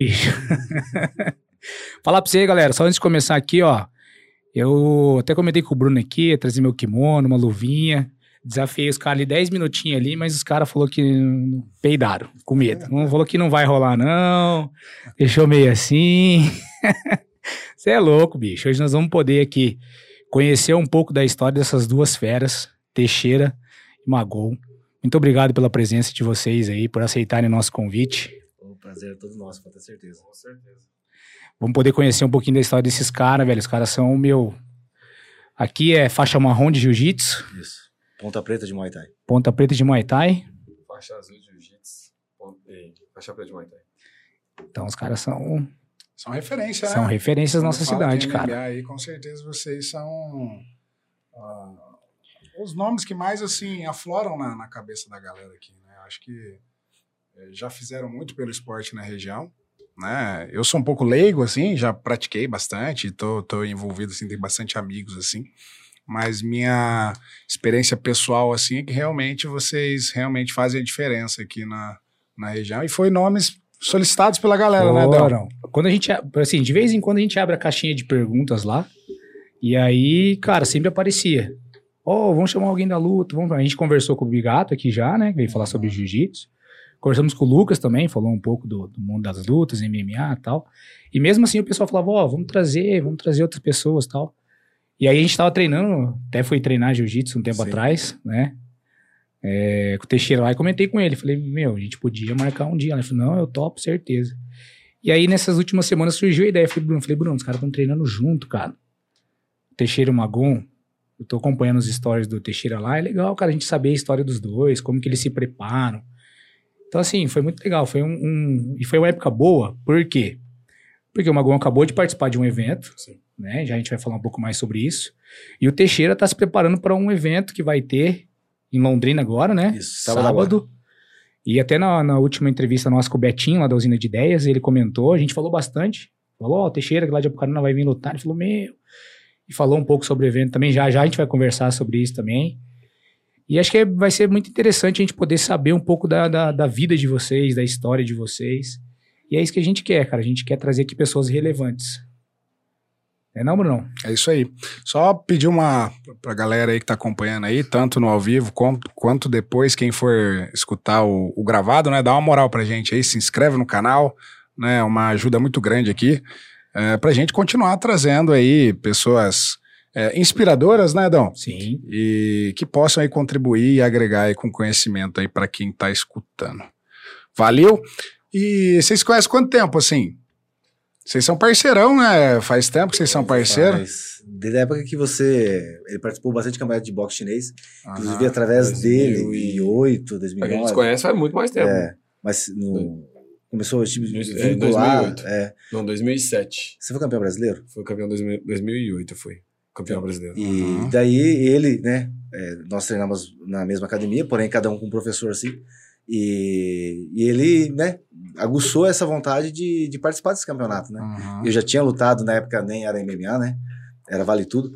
Falar pra você, galera, só antes de começar aqui, ó. Eu até comentei com o Bruno aqui, trazer meu kimono, uma luvinha. Desafiei os caras ali 10 minutinhos ali, mas os caras falaram que peidaram, com medo. Não falou que não vai rolar, não. Deixou meio assim. Você é louco, bicho. Hoje nós vamos poder aqui conhecer um pouco da história dessas duas feras, Teixeira e Magol. Muito obrigado pela presença de vocês aí, por aceitarem nosso convite. Prazer é todo nosso, com certeza. Com certeza. Vamos poder conhecer um pouquinho da história desses caras, velho. Os caras são o meu. Aqui é faixa marrom de jiu-jitsu. Isso. Ponta preta de Muay Thai. Ponta preta de Muay Thai. Faixa azul de jiu-jitsu. Faixa preta de Muay Thai. Então os caras são. São referências, São né? referências na nossa cidade, de cara. Aí, com certeza vocês são ah, os nomes que mais assim afloram na, na cabeça da galera aqui, né? Acho que já fizeram muito pelo esporte na região, né? Eu sou um pouco leigo assim, já pratiquei bastante, tô, tô envolvido assim, tenho bastante amigos assim. Mas minha experiência pessoal assim é que realmente vocês realmente fazem a diferença aqui na, na região e foi nomes solicitados pela galera, né? Foram. Quando a gente, assim, de vez em quando a gente abre a caixinha de perguntas lá, e aí, cara, sempre aparecia. Ó, vamos chamar alguém da luta. Vamos... A gente conversou com o Bigato aqui já, né? Veio falar sobre jiu-jitsu. Conversamos com o Lucas também, falou um pouco do, do mundo das lutas, MMA e tal. E mesmo assim o pessoal falava, ó, vamos trazer, vamos trazer outras pessoas e tal. E aí a gente tava treinando, até fui treinar jiu-jitsu um tempo Sim. atrás, né? É, com o Teixeira lá e comentei com ele. Falei, meu, a gente podia marcar um dia. Ele falou, não, eu topo, certeza. E aí, nessas últimas semanas, surgiu a ideia. Eu falei, Bruno, falei, Bruno, os caras estão treinando junto, cara. Teixeira e o Magon. Eu tô acompanhando os stories do Teixeira lá. É legal, cara, a gente saber a história dos dois, como que eles se preparam. Então, assim, foi muito legal. Foi um, um- E foi uma época boa. Por quê? Porque o Magon acabou de participar de um evento, Sim. né? Já a gente vai falar um pouco mais sobre isso. E o Teixeira tá se preparando para um evento que vai ter em Londrina agora, né? Isso, sábado E até na, na última entrevista nossa com o Betinho, lá da Usina de Ideias, ele comentou, a gente falou bastante. Falou, ó, o Teixeira, que lá de Apucarana vai vir lutar. Ele falou, meu. E falou um pouco sobre o evento também. Já já a gente vai conversar sobre isso também. E acho que vai ser muito interessante a gente poder saber um pouco da, da, da vida de vocês, da história de vocês. E é isso que a gente quer, cara. A gente quer trazer aqui pessoas relevantes. É não, Bruno? É isso aí. Só pedir uma pra galera aí que tá acompanhando aí, tanto no ao vivo quanto, quanto depois, quem for escutar o, o gravado, né? Dá uma moral pra gente aí, se inscreve no canal, né? Uma ajuda muito grande aqui. É, pra gente continuar trazendo aí pessoas é, inspiradoras, né, Dão? Sim. E que possam aí contribuir e agregar aí com conhecimento aí pra quem tá escutando. Valeu? E vocês conhecem quanto tempo, assim? Vocês são parceirão, né? Faz tempo que vocês são parceiros. Faz- Desde a época que você. Ele participou bastante de campeonato de boxe chinês, inclusive Aham. através 2000 dele, e- em 8, Pra quem 2009. nos conhece faz muito mais tempo. É, mas no, começou tipo, É, vincular. 2008. É. Não, 2007. Você foi campeão brasileiro? Foi campeão em 2000 2008, eu fui. Campeão brasileiro. E Uhum. daí ele, né? é, nós treinamos na mesma academia, porém cada um com um professor assim. E, e ele, né, aguçou essa vontade de, de participar desse campeonato, né? Uhum. Eu já tinha lutado na época, nem era MMA, né? Era Vale Tudo.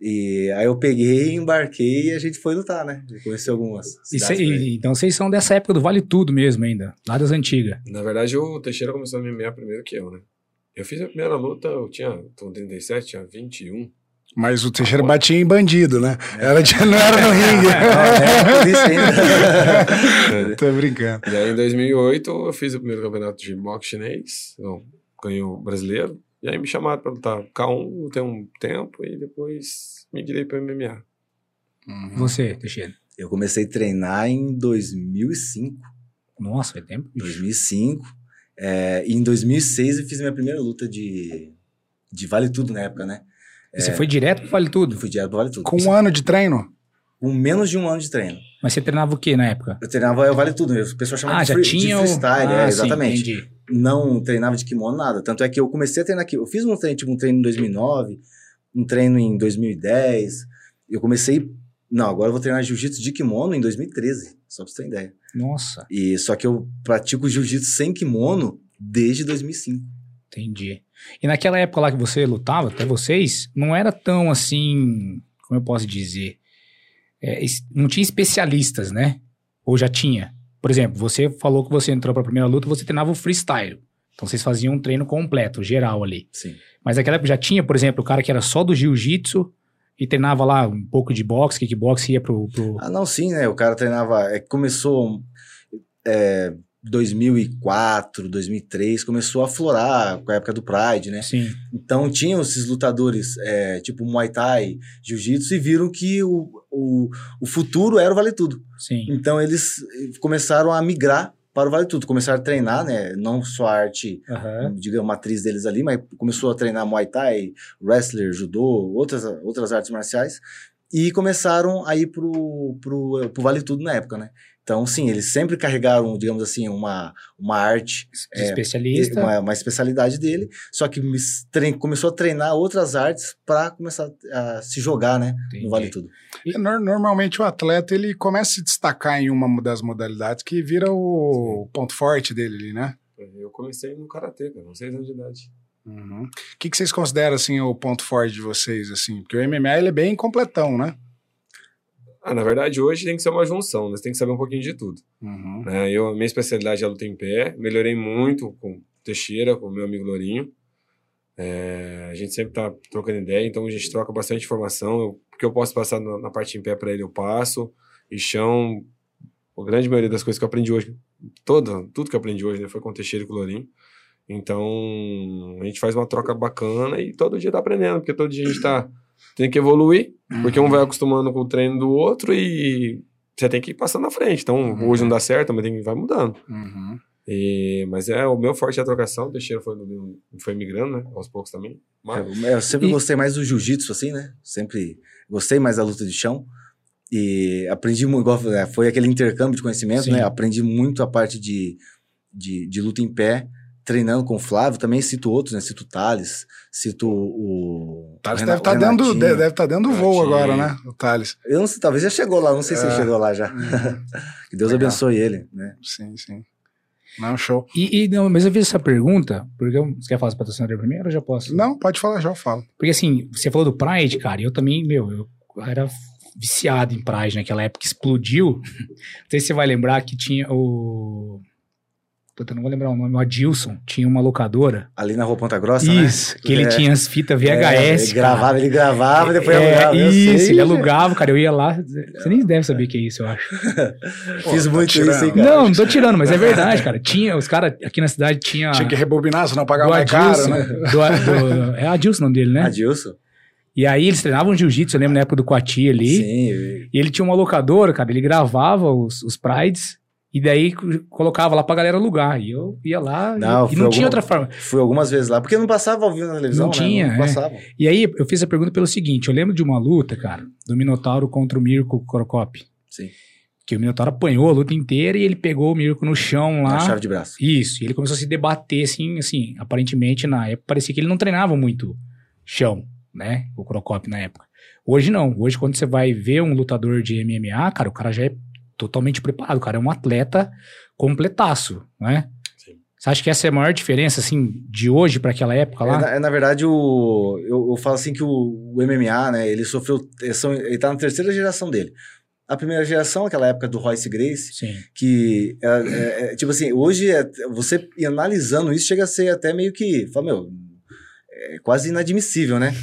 E aí eu peguei, embarquei e a gente foi lutar, né? Eu conheci algumas. E cê- e- então vocês são dessa época do Vale Tudo mesmo ainda, lá das antigas. Na verdade, o Teixeira começou a MMA primeiro que eu, né? Eu fiz a primeira luta, eu tinha tô com 37, tinha 21. Mas o Teixeira batia em bandido, né? Era de- não era no ringue. Não, é, isso ainda. Tô brincando. E aí, em 2008, eu fiz o primeiro campeonato de boxe chinês. Eu ganhei o brasileiro. E aí me chamaram pra lutar K1, lutei um tempo e depois migrei pra MMA. Uhum. Você, Teixeira. Eu comecei a treinar em 2005. Nossa, faz tempo. bicho. 2005. É, e em 2006 eu fiz minha primeira luta de, de Vale Tudo na época, né? E Você foi direto pro Vale Eu Tudo. fui direto pro Vale Tudo. Com um ano de treino? Com menos de um ano de treino. Mas você treinava o que na época? Eu treinava o Vale Tudo mesmo. O pessoal chama Ah, de, já free- tinha de o... freestyle, ah, é, sim, exatamente. entendi. não treinava de kimono, nada. Tanto é que eu comecei a treinar aqui. Eu fiz um treino, tipo, um treino em 2009, um treino em 2010. Eu comecei. Não, agora eu vou treinar jiu-jitsu de kimono em 2013, só pra você ter ideia. Nossa, E, só que eu pratico jiu-jitsu sem kimono desde 2005. entendi. E naquela época lá que você lutava, até vocês, não era tão assim, como eu posso dizer, é, não tinha especialistas, né? Ou já tinha? Por exemplo, você falou que você entrou pra primeira luta, você treinava o freestyle. Então vocês faziam um treino completo, geral ali. Sim. Mas naquela época já tinha, por exemplo, o cara que era só do jiu-jitsu e treinava lá um pouco de boxe, kickbox, ia pro. pro... Ah, não, sim, né? O cara treinava. É, começou. É, 2004, 2003, começou a aflorar com a época do Pride, né? Sim. Então tinham esses lutadores, é, tipo Muay Thai, Jiu-Jitsu, e viram que o, o, o futuro era o Vale Tudo. Sim. Então eles começaram a migrar para o Vale Tudo, começaram a treinar, né? Não só a arte, Aham. digamos, matriz deles ali, mas começou a treinar Muay Thai, Wrestler, Judô, outras, outras artes marciais, e começaram a ir pro, pro, pro Vale Tudo na época, né? Então, sim, eles sempre carregaram, digamos assim, uma, uma arte De É, especialista. uma, uma especialidade dele, só que começou a treinar outras artes para começar a se jogar, né, Entendi. no Vale Tudo. É, nor- Normalmente o atleta ele começa a se destacar em uma das modalidades que vira o ponto forte dele ali, né? Eu comecei no Karatê, cara, com 6 anos de idade. Uhum. O que, que vocês consideram assim o ponto forte de vocês assim? Porque o MMA ele é bem completão, né? Ah, na verdade, hoje tem que ser uma junção, né? Você tem que saber um pouquinho de tudo. Uhum. né? Eu, a minha especialidade é a luta em pé, melhorei muito com Teixeira, com o meu amigo Lourinho. É, a gente sempre tá trocando ideia, então a gente troca bastante informação. Eu, o que eu posso passar na, na parte em pé para ele, eu passo. E chão, a grande maioria das coisas que eu aprendi hoje, toda, tudo que eu aprendi hoje né, foi com Teixeira e com Lourinho. Então, a gente faz uma troca bacana e todo dia tá aprendendo, porque todo dia a gente tá tem que evoluir, porque um vai acostumando com o treino do outro e você tem que ir passando na frente. Então, Uhum. hoje não dá certo, mas tem que vai mudando. Uhum. E, mas é, o meu forte é a trocação. O Teixeira foi, foi migrando, né? Aos poucos também. Mas, Eu, eu sempre E- gostei mais do jiu-jitsu, assim, né? Sempre gostei mais da luta de chão. E aprendi muito, igual, é, foi aquele intercâmbio de conhecimento, Sim. né? Aprendi muito a parte de, de, de luta em pé, treinando com o Flávio. Também cito outros, né? Cito o Thales, cito o. O Thales o deve estar o dentro, deve tá dentro do voo agora, né? O Thales. Eu não sei, talvez já chegou lá, não sei se ele É. chegou lá já. Uhum. que Deus Legal. abençoe ele, né? sim, sim. Não, show. E, e, não, mas eu fiz essa pergunta, porque eu, você quer falar do patrocinador primeiro ou já posso? Não, pode falar, já eu falo. Porque assim, você falou do Pride, cara, e eu também, meu, eu era viciado em Pride naquela época, explodiu. Não sei se você vai lembrar que tinha o. Não vou lembrar o nome, o Adilson, tinha uma locadora. Ali na Rua Ponta Grossa, né? Isso, que ele É. tinha as fitas VHS. É, ele cara. gravava, ele gravava, depois é, alugava. Isso, sei, ele alugava, cara. Eu ia lá. Você nem deve saber o que é isso, eu acho. Pô, Fiz tá muito tirando. isso aí, cara. Não, não tô tirando, mas é verdade, cara. Tinha, os caras aqui na cidade tinha. Tinha que rebobinar, senão pagava mais caro, né? do- do- é Adilson o nome dele, né? Adilson? E aí eles treinavam jiu-jitsu, eu lembro na época do Coati ali. Sim, eu- E ele tinha uma locadora, cara, ele gravava os, os prides e daí co- colocava lá pra galera alugar. E eu ia lá e- Não, e, foi não alguma- tinha outra forma. fui algumas vezes lá, porque não passava ao vivo na televisão, Não né? tinha, Não é. passava. E aí eu fiz a pergunta pelo seguinte: eu lembro de uma luta, cara, do Minotauro contra o Mirko Crocop. Sim, Que o Minotauro apanhou a luta inteira e ele pegou o Mirko no chão lá. na chave de braço. Isso, e ele começou a se debater, assim, assim, aparentemente na época parecia que ele não treinava muito chão, né, o Crocop na época. Hoje não, hoje quando você vai ver um lutador de MMA, cara, o cara já é totalmente preparado, cara é um atleta completaço, né? Sim. Você acha que essa é a maior diferença, assim, de hoje para aquela época É, lá? na, é, na verdade, o, eu, eu falo assim que o, o MMA, né, ele sofreu, eles são- ele tá na terceira geração dele. A primeira geração, aquela época do Royce Grace, Sim, que, é, é, é, tipo assim, hoje, é, você analisando isso, chega a ser até meio que, fala, meu, é quase inadmissível, né?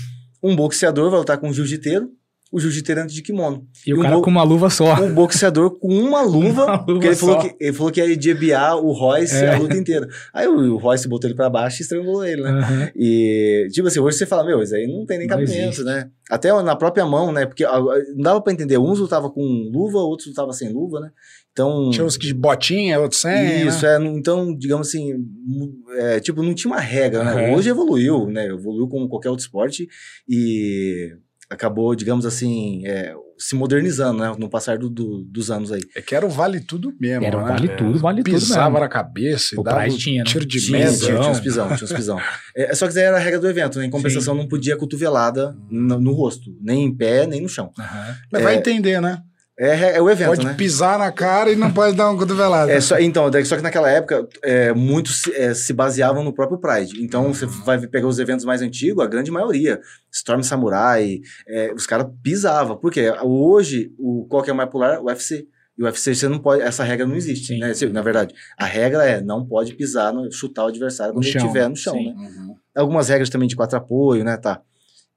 Um boxeador vai lutar com um jiu-jiteiro, o jiu-jiteiro de kimono. e o E um cara bo- com uma luva só. Um boxeador com uma luva, Uma luva ele falou, que, ele falou que ia debiar o Royce É. a luta inteira. Aí o, o Royce botou ele pra baixo e estrangulou ele, né? Aham. E, tipo assim, hoje você fala, meu, isso aí não tem nem Não cabimento, existe. né? Até na própria mão, né? Porque ah, não dava pra entender, uns lutavam com luva, outros lutavam sem luva, né? Então... Tinha uns que de botinha, outros sem. Isso, né? é, não- então, digamos assim, é, tipo, não tinha uma regra, né? Aham. Hoje evoluiu, né? Evoluiu como qualquer outro esporte e acabou, digamos assim, é, se modernizando, né? No passar do- do- dos anos aí. É que era o vale tudo mesmo, Era o né? vale É. tudo, vale tudo Pisava mesmo. na cabeça e O dava um tinha, né? tiro de Tinha, meta. tinha, tinha uns pisão, tinha uns pisão. É, só que daí era a regra do evento, né? Em compensação, não podia cotovelada no, no rosto, nem em pé, nem no chão. Aham. Mas vai entender, né? É, é o evento, Pode né? pisar na cara e não pode dar uma cotovelada. É só, então, daí- só que naquela época, é, muitos se, é, se baseavam no próprio Pride. Então, você vai pegar os eventos mais antigos, a grande maioria. Storm Samurai, é, os caras pisavam. Por quê? Hoje, o, qual que é mais popular? O UFC. E o UFC você não pode, essa regra não existe, né? Na verdade, a regra é não pode pisar, no, chutar o adversário No quando ele chão, estiver no chão, sim. né? Algumas regras também de quatro apoio, né, tá?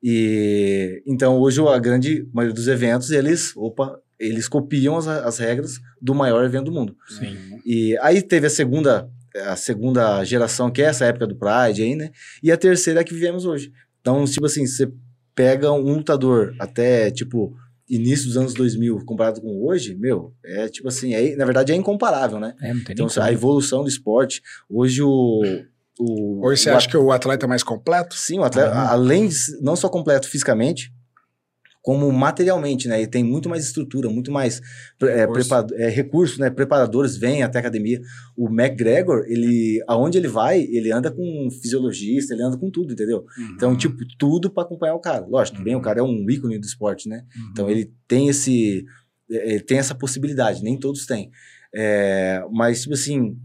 E então hoje a grande maioria dos eventos, eles, opa, eles copiam as, as regras do maior evento do mundo. Sim. E aí teve a segunda, a segunda geração, que é essa época do Pride aí, né? E a terceira é a que vivemos hoje. Então, tipo assim, você pega um lutador até, tipo, início dos anos 2000 comparado com hoje, meu, é tipo assim, é, na verdade é incomparável, né? É, não tem Então, nem a como. evolução do esporte, hoje o... o Hoje você o acha que o atleta é mais completo? Sim, o atleta, Ah. além de não só completo fisicamente, como materialmente, né? Ele tem muito mais estrutura, muito mais é, Recurso. prepa- é, recursos, né? Preparadores vêm até a academia. O McGregor, ele, aonde ele vai, ele anda com um fisiologista, ele anda com tudo, entendeu? Então, Uhum. tipo, tudo para acompanhar o cara. Lógico, tudo bem, o cara é um ícone do esporte, né? Uhum. Então ele tem esse, eh, ele tem essa possibilidade, nem todos têm. É, mas tipo assim,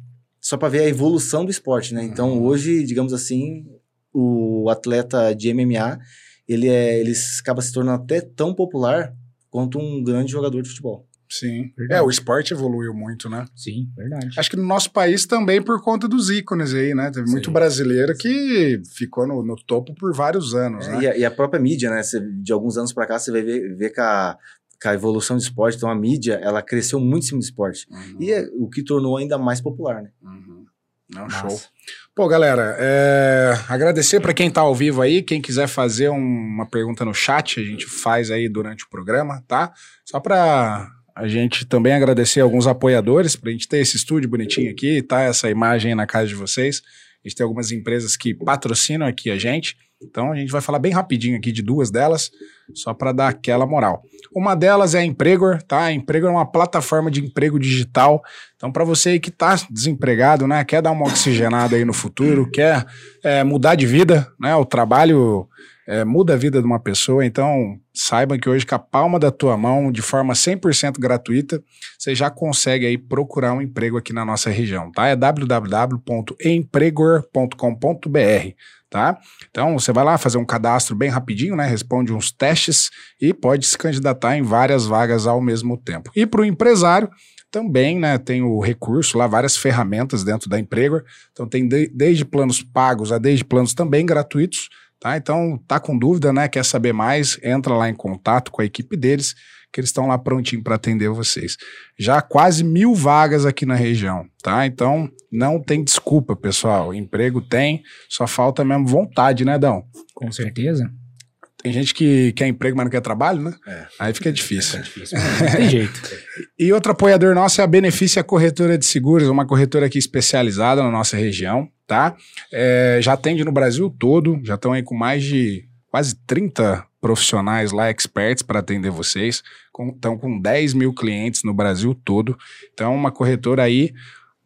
só para ver a evolução do esporte, né? Então Uhum. hoje, digamos assim, o atleta de MMA ele é, ele acaba se tornando até tão popular quanto um grande jogador de futebol. Sim. Verdade. É, o esporte evoluiu muito, né? Sim, verdade. Acho que no nosso país também por conta dos ícones aí, né? Teve muito Sim. brasileiro que ficou no, no topo por vários anos, É, né? e, a, e a própria mídia, né? Você- de alguns anos para cá, você vai ver, ver que, a, que a evolução do esporte, então a mídia, ela cresceu muito em cima do esporte. Uhum, E é o que tornou ainda mais popular, né? uhum. Não, Massa. show. Pô, galera, é, agradecer para quem tá ao vivo aí. Quem quiser fazer um- uma pergunta no chat, a gente faz aí durante o programa, tá? Só para a gente também agradecer alguns apoiadores, pra gente ter esse estúdio bonitinho aqui, tá? Essa imagem na casa de vocês. A gente tem algumas empresas que patrocinam aqui a gente. Então a gente vai falar bem rapidinho aqui de duas delas, só para dar aquela moral. Uma delas é a Empregor, tá? A Empregor é uma plataforma de emprego digital. Então, para você que tá desempregado, né, quer dar uma oxigenada aí no futuro, quer é, mudar de vida, né? O trabalho é, muda a vida de uma pessoa. Então, saiba que hoje, com a palma da tua mão, de forma 100% gratuita, você já consegue aí procurar um emprego aqui na nossa região, tá? É www.empregor.com.br, tá? Então, você vai lá fazer um cadastro bem rapidinho, né? Responde uns testes e pode se candidatar em várias vagas ao mesmo tempo. E para o empresário, também, né, tem o recurso lá, várias ferramentas dentro da Empregor. Então, tem de- desde planos pagos a desde planos também gratuitos, tá? Então, tá com dúvida, né, quer saber mais, entra lá em contato com a equipe deles, que eles estão lá prontinho para atender vocês. Já quase mil vagas aqui na região, tá? Então, não tem desculpa, pessoal. Emprego tem, só falta mesmo vontade, né, Dão? Com certeza. Tem gente que quer emprego, mas não quer trabalho, né? É. Aí fica difícil. Difícil, mas não tem jeito. E outro apoiador nosso é a Benefícia Corretora de Seguros, uma corretora aqui especializada na nossa região, tá? É, já atende no Brasil todo, já estão aí com mais de quase 30 profissionais lá, experts, para atender vocês. Estão com 10 mil clientes no Brasil todo. Então, uma corretora aí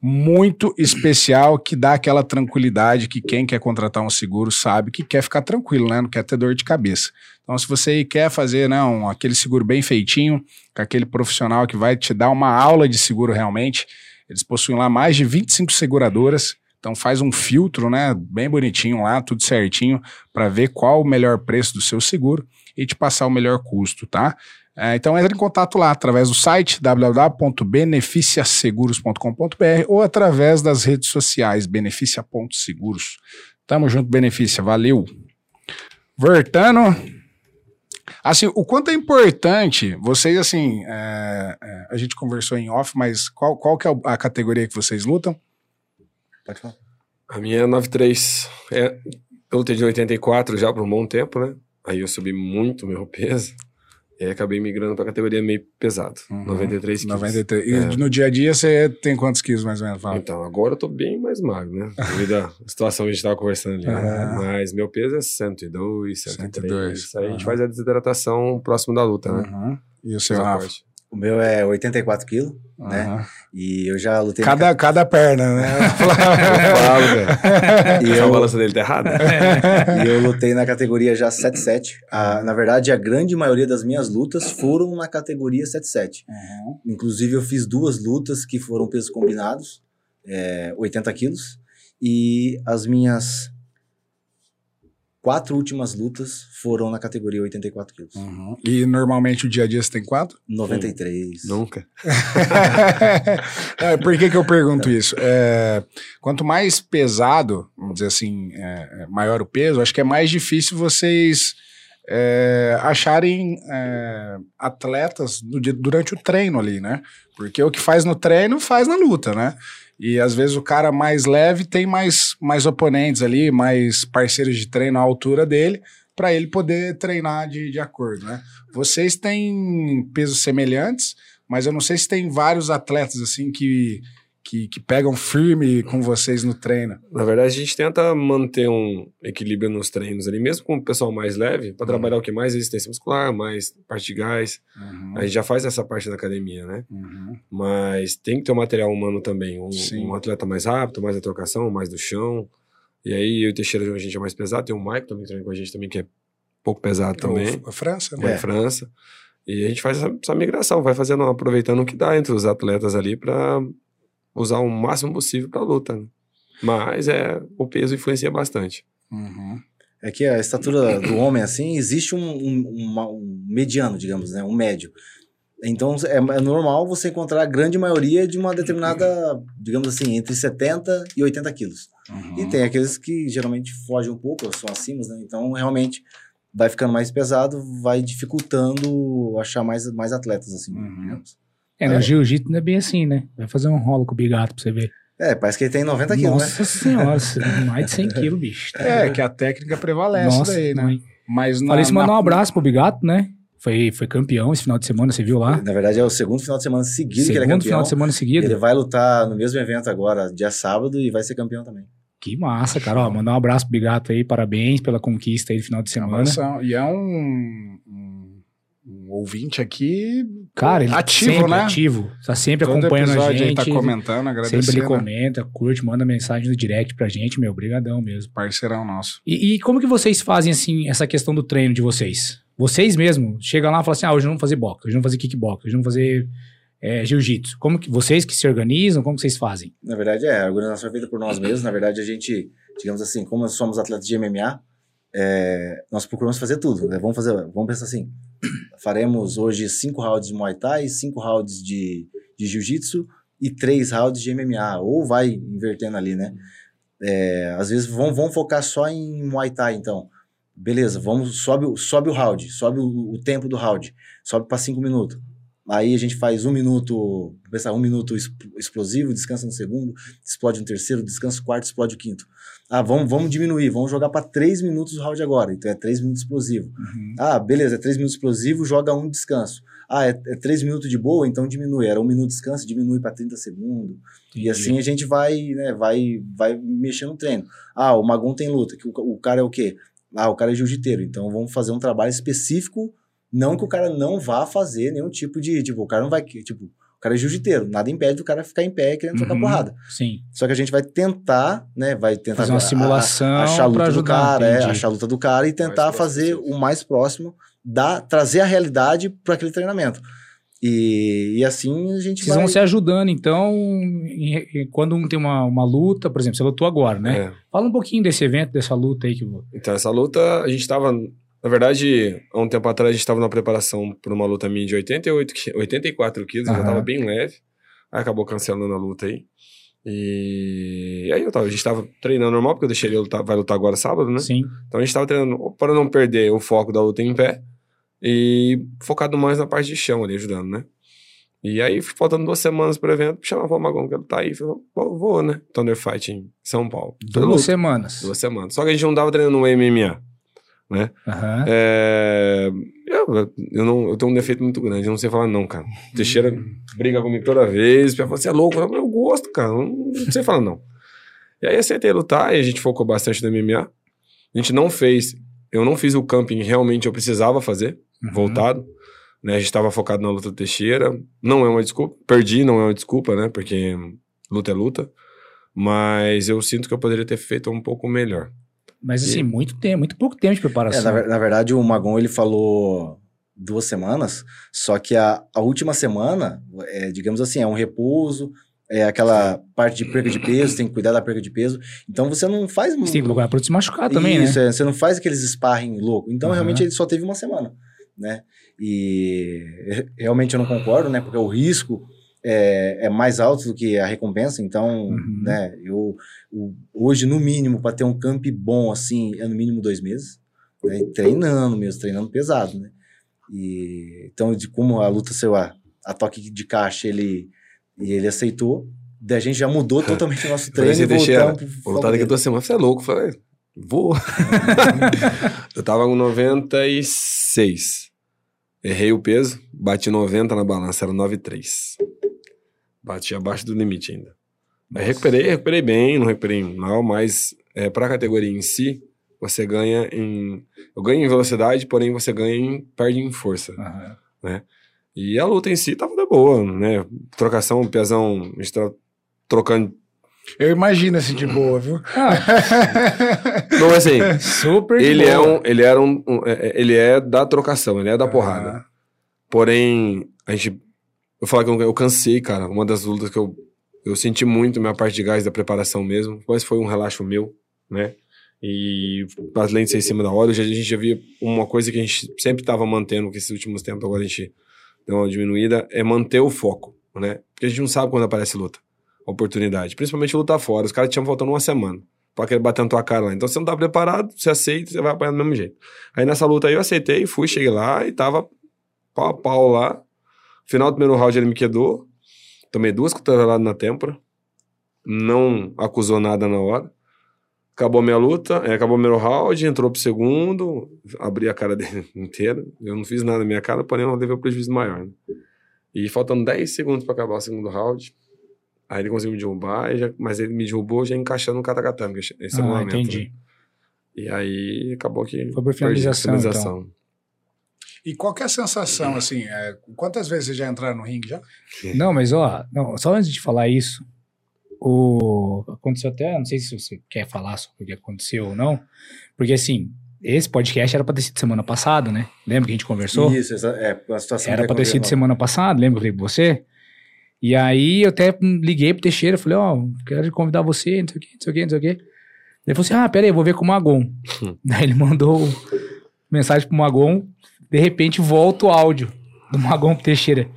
muito especial que dá aquela tranquilidade que quem quer contratar um seguro sabe que quer ficar tranquilo, né? Não quer ter dor de cabeça. Então, se você quer fazer né, um, aquele seguro bem feitinho, com aquele profissional que vai te dar uma aula de seguro realmente, eles possuem lá mais de 25 seguradoras. Então faz um filtro, né, bem bonitinho lá, tudo certinho, para ver qual o melhor preço do seu seguro e te passar o melhor custo, tá? É, então entre em contato lá através do site www.beneficiaseguros.com.br ou através das redes sociais beneficia.seguros. Tamo junto, Benefícia, valeu. Vertano, assim, o quanto é importante, vocês assim, é, é, a gente conversou em off, mas qual, qual que é a categoria que vocês lutam? Pode falar. A minha é 93. É, eu lutei de 84 já por um bom tempo, né? Aí eu subi muito meu peso. E aí acabei migrando pra categoria meio pesado. Uhum. 93 quilos. 93. E É. no dia a dia você tem quantos quilos mais ou menos? Fala. Então, agora eu tô bem mais magro, né? Devido à situação que a gente tava conversando ali. né? Aham. Mas meu peso é 102, 103. 102, Isso aí a gente faz a desidratação próximo da luta, né? Uhum. E o seu Rafa? parte. O meu é 84 quilos, né? Aham. E eu já lutei Cada, cada perna, né? Eu falo, velho. E eu- a balança dele tá errada? E eu lutei na categoria já 77. A, na verdade, a grande maioria das minhas lutas foram na categoria 77. Uhum. Inclusive, eu fiz duas lutas que foram pesos combinados, é, 80 quilos. E as minhas quatro últimas lutas foram na categoria 84 quilos. Uhum. E normalmente o dia a dia você tem quanto? 93. Nunca. É, por que, que eu pergunto isso? É, quanto mais pesado, vamos dizer assim, é, é, maior o peso, acho que é mais difícil vocês é, acharem é, atletas no dia- durante o treino ali, né? Porque o que faz no treino faz na luta, né? E às vezes o cara mais leve tem mais, mais oponentes ali, mais parceiros de treino à altura dele, para ele poder treinar de, de acordo, né? Vocês têm pesos semelhantes, mas eu não sei se tem vários atletas assim que, que, que pegam firme com vocês no treino. Na verdade, a gente tenta manter um equilíbrio nos treinos ali, mesmo com o pessoal mais leve, para trabalhar o que mais resistência muscular, mais parte de gás. A gente já faz essa parte da academia, né? Uhum. Mas tem que ter um material humano também. Um, um atleta mais rápido, mais da trocação, mais do chão. E aí, eu e o Teixeira, a gente é mais pesado. Tem o Mike também que treina com a gente também, que é pouco pesado também. O- a França, né? em França. E a gente faz essa, essa migração, vai fazendo, aproveitando o que dá entre os atletas ali para usar o máximo possível para luta. né? Mas é, o peso influencia bastante. Uhum. É que a estatura do homem, assim, existe um, um- uma- um mediano, digamos, né? Um médio. Então, é, é normal você encontrar a grande maioria de uma determinada, digamos assim, entre 70 e 80 quilos. Uhum. E tem aqueles que geralmente fogem um pouco, ou são acima, né? Então, realmente, vai ficando mais pesado, vai dificultando achar mais, mais atletas, assim, Uhum. digamos. É, no jiu-jitsu não é bem assim, né? Vai fazer um rolo com o bigato pra você ver. É, parece que ele tem 90 quilos, né? Nossa senhora, mais de 100 quilos, bicho. É, que a técnica prevalece Nossa, daí, né? mãe. Mas na, Falei isso, mandar um na- abraço pro Bigato, né? Foi, foi campeão esse final de semana, você viu lá? Na verdade, é o segundo final de semana seguido que ele é Segundo campeão. final de semana seguido. Ele vai lutar no mesmo evento agora, dia sábado, e vai ser campeão também. Que massa, cara. Ó, mandar um abraço pro Bigato aí, parabéns pela conquista aí do final de semana. Abração. E é um, um, ouvinte aqui Cara, ele ativo, sempre né? ativo. Tá sempre Todo acompanhando a aí gente. tá comentando, sempre agradecendo. ele comenta, curte, manda mensagem no direct pra gente, meu, brigadão mesmo. Parceirão nosso. E, e como que vocês fazem, assim, essa questão do treino de vocês? Vocês mesmo chegam lá e falam assim, ah, hoje vamos fazer boxe, hoje vamos fazer kickbox, hoje vamos fazer é, jiu-jitsu. Como que vocês que se organizam, como que vocês fazem? Na verdade, é, a organização é feita por nós mesmos. Na verdade, a gente, digamos assim, como nós somos atletas de MMA, é, nós procuramos fazer tudo. né? Vamos fazer, vamos pensar assim: faremos hoje cinco rounds de Muay Thai, cinco rounds de, de Jiu-Jitsu e três rounds de MMA. Ou vai invertendo ali, né? É, às vezes vão, vão focar só em Muay Thai, então. Beleza, vamos, sobe, o- sobe o round, sobe o, o tempo do round, sobe para cinco minutos. Aí a gente faz um minuto, pensar, um minuto explosivo, descansa no segundo, explode no terceiro, descansa no quarto, explode o quinto. Ah, vamos, vamos diminuir, vamos jogar para três minutos o round agora, então é três minutos explosivo. Uhum. Ah, beleza, é três minutos explosivo, joga um descanso. Ah, é, é três minutos de boa, então diminui. Era um minuto de descanso, diminui para 30 segundos. E assim a gente vai, né, vai, vai mexendo no treino. Ah, o Magon tem luta, que o, o cara é o quê? Ah, o cara é jiu-jiteiro, então vamos fazer um trabalho específico, não que o cara não vá fazer nenhum tipo de, tipo, o cara não vai, tipo, o cara é jiu-jiteiro, nada impede do cara ficar em pé querendo trocar Uhum. porrada. Sim. Só que a gente vai tentar, né, vai tentar Fazer uma a- a- simulação achar a luta pra do ajudar, cara, é, achar a luta do cara e tentar fazer possível. o mais próximo da trazer a realidade para aquele treinamento. E, e assim a gente Vocês vai vão se ajudando, então, em- em- quando um tem uma, uma luta, por exemplo, você lutou agora, né? É. Fala um pouquinho desse evento, dessa luta aí que. Então, essa luta, a gente estava. Na verdade, há um tempo atrás, a gente estava na preparação para uma luta minha de 88, qui- 84 quilos, eu já estava bem leve. Aí acabou cancelando a luta aí. E aí eu tava, a gente tava treinando normal, porque eu deixei ele lutar, vai lutar agora sábado, né? Sim. Então a gente tava treinando para não perder o foco da luta em pé e focado mais na parte de chão ali, ajudando, né? E aí, faltando duas semanas pro evento, chamava o Magão que ele tá aí. Falou, "Pô, vou, né? Thunder Fight em São Paulo. Duas semanas. duas semanas. Só que a gente não tava treinando no MMA. Aham. É, eu, eu, não, eu tenho um defeito muito grande, eu não sei falar não, cara. Teixeira briga comigo toda vez, falar, você é louco, eu, eu gosto, cara, eu não sei falar não. E aí aceitei lutar e a gente focou bastante no MMA. A gente não fez, eu não fiz o camping realmente eu precisava fazer, Uhum. voltado. Né, a gente estava focado na luta do Teixeira. Não é uma desculpa, perdi, não é uma desculpa, né? Porque luta é luta. Mas eu sinto que eu poderia ter feito um pouco melhor. Mas assim, E- muito tempo, muito pouco tempo de É, preparação. na, ver- na verdade, o Magon ele falou duas semanas, só que a, a última semana, é, digamos assim, é um repouso, é aquela parte de perca de peso, tem que cuidar da perca de peso. Então você não faz. Você tem que pra não se machucar também, Isso, né? é, você não faz aqueles sparring louco. Então, Aham. realmente, ele só teve uma semana, né? E re- realmente eu não concordo, né? Porque o risco é, é mais alto do que a recompensa. Então, Uhum. né? Eu, o- hoje, no mínimo, para ter um camp bom, assim, é no mínimo dois meses. Né? Treinando mesmo, treinando pesado, né? E, então, de como a luta saiu a, a toque de caixa, ele, e ele aceitou. Daí a gente já mudou totalmente o nosso Falei treino e assim, voltamos pro lutar daqui a duas semanas. Você é louco? Eu Falei, vou. eu tava com 96. Errei o peso, bati 90 na balança, era 9,3. Bati abaixo do limite ainda. Aí recuperei, recuperei bem, não recuperei mal, mas é, para a categoria em si, você ganha em. Eu ganho em velocidade, porém você ganha em. perde em força. Aham. E a luta em si tava da boa, né? Trocação, pesão, a gente tava trocando. Eu imagino assim de boa, viu? Não, assim, Super de ele é boa. um. Ele era um. um- é- é- ele é da trocação, ele é da porrada. Ah, Porém, a gente. Eu falar que eu, eu cansei, cara. Uma das lutas que eu, eu senti muito minha parte de gás da preparação mesmo. Mas foi um relaxo meu, né? E as lentes em cima da hora, já- a gente já via uma coisa que a gente sempre estava mantendo, que esses últimos tempos agora a gente deu uma diminuída, é manter o foco, né? Porque a gente não sabe quando aparece luta, oportunidade. Principalmente lutar fora. Os caras tinham faltando uma semana pra querer bater na tua cara lá. Então você não tá preparado, você aceita, você vai apanhar do mesmo jeito. Aí nessa luta aí eu aceitei, fui, cheguei lá e tava pau a pau lá. Final do primeiro round ele me quedou. Tomei duas cotoveladas na têmpora. Não acusou nada na hora. Acabou a minha luta, é, acabou o primeiro round, entrou pro segundo, abri a cara dele inteira. Eu não fiz nada na minha cara, porém eu levei o prejuízo maior. Né? E faltando 10 segundos pra acabar o segundo round. Aí ele conseguiu me derrubar, já- mas ele me derrubou já encaixando no katakatame. Esse é Ah, regulamento, entendi. né? E aí acabou que. Foi por a finalização, então. E qual que é a sensação, assim, é, quantas vezes vocês já entraram no ringue já? Não, mas ó, não, só antes de falar isso, o aconteceu até, não sei se você quer falar sobre o que aconteceu ou não, porque assim, esse podcast era pra ter sido semana passada, né? Lembra que a gente conversou? Isso, essa, é, a situação Era pra ter sido semana passada, lembra que eu falei pra você? E aí eu até liguei pro Teixeira, falei, ó, quero convidar você, não sei o que, não sei o que, não sei o que. Ele falou assim, ah, pera aí, eu vou ver com o Magon. Daí ele mandou mensagem pro Magon, de repente volta o áudio do Magon Teixeira.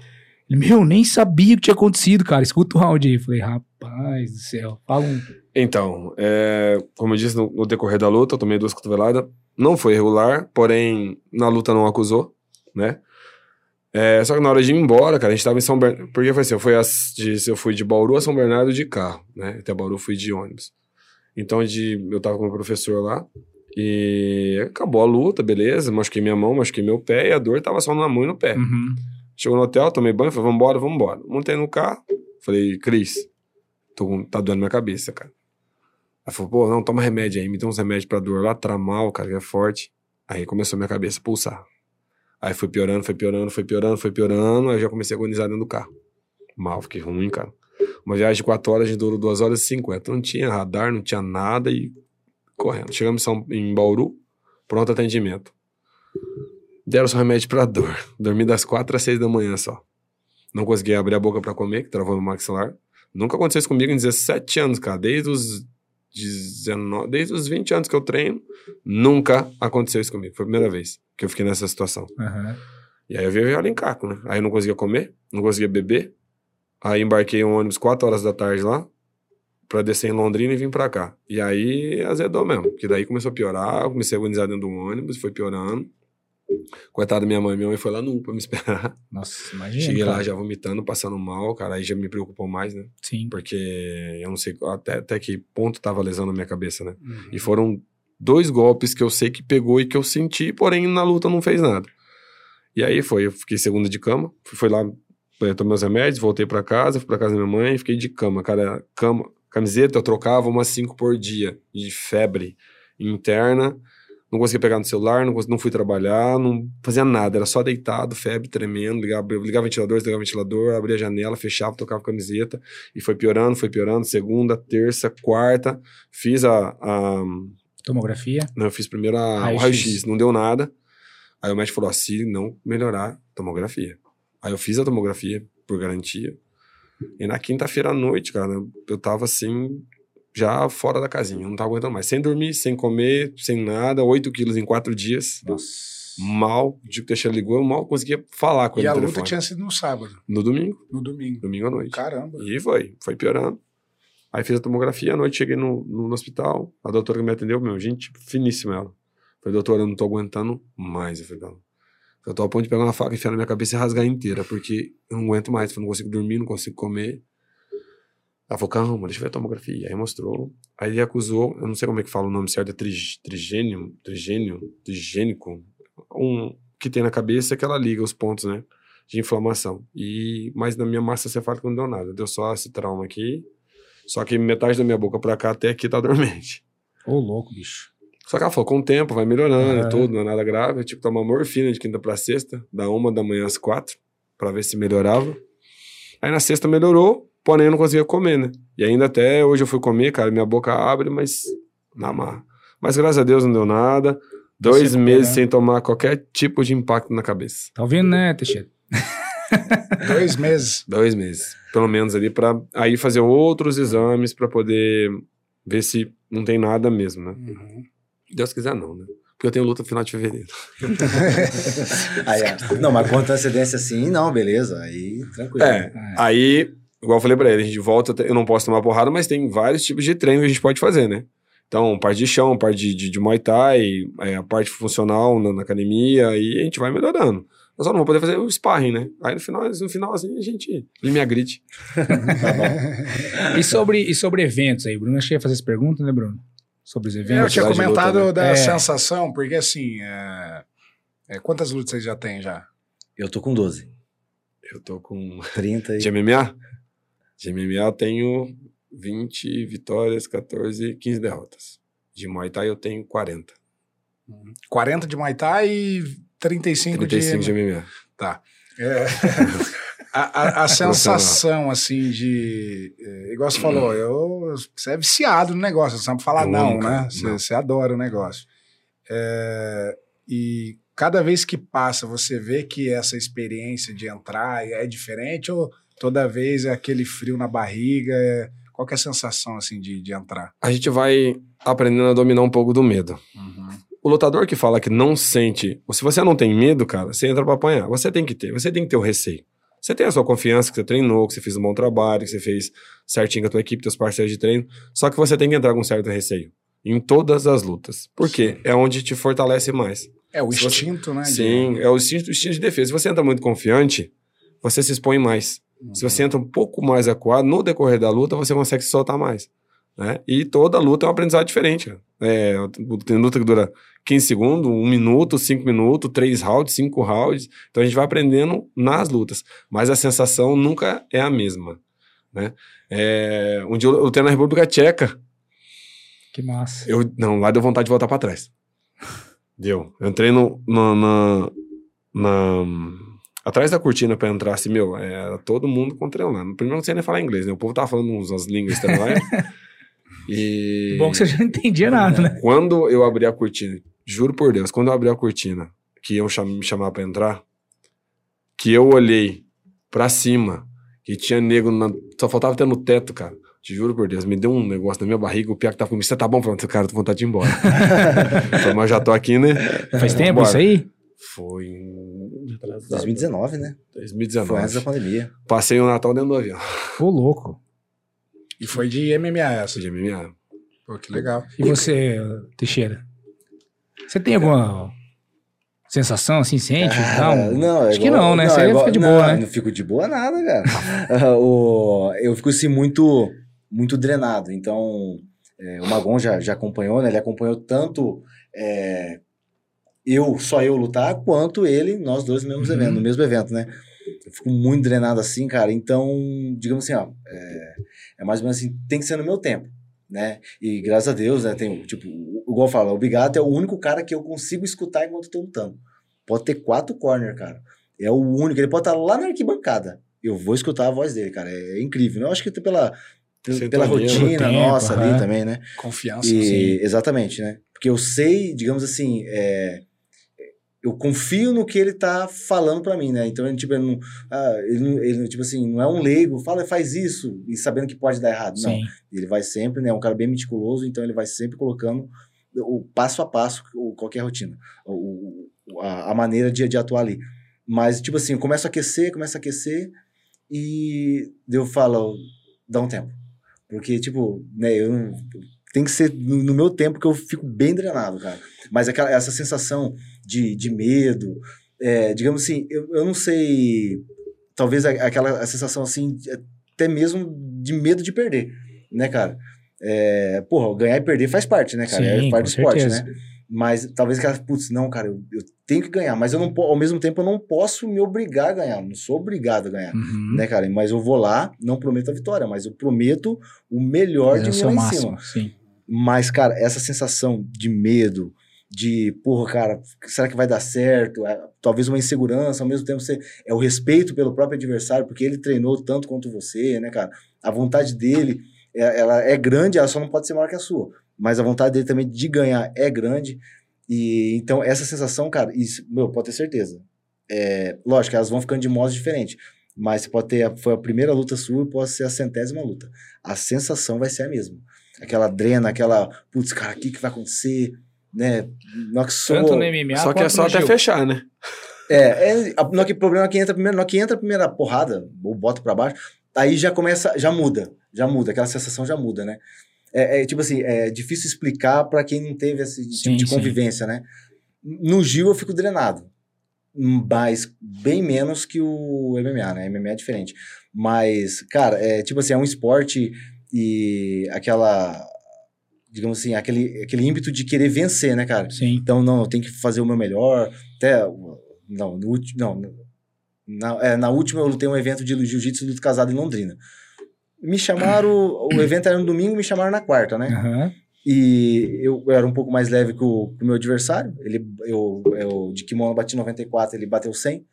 Ele, meu, nem sabia o que tinha acontecido, cara, escuta o áudio aí. Falei, rapaz do céu, fala um... Então, é, como eu disse no, no decorrer da luta, eu tomei duas cotoveladas. Não foi regular, porém, na luta não acusou, né? É, só que na hora de ir embora, cara, a gente tava em São Bernardo. Porque foi assim, eu fui, de, eu fui de Bauru a São Bernardo de carro, né? Até Bauru fui de ônibus. Então, de, eu tava com o professor lá. E acabou a luta, beleza. Machuquei minha mão, machuquei meu pé. E a dor tava só na mão e no pé. Uhum. Chegou no hotel, tomei banho, falei, vambora, vambora. Montei no carro, falei, Cris, tô tá doendo minha cabeça, cara. Aí falou, pô, não, toma remédio aí, me deu uns remédios pra dor lá, tramal, cara, que é forte. Aí começou minha cabeça a pulsar. Aí foi piorando, foi piorando, foi piorando, foi piorando, aí eu já comecei a agonizar dentro do carro. Mal, fiquei ruim, cara. Uma viagem de 4 horas, a gente durou 2 horas e 50. Não tinha radar, não tinha nada e correndo. Chegamos em, São, em Bauru, pronto atendimento. Deram só remédio pra dor. Dormi das 4 às 6 da manhã só. Não consegui abrir a boca pra comer, que travou meu maxilar. Nunca aconteceu isso comigo em 17 anos, cara. Desde os 19, desde os 20 anos que eu treino, nunca aconteceu isso comigo. Foi a primeira vez que eu fiquei nessa situação. Aham. E aí eu vi ela em caco, né? Aí eu não conseguia comer, não conseguia beber. Aí embarquei um ônibus 4 horas da tarde lá, pra descer em Londrina e vir pra cá. E aí azedou mesmo, porque daí começou a piorar, eu comecei a agonizar dentro do ônibus, foi piorando. Coitada da minha mãe, minha mãe foi lá no pra me esperar. Nossa, imagina, Cheguei cara. lá já vomitando, passando mal, cara, aí já me preocupou mais, né? Sim. Porque eu não sei até, até que ponto tava lesando a minha cabeça, né? Uhum. E foram dois golpes que eu sei que pegou e que eu senti, porém na luta não fez nada. E aí foi, eu fiquei segunda de cama, fui, lá, tomei meus remédios, voltei pra casa, fui pra casa da minha mãe, fiquei de cama, cara, cama, camiseta eu trocava umas cinco por dia, de febre interna, não conseguia pegar no celular, não, consegui- não fui trabalhar, não fazia nada, era só deitado, febre tremendo, ligava, ligava ventilador, desligava ventilador, abria a janela, fechava, tocava camiseta, e foi piorando, foi piorando, segunda, terça, quarta, fiz a- a Tomografia. não, eu fiz primeiro a, o Raio-X. não deu nada. Aí o médico falou: "Ah, se não melhorar, tomografia. Aí eu fiz a tomografia, por garantia. E na quinta-feira à noite, cara, eu tava assim, já fora da casinha, não tava aguentando mais. Sem dormir, sem comer, sem nada, 8 quilos em quatro dias. Nossa. Mal, o dia que o Teixeira ligou, eu mal conseguia falar com E ele a no luta tinha sido no sábado, No domingo, no domingo. domingo à noite. Caramba. E foi, foi piorando. Aí fiz a tomografia, à noite cheguei no, no, no hospital, a doutora que me atendeu, meu, gente finíssima ela. Falei, doutora, eu não tô aguentando mais. Eu falei, não. Eu tô a ponto de pegar uma faca, enfiar na minha cabeça e rasgar inteira, porque eu não aguento mais. Eu não consigo dormir, não consigo comer. Ela falou, calma, deixa eu ver a tomografia. Aí mostrou. Aí ele acusou, eu não sei como é que fala o nome certo, é trig, trigênio, trigênio, trigênico, um que tem na cabeça que ela liga os pontos, né, de inflamação. E, mas na minha massa cefálica não deu nada, deu só esse trauma aqui. Só que metade da minha boca pra cá até aqui tá dormente. Ô, louco, bicho. Só que ela falou, com o tempo vai melhorando É. e tudo, não é nada grave. Eu tive que tomar morfina de quinta pra sexta, da uma da manhã às quatro, pra ver se melhorava. Aí na sexta melhorou, porém eu não conseguia comer, né? E ainda até hoje eu fui comer, cara, minha boca abre, mas na marra. Mas graças a Deus não deu nada. Dois Se meses recuperando. sem tomar qualquer tipo de impacto na cabeça. Tá ouvindo, né, Teixeira? Dois meses. Dois meses. Pelo menos ali pra aí fazer outros exames pra poder ver se não tem nada mesmo, né? Uhum. Deus quiser não, né? Porque eu tenho luta no final de fevereiro. Aí, é. Não, mas com antecedência assim, não, beleza. Aí, tranquilo. É, aí, igual eu falei pra ele, a gente volta, eu não posso tomar porrada, mas tem vários tipos de treino que a gente pode fazer, né? Então, parte de chão, parte de, de, de Muay Thai, é, a parte funcional na, na academia, aí a gente vai melhorando. Eu só não vou poder fazer o sparring, né? Aí no final, no final assim, a gente ele me agride. E sobre, e sobre eventos aí, Bruno? Acho que ia fazer essa pergunta, né, Bruno? Sobre os Eu eventos. tinha Quantidade de comentado luta, né? da É. sensação, porque assim, é, é, quantas lutas vocês já têm já? Eu tô com 12. Eu tô com. 30 e... De MMA? De MMA eu tenho 20 vitórias, 14, 15 derrotas. De Muay Thai eu tenho 40. 40 de Muay Thai e 35, 35 de... de MMA. É. a, a- a sensação, assim, de. é, igual você falou, eu, você é viciado no negócio, você sabe falar Eu não, né? Você, não. você adora o negócio. É, e cada vez que passa, você vê que essa experiência de entrar é diferente ou toda vez é aquele frio na barriga? é- qual é a sensação, assim, de, de entrar? A gente vai aprendendo a dominar um pouco do medo. Uhum. O lutador que fala que não sente, ou se você não tem medo, cara, você entra pra apanhar. Você tem que ter, você tem que ter o receio. Você tem a sua confiança que você treinou, que você fez um bom trabalho, que você fez certinho com a tua equipe, teus parceiros de treino. Só que você tem que entrar com um certo receio. Em todas as lutas. Por quê? É onde te fortalece mais. É o Se você- instinto, né? de- Sim, é o instinto, o instinto de defesa. Se você entra muito confiante, você se expõe mais. Se você entra um pouco mais acuado, no decorrer da luta, você consegue se soltar mais. Né? E toda luta é um aprendizado diferente. Cara. É, tem luta que dura 15 segundos, 1 minuto, 5 minutos, 3 rounds, 5 rounds. Então a gente vai aprendendo nas lutas. Mas a sensação nunca é a mesma. Né? É, um dia eu lutei na República Tcheca. Que massa. Eu, não, lá deu vontade de voltar pra trás. Deu. Eu entrei no, no- na, na- Atrás da cortina pra entrar, assim, meu, era todo mundo contra eu lá. Primeiro não sei nem falar inglês, né? O povo tava falando uns, umas línguas estranhas. e. Bom que você já não entendia nada, né? Quando eu abri a cortina, juro por Deus, quando eu abri a cortina, que iam cham- me chamar pra entrar, que eu olhei pra cima, que tinha nego, na- só faltava ter no teto, cara. Te juro por Deus, me deu um negócio na minha barriga, o pior que tava comigo, você tá bom? Falando, cara, tô com vontade de ir embora. Falei, mas já tô aqui, né? Faz tempo Bora. isso aí? Foi em 2019, né? 2019. Foi antes da pandemia. Passei o Natal dentro do avião. Ô, louco. E foi de MMA essa. Essa de MMA. Pô, que legal. E você, Teixeira? Você tem alguma sensação assim, sente? Ah, não. não, é Acho que não, né? é Você igual- fica de não, boa, né? Não fico de boa nada, cara. O- eu fico assim muito, muito drenado. Então, é, o Magon já, já acompanhou, né? Ele acompanhou tanto é, eu, só eu lutar, quanto ele, nós dois no mesmo Uhum. evento, no mesmo evento, né? Eu fico muito drenado assim, cara. Então, digamos assim, ó, é, é mais ou menos assim, tem que ser no meu tempo, né? E graças a Deus, né? Tem, tipo, o- igual eu falo, o Bigato é o único cara que eu consigo escutar enquanto eu tô lutando. Pode ter quatro corner, cara. É o único. Ele pode estar lá na arquibancada. Eu vou escutar a voz dele, cara. É, incrível. Eu acho que pela, pela, pela né? rotina Tempo, nossa aham. ali também, né? Confiança. E, sim. exatamente, né? Porque eu sei, digamos assim, é, eu confio no que ele tá falando para mim, né? Então, ele, tipo, ele não, ah, ele, não, ele, tipo assim, não é um leigo, fala, faz isso, e sabendo que pode dar errado. Não. Sim. Ele vai sempre, né? É um cara bem meticuloso, então ele vai sempre colocando o passo a passo, o, qualquer rotina, o, a, a maneira de, de atuar ali. Mas, tipo assim, eu começo a aquecer, começo a aquecer, e eu falo, dá um tempo. Porque, tipo, né, eu não- tem que ser no, no meu tempo que eu fico bem drenado, cara. Mas aquela, essa sensação de, de medo, é, digamos assim, eu, eu não sei, talvez a- aquela a sensação assim, até mesmo de medo de perder, né, cara? É, porra, ganhar e perder faz parte, né, cara? Sim, é parte do esporte, certeza. né? Mas talvez aquela, putz, não, cara, eu, eu tenho que ganhar, mas eu não ao mesmo tempo eu não posso me obrigar a ganhar, não sou obrigado a ganhar, Uhum. né, cara? Mas eu vou lá, não prometo a vitória, mas eu prometo o melhor Fazer de mim lá em máximo, cima. sim. Mas, cara, essa sensação de medo, de, porra, cara, será que vai dar certo? É, talvez uma insegurança, ao mesmo tempo você, é o respeito pelo próprio adversário, porque ele treinou tanto quanto você, né, cara? A vontade dele, é- ela é grande, ela só não pode ser maior que a sua. Mas a vontade dele também de ganhar é grande. E então, essa sensação, cara, isso, meu, pode ter certeza. É, lógico, elas vão ficando de modos diferentes. Mas você pode ter, foi a primeira luta sua e pode ser a centésima luta. A sensação vai ser a mesma. Aquela drena, aquela, putz, cara, o que, que vai acontecer? Né? Que soa- Tanto no MMA Só que é só até Gil. fechar, né? É, é a- no que problema é que entra primeiro, no que entra a primeira porrada, ou bota pra baixo, aí já começa, já muda, já muda, aquela sensação já muda, né? É, é, tipo assim, é difícil explicar pra quem não teve esse tipo Sim, de sim. convivência, né? No Gil eu fico drenado, mas bem menos que o MMA, né? MMA é diferente. Mas, cara, é tipo assim, é um esporte e aquela, digamos assim, aquele, aquele ímpeto de querer vencer, né, cara? Sim. Então, não, eu tenho que fazer o meu melhor. Até, não, no último, não, na, é, na última eu lutei um evento de jiu-jitsu luto casado em Londrina. Me chamaram, o evento era no domingo, me chamaram na quarta, né? Aham. E eu era um pouco mais leve que o, que o meu adversário. Ele, eu, eu de kimono bati 94, ele bateu 100.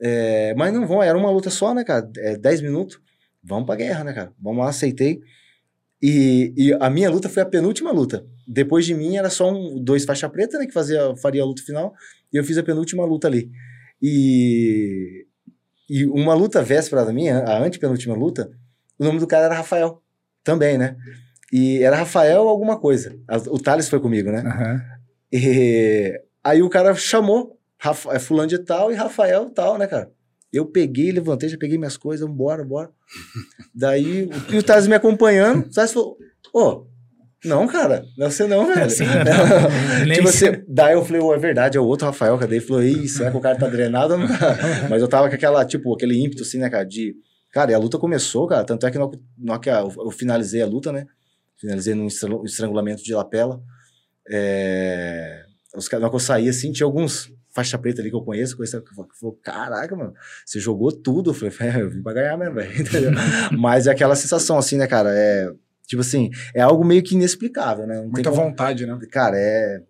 É, mas não vão, era uma luta só, né, cara? É, 10 minutos. Vamos pra guerra, né, cara? Vamos lá, aceitei. E, e a minha luta foi a penúltima luta. Depois de mim era só um, dois faixa preta, né, que fazia, faria a luta final. E eu fiz a penúltima luta ali. E, e uma luta véspera da minha, a antepenúltima luta, o nome do cara era Rafael. Também, né? E era Rafael alguma coisa. O Thales foi comigo, né? Aham. E aí o cara chamou Rafa, é fulano de tal e Rafael tal, né, cara? Eu peguei, levantei, já peguei minhas coisas, bora, bora. Daí, o- e o Thales me acompanhando, o Thales falou, ô, não, cara, não é você não, velho. Assim, não. Tipo assim, daí eu falei, ô, é verdade, é o outro Rafael, cadê? Ele falou, ih, será que o cara tá drenado ou não tá? Mas eu tava com aquela, tipo, aquele ímpeto, assim, né, cara, de... Cara, e a luta começou, cara, tanto é que na hora que- eu finalizei a luta, né, finalizei num estrangu- estrangulamento de lapela, é... Os caras, na hora que eu saí, assim, tinha alguns faixa preta ali que eu conheço, conheço que falou, caraca, mano, você jogou tudo. Eu falei, é, eu vim pra ganhar mesmo, velho, entendeu? Mas é aquela sensação, assim, né, cara, é... Tipo assim, é algo meio que inexplicável, né? Não tem Muita como- vontade, né? Cara, é.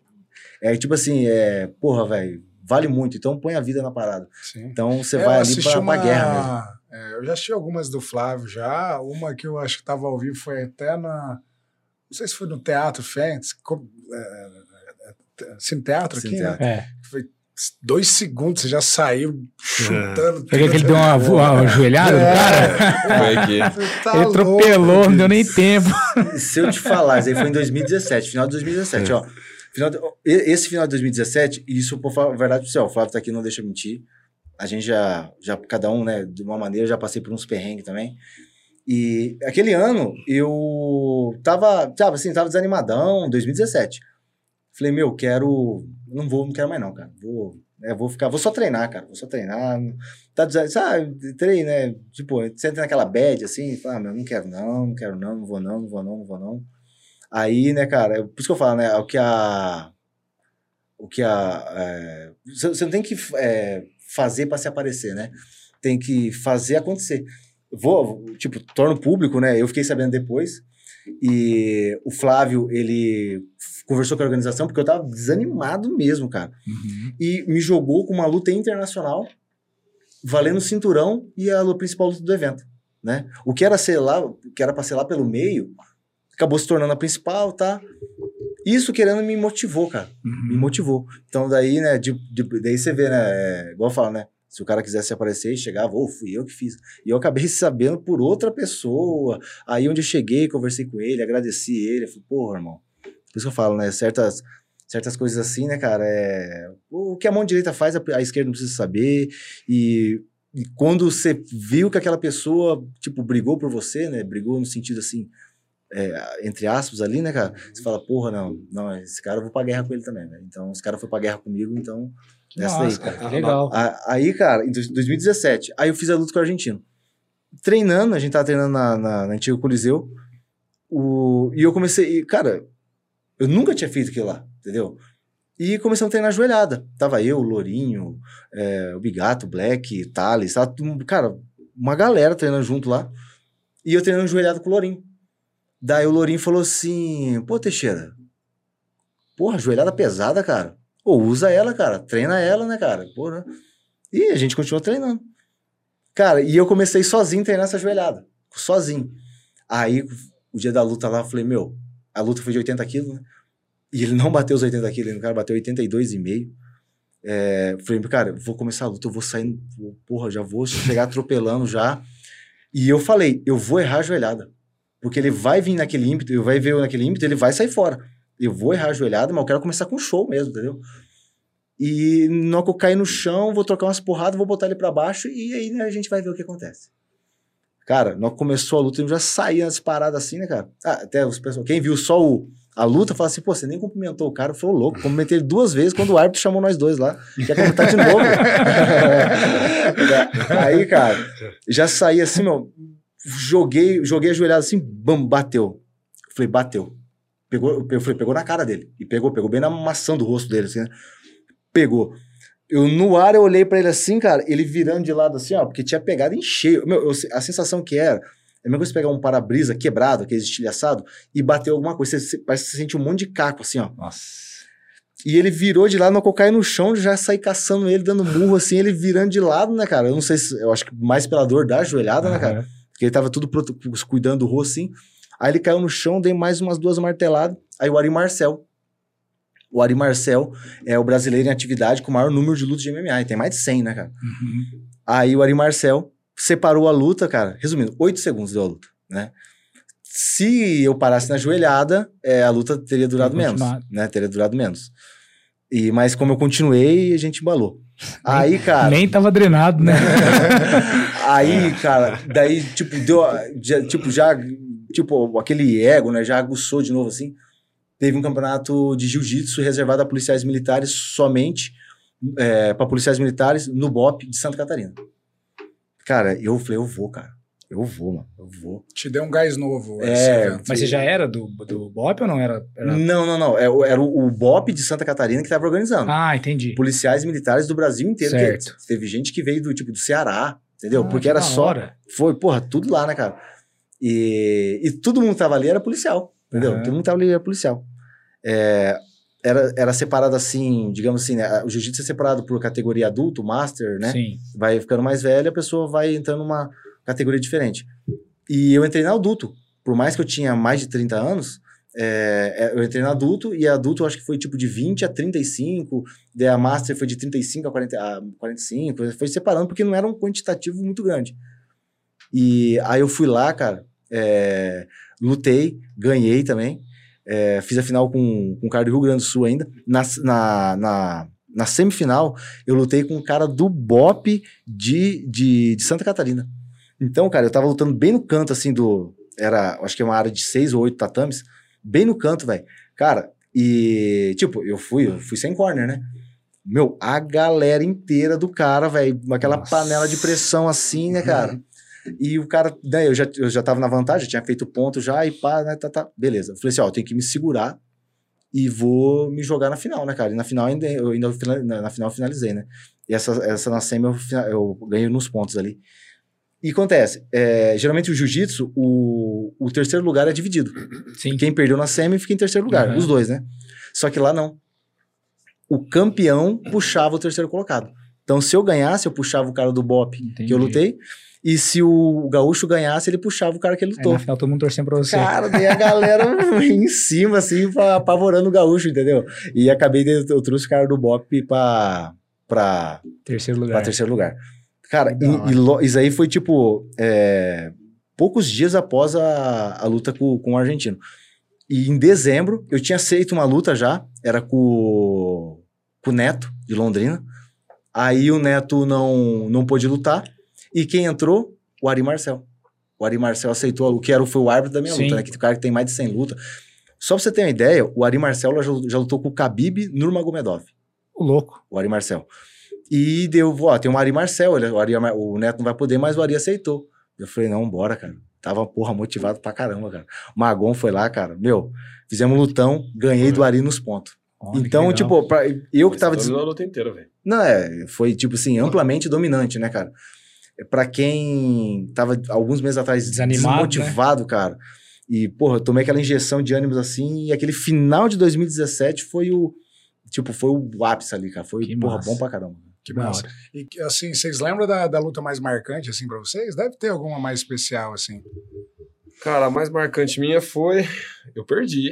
É tipo assim, é. Porra, velho, vale muito, então põe a vida na parada. Sim. Então você É, vai ali pra, uma- pra guerra mesmo. é, eu já assisti algumas do Flávio já. Uma que eu acho que estava ao vivo foi até na. Não sei se foi no Teatro Fênix. co- É, é, é, Cine Teatro aqui, Cine né? Teatro. É. Dois segundos, você já saiu chutando. Peguei que ele deu uma, uma ajoelhada no cara. Foi aqui. Tá ele atropelou, não deu nem tempo. Se eu te falar, isso aí foi em 2017, final de 2017, ó. Final de- esse final de 2017, e isso, por falar a verdade pro céu, o Flávio tá aqui, não deixa eu mentir. A gente já, já, cada um, né, de uma maneira, já passei por uns perrengues também. E aquele ano, eu tava, sabe assim, tava desanimadão, 2017. Falei, meu, quero, não vou, não quero mais não, cara. Vou, né, vou ficar, vou só treinar, cara, vou só treinar. Tá desanimado, sabe, treino, né, tipo, você entra naquela bad, assim, fala, ah, meu, não quero não, não quero não, não vou não, não vou não, não vou não. Aí, né, cara, é por isso que eu falo, né, o que a... O que a... é, você, você não tem que é, fazer para se aparecer, né? Tem que fazer acontecer. Vou, tipo, torno público, né? Eu fiquei sabendo depois. E o Flávio, ele conversou com a organização porque eu tava desanimado mesmo, cara. Uhum. E me jogou com uma luta internacional, valendo cinturão e a principal luta do evento, né? O que era ser lá, o que era para ser lá pelo meio, acabou se tornando a principal, tá? Isso querendo me motivou, cara. Me Uhum. motivou. Então, daí, né, de, de- daí você vê, né, é, igual eu falo, né, se o cara quisesse aparecer e chegava, ô, fui eu que fiz. E eu acabei sabendo por outra pessoa. Aí, onde eu cheguei, conversei com ele, agradeci ele, falei, porra, irmão. Por isso que eu falo, né, certas, certas coisas assim, né, cara, é... O que a mão direita faz, a, a esquerda não precisa saber. E, e quando você viu que aquela pessoa, tipo, brigou por você, né, brigou no sentido, assim, é, entre aspas ali, né, cara? Você fala, porra, não, não, esse cara eu vou pra guerra com ele também, né? Então, esse cara foi pra guerra comigo, então. Essa daí. Nossa, cara, que legal. Aí, cara, em dois- 2017, aí eu fiz a luta com o argentino. Treinando, a gente tava treinando na, na, na antiga Coliseu. O, e eu comecei, e, cara, eu nunca tinha feito aquilo lá, entendeu? E começamos a treinar ajoelhada. Tava eu, o Lourinho, é, o Bigato, o Black, Thales, tava, cara, uma galera treinando junto lá. E eu treinando ajoelhado com o Lourinho. Daí o Lourinho falou assim: pô, Teixeira, porra, joelhada pesada, cara. Pô, usa ela, cara. Treina ela, né, cara? Porra. E a gente continuou treinando. Cara, e eu comecei sozinho a treinar essa joelhada. Sozinho. Aí, o dia da luta lá, eu falei, meu, a luta foi de 80 quilos, né? E ele não bateu os 80 quilos, o cara bateu 82,5. É, falei, cara, eu vou começar a luta, eu vou sair, vou- porra, já vou chegar atropelando já. E eu falei, eu vou errar a joelhada. Porque ele vai vir naquele ímpeto, ele vai ver eu naquele ímpeto, ele vai sair fora. Eu vou errar a joelhada, mas eu quero começar com show mesmo, entendeu? E na hora que eu cair no chão, vou trocar umas porradas, vou botar ele pra baixo e aí né, a gente vai ver o que acontece. Cara, que começou a luta, eu já saía nas paradas assim, né, cara? Ah, até os pessoal, quem viu só o, a luta, fala assim, pô, você nem cumprimentou o cara, foi o louco. Cumprimentei ele duas vezes quando o árbitro chamou nós dois lá. Quer cumprimentar de novo. aí, cara, já saí assim, meu, joguei, joguei ajoelhado assim, bam, bateu. Falei, bateu. Pegou, eu falei, pegou na cara dele. E pegou, pegou bem na maçã do rosto dele, assim, né? Pegou. Eu, no ar, eu olhei pra ele assim, cara, ele virando de lado assim, ó, porque tinha pegado em cheio. Meu, eu- a sensação que era, é a mesma coisa pegar um para-brisa quebrado, aquele estilhaçado, e bater alguma coisa. Você, você- parece que você sente um monte de caco, assim, ó. Nossa. E ele virou de lado, que eu caí no chão, já saí caçando ele, dando murro, assim, ele virando de lado, né, cara? Eu não sei se, eu acho que mais pela dor da joelhada, né, cara? Porque ele tava tudo prote- cuidando do rosto, assim. Aí ele caiu no chão, dei mais umas duas marteladas. Aí o Ari Marcel. O Ari Marcel é o brasileiro em atividade com o maior número de lutas de MMA. E tem mais de 100, né, cara? Uhum. Aí o Ari Marcel separou a luta, cara. Resumindo, 8 segundos deu a luta, né? Se eu parasse na joelhada, é, a luta teria durado menos, né? Teria durado menos. E, mas como eu continuei, a gente embalou. Aí, cara... Nem tava drenado, né? Aí, cara, daí, tipo, deu. Já, tipo, já. Tipo, aquele ego, né? Já aguçou de novo, assim. Teve um campeonato de jiu-jitsu reservado a policiais militares somente é, para policiais militares no BOP de Santa Catarina. Cara, eu falei, eu vou, cara. Eu vou, mano. Eu vou. Te deu um gás novo. É, esse evento. Mas você já era do, do BOP ou não era? era- Não, não, não. É o- Era o, o BOP de Santa Catarina que tava organizando. Ah, entendi. Policiais militares do Brasil inteiro. que Certo. Teve gente que veio do tipo do Ceará, entendeu? Ah, Porque que era só. hora. Foi, porra, tudo lá, né, cara? E, e todo mundo que tava ali era policial, entendeu? Aham. Todo mundo que tava ali era policial. É, era, era separado assim, digamos assim, né? O jiu-jitsu é separado por categoria adulto, master, né? Sim. Vai ficando mais velho, a pessoa vai entrando numa categoria diferente. E eu entrei na adulto. Por mais que eu tinha mais de 30 anos, é, é, eu entrei na adulto, e adulto eu acho que foi tipo de 20 a 35, daí a master foi de 35 a, 40, a 45, foi separando porque não era um quantitativo muito grande. E aí eu fui lá, cara, é, lutei, ganhei também, é, fiz a final com, com o cara do Rio Grande do Sul ainda. Na, na, na, na semifinal, eu lutei com um cara do BOP de, de, de Santa Catarina. Então, cara, eu tava lutando bem no canto, assim, do. Era, acho que é uma área de seis ou oito tatames, bem no canto, velho. Cara, e, tipo, eu fui, eu fui sem corner, né? Meu, a galera inteira do cara, velho, aquela Nossa. panela de pressão assim, né, cara? E o cara, né, eu já, eu já tava na vantagem, tinha feito ponto já, e pá, né, tá, tá, beleza. Eu falei assim, ó, eu tenho que me segurar e vou me jogar na final, né, cara? E na final ainda, eu ainda na, na final finalizei, né? E essa, essa na semi eu, eu ganhei nos pontos ali. E acontece, é, geralmente o jiu-jitsu, o, o terceiro lugar é dividido. Sim. Quem perdeu na semi fica em terceiro lugar, Uhum. os dois, né? Só que lá não. O campeão puxava o terceiro colocado. Então, se eu ganhasse, eu puxava o cara do Bop que Entendi. eu lutei. E se o Gaúcho ganhasse, ele puxava o cara que ele Aí, lutou. na final, todo mundo torcendo pra você. Cara, daí a galera em cima, assim, apavorando o gaúcho, entendeu? E acabei, de, eu trouxe o cara do Bop pra, pra, Terceiro pra lugar. terceiro lugar. Cara, e, e isso aí foi, tipo, é, poucos dias após a, a luta com, com o argentino. E em dezembro, eu tinha aceito uma luta já, era com, com o Neto, de Londrina. Aí o Neto não, não pôde lutar. E quem entrou? O Ari Marcel. O Ari Marcel aceitou, o que era, foi o árbitro da minha Sim. luta, né? Que o cara que tem mais de 100 lutas. Só pra você ter uma ideia, o Ari Marcel já, já lutou com o Khabib Nurmagomedov O louco. o Ari Marcel. E deu, ó, tem o Ari Marcel, ele, o, Ari, o Neto não vai poder, mas o Ari aceitou. Eu falei, não, bora, cara. Tava, porra, motivado pra caramba, cara. O Magon foi lá, cara. Meu, fizemos um lutão, ganhei do Ari nos pontos. Que então, tipo, pra- eu que tava. des- a luta inteira, velho. Não, é, foi, tipo assim, amplamente dominante, né, cara? É, Pra quem tava alguns meses atrás Desanimado, né? desmotivado, cara. E, porra, eu tomei aquela injeção de ânimos assim, e aquele final de 2017 foi o. Tipo, foi o ápice ali, cara. Foi, Que porra, massa. bom pra caramba. Que massa. E assim, vocês lembram da, da luta mais marcante, assim, pra vocês? Deve ter alguma mais especial, assim. Cara, a mais marcante minha foi. Eu perdi.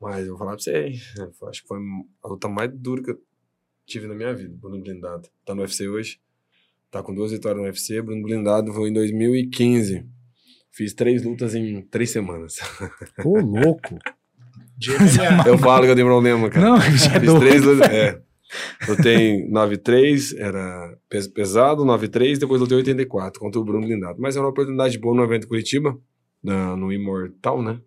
Mas eu vou falar pra você, hein? Eu Acho que foi a luta mais dura que eu tive na minha vida. Bruno Blindado. Tá no UFC hoje. Tá com duas vitórias no UFC. Bruno Blindado foi em 2015. Fiz três lutas em três semanas. Ô, louco. De MMA. Eu falo que eu tenho problema, cara. Não, já é Fiz doido. três lutas. É. Lutei 9-3, era peso pesado, 9-3, depois lutei 84 contra o Bruno Blindado. Mas era uma oportunidade boa no evento Curitiba, na- no Imortal, né?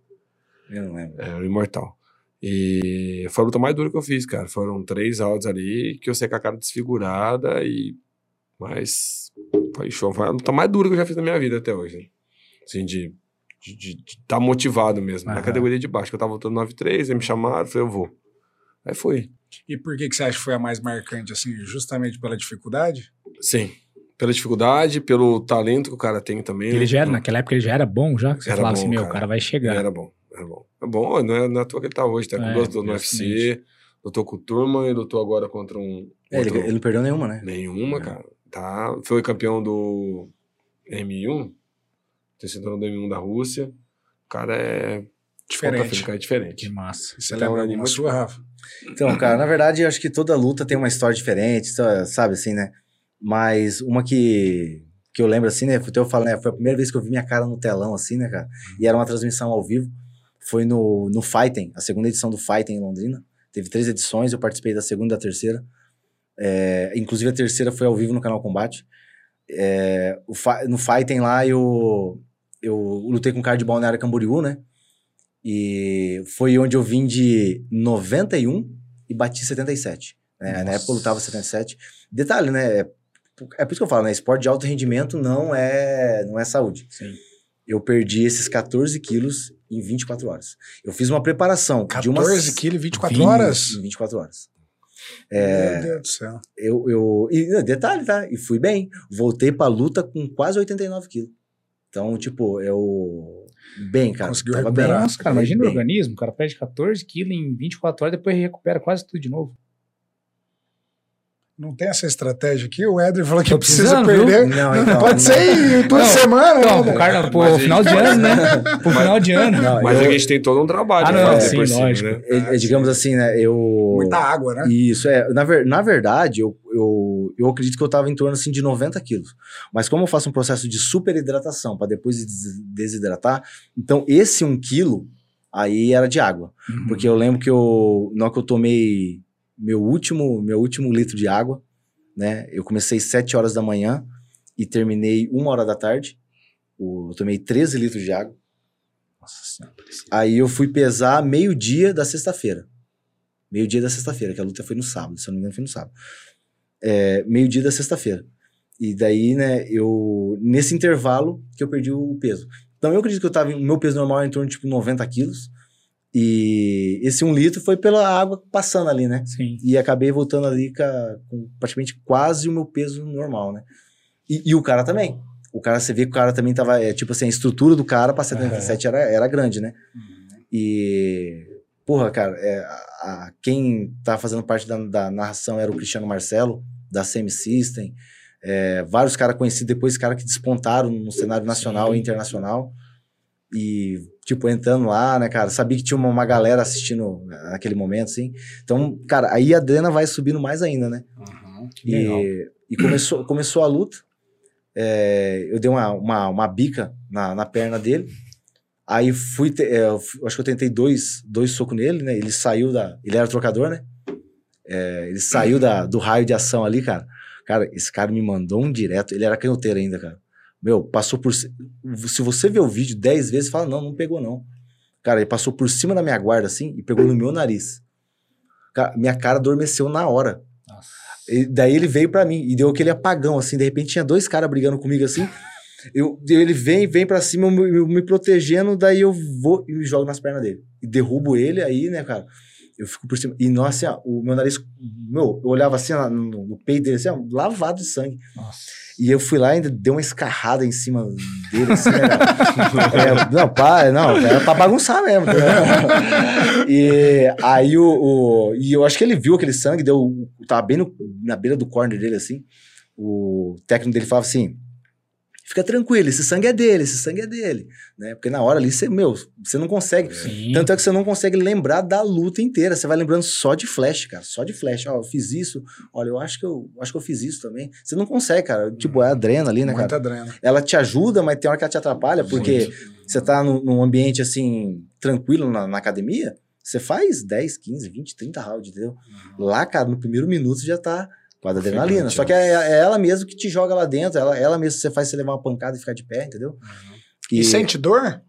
Eu não lembro. É, o Imortal. E foi a luta mais dura que eu fiz, cara. Foram três rounds ali que eu sei com a cara desfigurada e. Mas. Foi show. Foi a luta mais dura que eu já fiz na minha vida até hoje. né? Assim, de estar de, de tá motivado mesmo. Na Aham. categoria de baixo, que eu tava lutando 9-3, aí me chamaram, falei, eu vou. Aí foi. E por que, que você acha que foi a mais marcante, assim, justamente pela dificuldade? Sim. Pela dificuldade, pelo talento que o cara tem também. Ele né? já era, naquela época ele já era bom, já? Você Era falava bom, assim, meu, o cara. cara vai chegar. Era bom, era bom. É bom, não é, não é à toa que ele tá hoje, tá com É, duas lutas no UFC, lutou com o Turma e lutou agora contra um. É, ele, outro- ele não perdeu nenhuma, né? Nenhuma, É. cara. Tá, foi campeão do M1, tem cinturão do M1 da Rússia. O cara é. Diferente. É diferente. Que massa. Você Então, lembra ali, alguma muito- sua, Rafa? Então, cara, na verdade, eu acho que toda luta tem uma história diferente, sa- sabe assim, né? Mas uma que, que eu lembro assim, né? Eu falo, né? Foi a primeira vez que eu vi minha cara no telão, assim, né, cara? E era uma transmissão ao vivo. Foi no, no Fighting, a segunda edição do Fighting em Londrina. Teve três edições, eu participei da segunda e da terceira. É, inclusive a terceira foi ao vivo no canal Combate. É, o no Fighting lá eu, eu lutei com um cara de Balneário Camboriú, né? E foi onde eu vim de 91 e bati 77. Né? Na época eu lutava 77. Detalhe, né? É, é por isso que eu falo, né? Esporte de alto rendimento não é, não é saúde. Sim. Eu perdi esses 14 quilos em 24 horas. Eu fiz uma preparação de umas... 14 quilos, 24 Vinte. horas? Em 24 horas. É, Meu Deus do céu. eu, eu e, detalhe, tá? E fui bem. Voltei pra luta com quase 89 quilos. Então, tipo, eu. Bem, cara. Conseguiu tava recuperar. bem. Nossa, cara, imagina o bem. organismo. O cara perde 14 quilos em 24 horas, depois recupera quase tudo de novo. Não tem essa estratégia aqui? O Éder falou que precisa perder. Não, então, Pode não. ser em toda Não, semana, Não, né? pro, cara, pro Mas aí- final de ano, né? Pro final de ano. Não, Mas eu- a gente tem todo um trabalho Ah, não, fazer sim, lógico. né? é- é, digamos assim, né? Eu. Muita água, né? Isso, é. Na, ver- na verdade, eu, eu, eu acredito que eu tava em torno assim, de 90 quilos. Mas como eu faço um processo de superidratação para depois des- desidratar, então esse 1 quilo aí era de água. Uhum. Porque eu lembro que eu, na hora que eu tomei meu último, meu último litro de água, né? Eu comecei 7 horas da manhã e terminei 1 hora da tarde. O- Eu tomei 13 litros de água. Nossa senhora. Aí eu fui pesar meio-dia da sexta-feira. Meio-dia da sexta-feira, que a luta foi no sábado, se eu não me engano, foi no sábado. É, meio-dia da sexta-feira. E daí, né, eu. Nesse intervalo que eu perdi o peso. Então eu acredito que eu tava. O meu peso normal em torno de tipo 90 quilos. E esse um litro foi pela água passando ali, né? Sim. E acabei voltando ali com praticamente quase o meu peso normal, né? E, e o cara também. O cara, você vê que o cara também tava, é, tipo assim, a estrutura do cara pra 77 era, era grande, né? E, porra, cara, é, a, a- quem tá fazendo parte da, da narração era o Cristiano Marcelo, da Semi System. É, vários caras conhecidos depois, caras que despontaram no cenário nacional Sim. e internacional. E, tipo, entrando lá, né, cara? Sabia que tinha uma, uma galera assistindo naquele momento, assim. Então, cara, aí a adrena vai subindo mais ainda, né? Uhum. E, e começou, começou a luta. É, eu dei uma, uma, uma bica na, na perna dele. Aí fui, te- é, acho que eu tentei dois, dois socos nele, né? Ele saiu da. Ele era trocador, né? É, ele saiu da, do raio de ação ali, cara. Cara, esse cara me mandou um direto. Ele era canhoteiro ainda, cara. Meu, passou por. Se você ver o vídeo dez vezes, fala, não, não pegou, não. Cara, ele passou por cima da minha guarda, assim, e pegou no meu nariz. Cara, minha cara adormeceu na hora. Nossa. E daí ele veio pra mim e deu aquele apagão, assim. De repente tinha dois caras brigando comigo assim. Eu, ele vem, vem pra cima, eu me, eu me protegendo, daí eu vou e me jogo nas pernas dele. E derrubo ele aí, né, cara? Eu fico por cima. E nossa, assim, o meu nariz. Meu, eu olhava assim no, no peito dele, assim, ó, lavado de sangue. Nossa. E eu fui lá e ainda dei uma escarrada em cima dele, assim, né, cara? É, não, pá, não, era pra bagunçar mesmo. ligado? e aí o, o- E eu acho que ele viu aquele sangue, deu. Tava bem no- na beira do corner dele, assim. O técnico dele falava assim. Fica tranquilo, esse sangue é dele, esse sangue é dele, né? Porque na hora ali, você, meu, você não consegue. Sim. Tanto é que você não consegue lembrar da luta inteira. Você vai lembrando só de flash, cara. Só de flash. Ó, eu fiz isso. Olha, eu acho que eu acho que eu fiz isso também. Você não consegue, cara. Tipo, é adrena ali, né, Muita cara? adrena. Ela te ajuda, mas tem hora que ela te atrapalha, porque você tá num, num ambiente assim, tranquilo na, na academia, você faz 10, 15, 20, 30 rounds, entendeu? Lá, cara, no primeiro minuto já tá com a adrenalina. Só que é, é ela mesmo que te joga lá dentro, ela, ela mesmo que você faz você levar uma pancada e ficar de pé, entendeu? E, sente dor?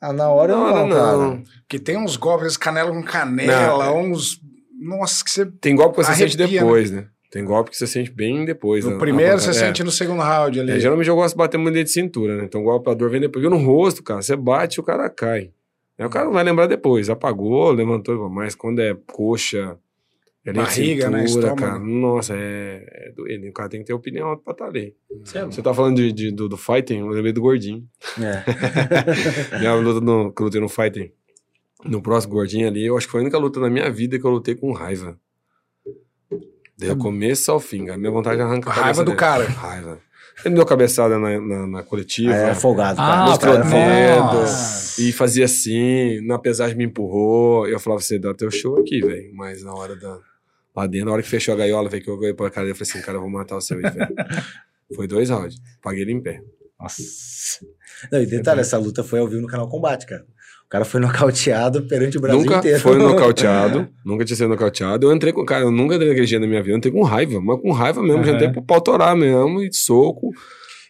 Ah, na hora Não, não, não, cara. não. Que tem uns golpes, canela com canela, uns. Nossa, que você. Tem golpe que você sente Arrepia, depois, né? Tem golpe que você sente bem depois. No né? primeiro você. É. sente no segundo round ali. É, geralmente eu gosto de bater muito dentro de cintura, né? Então o golpe a dor vem depois. Porque no rosto, cara, você bate e o cara cai. Aí o cara não vai lembrar depois. Apagou, levantou. Mas quando é coxa, é de Barriga, né? cintura, Estômago. cara. Nossa, é, é doendo. O cara tem que ter opinião pra estar ali. Sério? Você tá falando de, de- do, do fighting, eu lembrei do gordinho. É. Minha luta no, que eu lutei no fighting. No próximo gordinho ali, eu acho que foi a única luta na minha vida que eu lutei com raiva. Do começo ao fim, cara. Minha vontade é arrancar a Raiva do dele. cara. Raiva. Ele me deu cabeçada na, na, na coletiva. é folgado, Ah, cara. É protedos. E fazia assim, na pesagem me empurrou. Eu falava assim, dá teu show aqui, velho. Mas na hora da. Lá dentro, na hora que fechou a gaiola, velho, que eu ganhei pra cara eu falei assim, cara, eu vou matar o seu. Foi dois rounds. Paguei ele em pé. Nossa. Não, e detalhe, essa luta foi ao vivo no canal Combate, cara. O cara foi nocauteado perante o Brasil nunca inteiro. foi nocauteado. nunca tinha sido nocauteado. Eu entrei com. Cara, eu nunca entrei naquele dia na minha vida. Eu entrei com raiva, mas com raiva mesmo. Já Aham. entrei pro pau torar mesmo, e soco.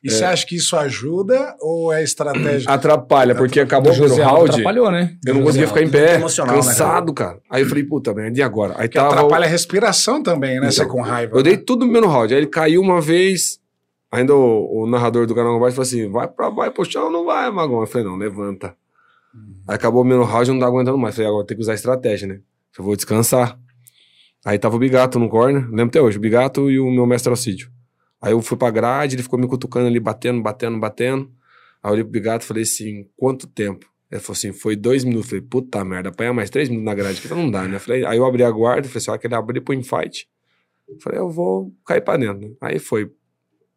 E você acha que isso ajuda ou é estratégia? Atrapalha, porque acabou o primeiro Aldo round. atrapalhou, né? Eu não conseguia ficar em pé, emocional, né, cansado, cara? Aí eu falei, puta merda, e agora? Aí Que tava. o- atrapalha a respiração também, né? Você Então, com raiva. Eu dei né? tudo no primeiro round. Aí ele caiu uma vez. Ainda o, o narrador do canal Combate falou assim: vai pra vai pro chão, não vai, Magão. Eu falei, não, levanta. Aí acabou o primeiro round, eu não tava aguentando mais. Falei, agora tem que usar estratégia, né? Eu vou descansar. Aí tava o Bigato no corner, lembro até hoje, o Bigato e o meu mestre Alcídio. Aí eu fui pra grade, ele ficou me cutucando ali, batendo, batendo, batendo. Aí eu olhei pro Bigato e falei assim: quanto tempo? Ele falou assim: foi dois minutos. Eu falei, puta merda, apanhar mais três minutos na grade, que não dá, né? Eu falei, aí eu abri a guarda, falei assim: olha que ele abrir pro infight. Eu Falei, eu vou cair pra dentro. né? Aí foi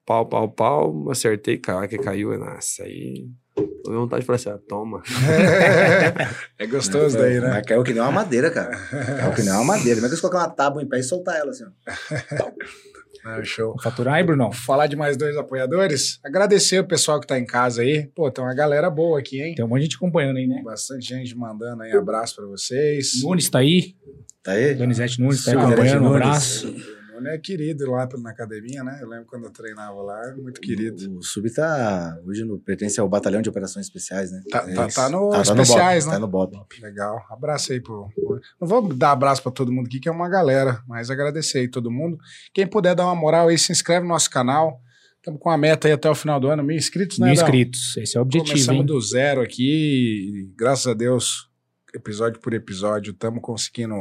pau, pau, pau, acertei, cara, que caiu. Nossa, aí. Tô com vontade de falar assim: ah, toma. é gostoso daí, né? Mas caiu que nem uma madeira, cara. Caiu que nem uma madeira. Como é que você colocar uma tábua em pé e soltar ela assim, ó? É, show. Faturar aí, Brunão? Falar de mais dois apoiadores. Agradecer o pessoal que tá em casa aí. Pô, tem uma galera boa aqui, hein? Tem um monte de gente acompanhando aí, né? Bastante gente mandando aí abraço pra vocês. Nunes tá aí. Tá aí? Donizete Nunes tá aí acompanhando. Um Nunes. abraço. O é querido lá na academia, né? Eu lembro quando eu treinava lá, muito querido. O Sub tá hoje no, pertence ao Batalhão de Operações Especiais, né? Tá- É tá- isso. tá no Bob, especiais, né? Tá no Bob. Legal. Abraço aí pro. Não vou dar abraço pra todo mundo aqui, que é uma galera, mas agradecer aí todo mundo. Quem puder dar uma moral aí, se inscreve no nosso canal. Estamos com a meta aí até o final do ano, mil inscritos, né? Mil Adão? inscritos. Esse é o objetivo, Começamos hein? do zero aqui, e graças a Deus, episódio por episódio, estamos conseguindo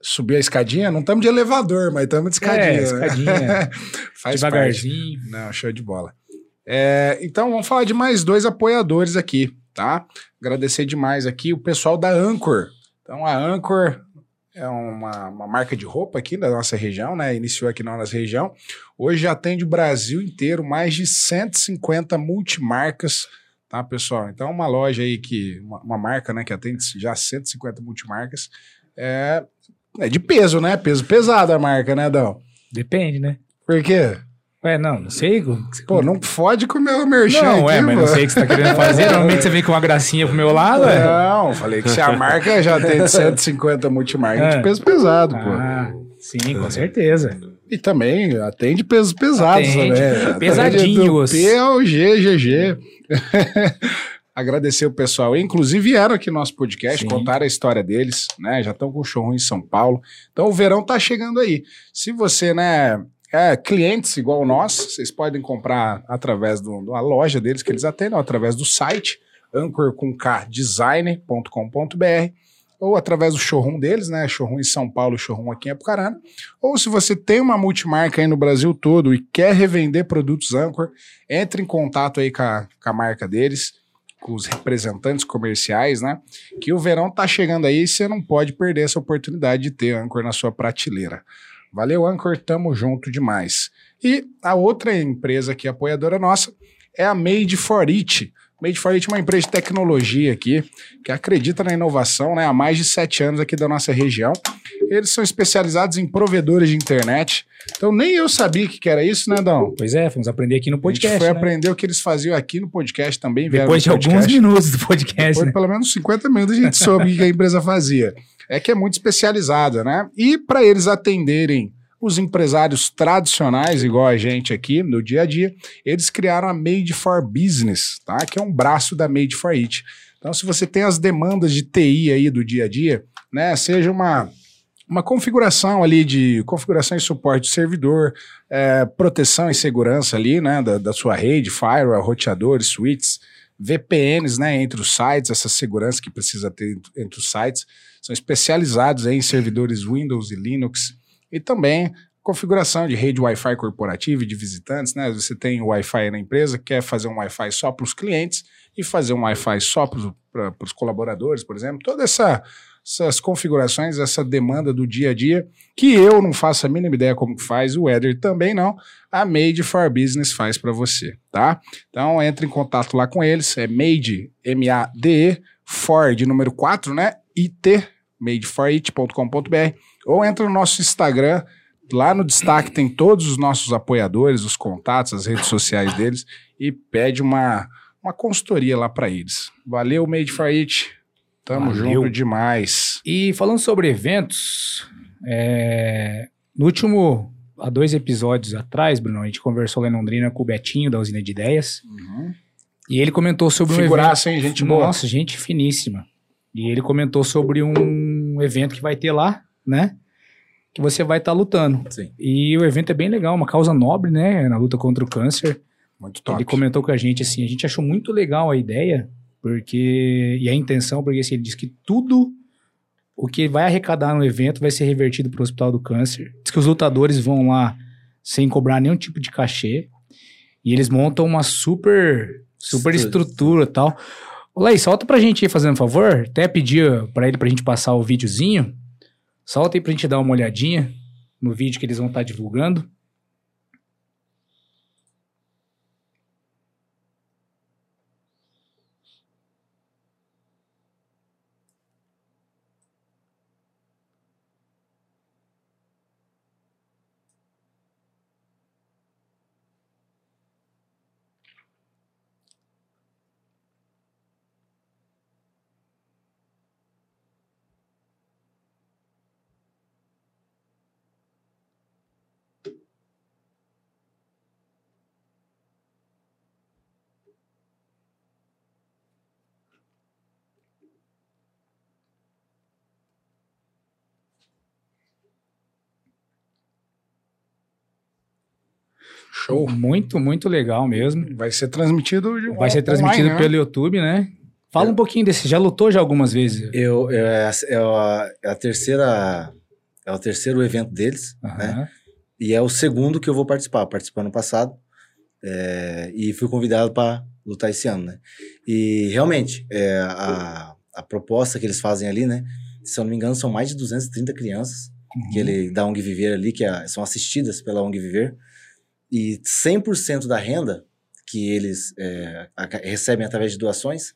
subir a escadinha. Não estamos de elevador, mas estamos de escadinha. É, né? escadinha. Faz parte. Devagarzinho. Não, show de bola. É, então, vamos falar de mais dois apoiadores aqui, tá? Agradecer demais aqui o pessoal da Anchor. Então, a Anchor é uma, uma marca de roupa aqui da nossa região, né? Iniciou aqui na nossa região. Hoje atende o Brasil inteiro, mais de 150 multimarcas, tá, pessoal? Então, uma loja aí que, uma, uma marca, né, que atende já 150 multimarcas, é, é de peso, né? Peso pesado a marca, né, Dão? Depende, né? Por quê? Ué, não, não sei. Pô, não fode com o meu merchan Não, é, mas não mano. sei o que você tá querendo fazer. Normalmente você vem com uma gracinha pro meu lado, é. Não, falei que se a marca já tem 150 multimarcas É. de peso pesado, pô. Ah, sim, com certeza. E também atende pesos pesados Atende. Atende Pesadinhos. Do P ao G, GG. Agradecer o pessoal. Inclusive vieram aqui no nosso podcast, Sim. contaram a história deles, né? Já estão com o showroom em São Paulo. Então o verão tá chegando aí. Se você, né, é clientes igual nós, vocês podem comprar através do, da loja deles que eles atendem, ou através do site anchor.design.com.br ou através do showroom deles, né? Showroom em São Paulo, showroom aqui em Apucarana. Ou se você tem uma multimarca aí no Brasil todo e quer revender produtos Anchor, entre em contato aí com a, com a marca deles, com os representantes comerciais, né? Que o verão tá chegando aí e você não pode perder essa oportunidade de ter Anchor na sua prateleira. Valeu, Anchor, tamo junto demais. E a outra empresa aqui, apoiadora nossa, é a Made for It. Made for It é uma empresa de tecnologia aqui, que acredita na inovação né, há mais de sete anos aqui da nossa região. Eles são especializados em provedores de internet. Então nem eu sabia o que era isso, né, Dão? Pois é, fomos aprender aqui no a podcast. gente foi né? aprender o que eles faziam aqui no podcast também. Depois de alguns minutos do podcast, Depois né? pelo menos 50 minutos a gente soube o que a empresa fazia. É que é muito especializada, né? E para eles atenderem os empresários tradicionais, igual a gente aqui no dia a dia, eles criaram a Made for Business, tá? Que é um braço da Made for It. Então, se você tem as demandas de TI aí do dia a dia, né? Seja uma uma configuração ali de configuração e suporte de servidor, é, proteção e segurança ali, né, da, da sua rede, firewall, roteadores, switches, VPNs, né, entre os sites, essa segurança que precisa ter entre- os sites, são especializados em servidores Windows e Linux e também configuração de rede Wi-Fi corporativa e de visitantes, né? Você tem o Wi-Fi na empresa, quer fazer um Wi-Fi só para os clientes e fazer um Wi-Fi só para os colaboradores, por exemplo. Toda essa essas configurações, essa demanda do dia a dia, que eu não faço a mínima ideia como que faz, o Eder também não, a Made for Business faz para você, tá? Então entre em contato lá com eles, é Made, M-A-D-E, for de número 4, né? IT, madeforit.com.br, ou entra no nosso Instagram, lá no destaque tem todos os nossos apoiadores, os contatos, as redes sociais deles, e pede uma, uma consultoria lá para eles. Valeu, Made for It. Tamo Valeu. junto demais. E falando sobre eventos, é, no último, há dois episódios atrás, Bruno, a gente conversou lá em Londrina com o Betinho, da Usina de Ideias, e ele comentou sobre um evento... Figuraça, hein, gente boa. Nossa, gente finíssima. E ele comentou sobre um evento que vai ter lá, né? Que você vai estar lutando. Sim. E o evento é bem legal, uma causa nobre, né? Na luta contra o câncer. Muito top. Ele comentou com a gente assim, a gente achou muito legal a ideia, porque e a intenção, porque assim, ele disse que tudo o que vai arrecadar no evento vai ser revertido para o Hospital do Câncer. Diz que os lutadores vão lá sem cobrar nenhum tipo de cachê e eles montam uma super super Estrutura. e tal. Ô, Laís, solta pra gente aí, fazendo um favor. Até pedir pra ele pra gente passar o videozinho. Solta aí pra gente dar uma olhadinha no vídeo que eles vão estar divulgando. Show. Muito, muito legal mesmo. Vai ser transmitido de Vai ser transmitido online, né? pelo YouTube, né? Fala um pouquinho desse. Já lutou já algumas vezes? Eu, eu- é, a, é a- é a terceira. É o terceiro evento deles, né? Aham. E é o segundo que eu vou participar. Participei ano passado é, e fui convidado para lutar esse ano, né? E realmente, é, a, a proposta que eles fazem ali, né? se eu não me engano, são mais de 230 crianças Uhum. que ele da ONG Viver ali, que é- são assistidas pela ONG Viver, e 100% da renda que eles é, recebem através de doações,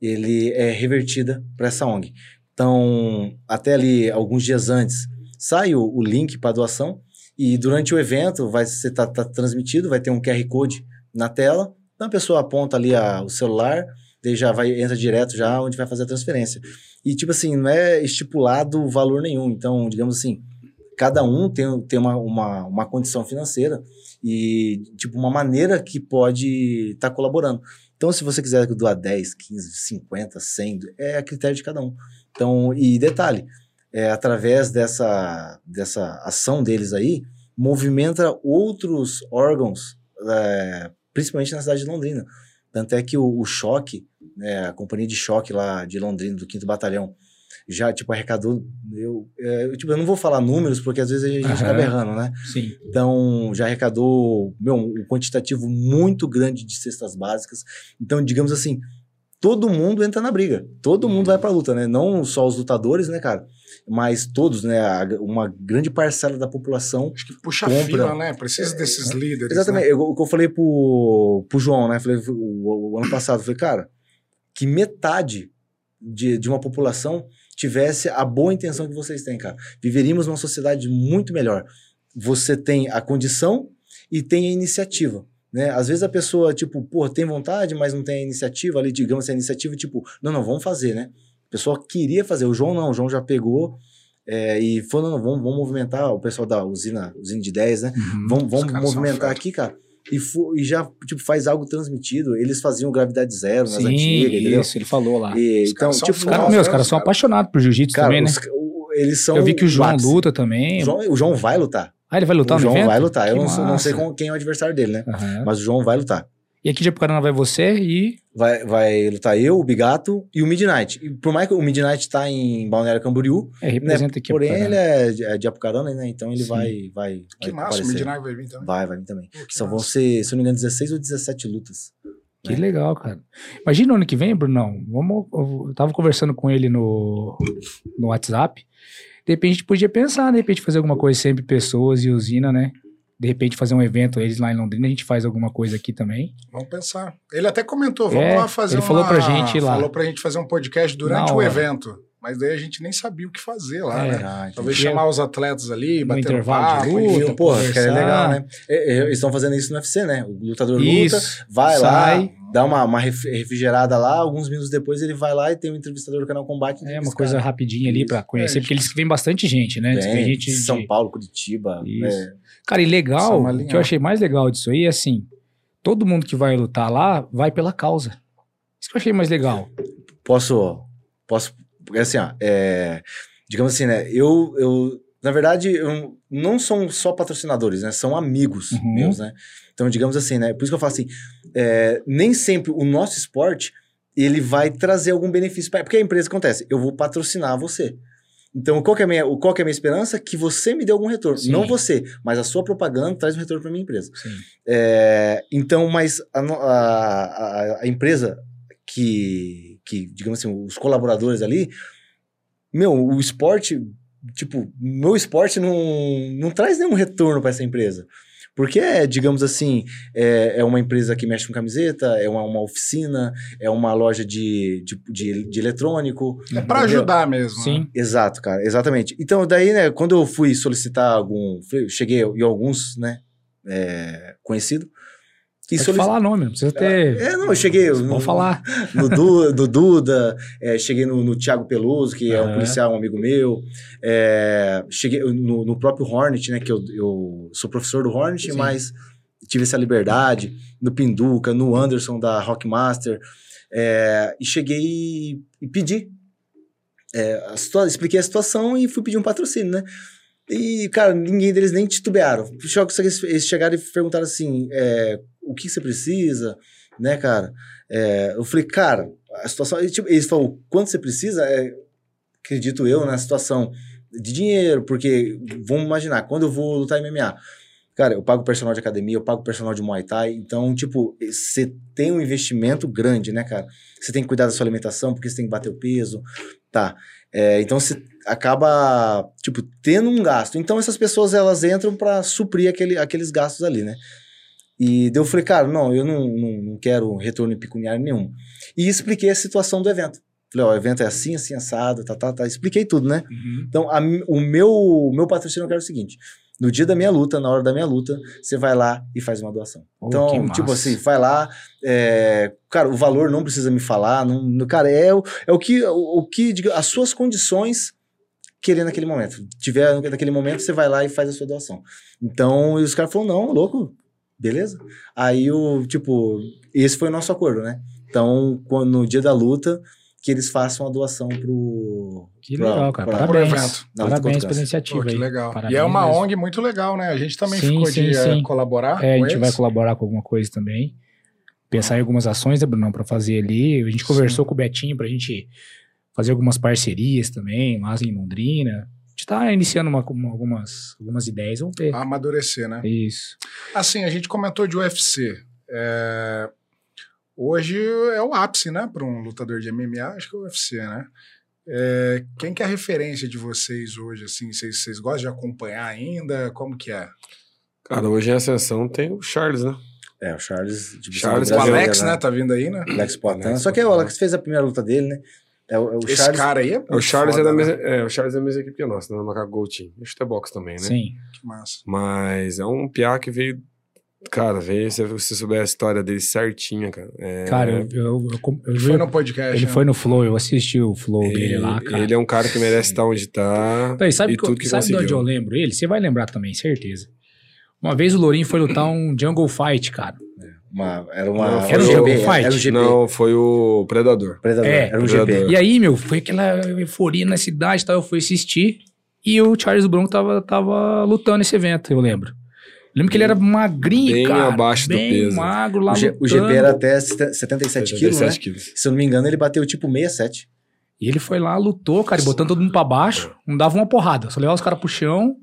ele é revertida para essa ONG. Então, até ali, alguns dias antes, sai o, o link para doação, e durante o evento vai ser tá, tá transmitido, vai ter um QR Code na tela, então a pessoa aponta ali a- o celular, daí já vai, entra direto já onde vai fazer a transferência. E, tipo assim, não é estipulado valor nenhum. Então, digamos assim, cada um tem, tem uma, uma, uma condição financeira e, tipo, uma maneira que pode estar colaborando. Então, se você quiser doar 10, 15, 50, 100, é a critério de cada um. Então, e detalhe, é, através dessa, dessa ação deles aí, movimenta outros órgãos, é, principalmente na cidade de Londrina. Tanto é que o, o Choque, né, a companhia de choque lá de Londrina, do 5 Batalhão, já, tipo, arrecadou. Eu, é, eu, tipo, eu não vou falar números, porque às vezes a gente Aham. acaba errando, né? Sim. Então, já arrecadou meu, um quantitativo muito grande de cestas básicas. Então, digamos assim, todo mundo entra na briga. Todo mundo vai pra luta, né? Não só os lutadores, né, cara? Mas todos, né? A- Uma grande parcela da população. Acho que puxa Compra. fila, né? Precisa desses líderes. Exatamente. Né? Eu- O que eu falei pro, pro João, né? Falei, o, o ano passado, falei, cara, que metade de, de uma população tivesse a boa intenção que vocês têm, cara. Viveríamos numa sociedade muito melhor. Você tem a condição e tem a iniciativa. Né? Às vezes a pessoa, tipo, pô, tem vontade, mas não tem a iniciativa ali, digamos, a iniciativa, tipo, não, não, vamos fazer, né? A pessoa queria fazer. O João não, o João já pegou é, e falou, não, não, vamos, vamos movimentar o pessoal da usina, usina de 10, né? Uhum. Vamos, Os vamos movimentar aqui, cara. E, e já, tipo, faz algo transmitido. Eles faziam gravidade zero nas Sim, antigas, entendeu? isso, ele falou lá. E, Os então, tipo, Os caras, Nossa, meu, os caras são cara. apaixonados por jiu-jitsu cara, também, né? os o- eles são. Eu vi que o João luta também. O João, o João vai lutar. Ah, ele vai lutar o no João evento? vai lutar. Eu Que não, sou- não sei quem é o adversário dele, né? Aham. Mas o João vai lutar. E aqui de Apucarana vai você e... Vai, vai lutar eu, o Bigato e o Midnight. E por mais que o Midnight tá em Balneário Camboriú, É, né? representa aqui Porém, ele é de, é de Apucarana, né? Então ele Sim. vai, vai. Que vai massa, o aparecer. Midnight vai vir também. Vai, vai vir também. Pô, Só vão massa. ser, se eu não me engano, 16 ou 17 lutas. Que legal, cara. Imagina o ano que vem, Brunão. Vamos, eu tava conversando com ele no, no WhatsApp. De repente a gente podia pensar, de repente, fazer alguma coisa sempre pessoas e usina, né? De repente fazer um evento, eles lá em Londrina, a gente faz alguma coisa aqui também. Vamos pensar. Ele até comentou, vamos É, lá fazer ele falou uma- pra gente ir lá. Falou pra gente fazer um podcast durante o evento. Mas daí a gente nem sabia o que fazer lá, É. né? Ah. Talvez chamar os atletas ali, No bater um intervalo de papo. luta, enfim. Pô, que é legal, né? É, é, Eles estão fazendo isso no UFC, né? O lutador luta, Isso. vai sai. lá, dá uma, uma ref- refrigerada lá, alguns minutos depois ele vai lá e tem um entrevistador do canal Combate. É uma coisa rapidinha ali pra conhecer, É, porque eles vêm bastante gente, né? Gente São de- Paulo, Curitiba. Isso. né? Cara, e é legal, uma o que eu achei mais legal disso aí é assim, todo mundo que vai lutar lá, vai pela causa. Isso que eu achei mais legal. Posso, posso, porque assim, ó, é, digamos assim, né? Eu, eu, na verdade, eu não são só patrocinadores, né? São amigos Uhum. meus, né? Então, digamos assim, né? Por isso que eu falo assim, é, nem sempre o nosso esporte ele vai trazer algum benefício para porque a empresa acontece, eu vou patrocinar você. Então, qual que é a minha, qual que é a minha esperança? Que você me dê algum retorno. Sim. Não você, mas a sua propaganda traz um retorno para minha empresa. Sim. É, então, mas a- a- a empresa que, que, digamos assim, os colaboradores ali, meu, o esporte, tipo, meu esporte não, não traz nenhum retorno para essa empresa. Porque é, digamos assim, é, é uma empresa que mexe com camiseta, é uma, uma oficina, é uma loja de, de, de, de eletrônico. É pra entendeu? ajudar mesmo. Sim. Né? Exato, cara, exatamente. Então, daí, né, quando eu fui solicitar algum. Cheguei em alguns, né, é, conhecido. E Pode solici- falar nome, não precisa ter... É, não, eu cheguei. Vamos no, falar. No, Du- do Duda, é, cheguei no, no Thiago Peloso, que é um policial, um amigo meu. é, cheguei no, no próprio Hornet, né, que eu, eu sou professor do Hornet, Sim. mas tive essa liberdade. No Pinduca, no Anderson da Rockmaster. É, e cheguei e, e pedi. É, a situa- expliquei a situação e fui pedir um patrocínio, né? E, cara, ninguém deles nem titubearam. Que eles chegaram e perguntaram assim: é, o que você precisa, né, cara? É, eu falei, cara, a situação. tipo, eles falaram, quanto você precisa? É, acredito eu, na situação de dinheiro, porque vamos imaginar, quando eu vou lutar MMA, cara, eu pago personal de academia, eu pago personal de Muay Thai, então, tipo, você tem um investimento grande, né, cara? Você tem que cuidar da sua alimentação, porque você tem que bater o peso, tá? É, então você acaba, tipo, tendo um gasto. Então essas pessoas elas entram para suprir aquele, aqueles gastos ali, né? E eu falei, cara, não, eu não, não, não quero retorno pecuniário nenhum. E expliquei a situação do evento. Falei, ó, o evento é assim, assim, assado, tá, tá, tá. Expliquei tudo, né? Uhum. Então, a o meu, o meu patrocínio eu quero o seguinte: no dia da minha luta, na hora da minha luta, você vai lá e faz uma doação. Oh, então, tipo assim, vai lá. é, cara, o valor não precisa me falar. Não, cara, é, o, é o que, o, o que diga, as suas condições querer naquele momento. Tiver naquele momento, você vai lá e faz a sua doação. Então, e os caras falaram: não, louco, beleza. Aí, o, tipo, esse foi o nosso acordo, né? Então, quando, no dia da luta, que eles façam a doação pro. Que pra- legal, cara. pra- Parabéns. pro evento. Parabéns pela iniciativa Pô, que legal. Parabéns e é uma mesmo. ONG muito legal, né? A gente também Sim, ficou sim, de eh, sim. colaborar. É, a gente vai eles. colaborar com alguma coisa também. Pensar em algumas ações, né, Brunão, pra fazer ali. A gente conversou com o Betinho pra gente fazer algumas parcerias também, lá em Londrina. A gente tá iniciando uma- uma- algumas, algumas ideias, vamos ver. Amadurecer, né? Isso. Assim, a gente comentou de UFC. É, Hoje é o ápice, né? Para um lutador de MMA, acho que é o UFC, né? É, Quem que é a referência de vocês hoje, assim? Vocês, vocês gostam de acompanhar ainda? Como que é? Cara, hoje em ascensão tem o Charles, né? É, o Charles. Charles O Alex, né? Tá vindo aí, né? Alex Poitin. Alex Só que é o. Alex fez a primeira luta dele, né? É o, é o Esse Charles. cara aí é O Charles, foda, é da né? mesma, é, o Charles é da mesma equipe que a nossa, né? Macaco Gold Team. Acho que é boxe também, né? Sim. Que massa. Mas é um piá que veio. Cara, veio, se você souber a história dele certinha, cara. É, Cara, eu, eu, eu, eu, eu Foi vi- no podcast. ele né? foi no Flow, eu assisti o Flow dele ele, lá, cara. ele é um cara que merece estar onde tá. Então, e sabe, e que, tudo que sabe de onde conseguiu. eu lembro ele? Você vai lembrar também, certeza. Uma vez o Lourinho foi lutar um Jungle Fight, cara. Uma, era uma. Não, Era um GP, jogo, era- fight? Era um GP. Não, foi o Predador. Predador, É, era um Predador. GP. E aí, meu, foi aquela euforia na cidade e tal. Eu fui assistir e o Charles Bronco tava, tava lutando nesse evento, eu lembro. Lembro que ele era magrinho, bem cara. abaixo do bem peso. magro lá O, G- o. GP era até 77 quilos, né? 77 quilos. Se eu não me engano, ele bateu tipo 67. E ele foi lá, lutou, cara, e botando todo mundo pra baixo. Não dava uma porrada. Só levava os caras pro chão.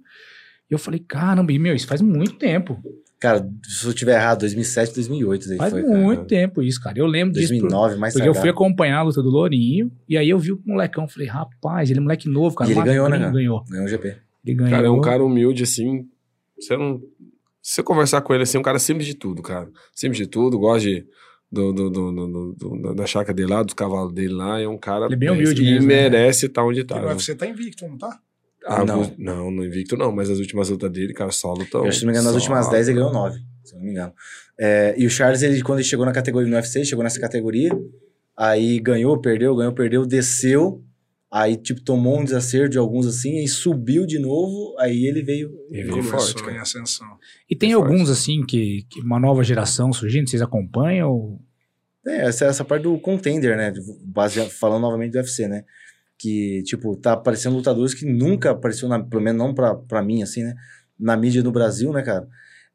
E eu falei, caramba, e, meu, isso faz muito tempo. Cara, se eu tiver errado, 2007, 2008. Daí Faz foi, cara. muito tempo isso, cara. Eu lembro disso. por- 2009, mais Porque eu fui acompanhar a luta do Lourinho. E aí eu vi o molecão. Falei, rapaz, ele é moleque novo, cara. E ele ganhou, né, cara? Ganhou. Ganhou o GP. Ele ganhou. Cara, é um cara humilde, assim. Você não. Se você conversar com ele, assim, é um cara simples de tudo, cara. Simples de tudo, gosta de. Do, do, do, do- do- do- da chácara dele lá, dos cavalos dele lá, é um cara. Ele é bem humilde E mesmo, né? merece estar onde Que tá. no né? UFC tá invicto, não tá? Ah, Não. não. não, no Invicto não, mas as últimas lutas dele, cara, só lutam. Eu, se não me engano, nas últimas 10 ele ganhou 9. Se não me engano. É, e o Charles, ele, quando ele chegou na categoria no UFC, chegou nessa categoria, aí ganhou, perdeu, ganhou, perdeu, desceu. Aí, tipo, tomou um desacerto de alguns assim, aí subiu de novo, aí ele veio. Ele veio forte, em cara. ascensão. E tem É alguns, assim, que, que uma nova geração surgindo, vocês acompanham? Ou... É, essa, essa parte do contender, né? Baseado, falando novamente do UFC, né? Que, tipo, tá aparecendo lutadores que nunca apareceu, na, pelo menos não pra, pra mim, assim, né? Na mídia no Brasil, né, cara?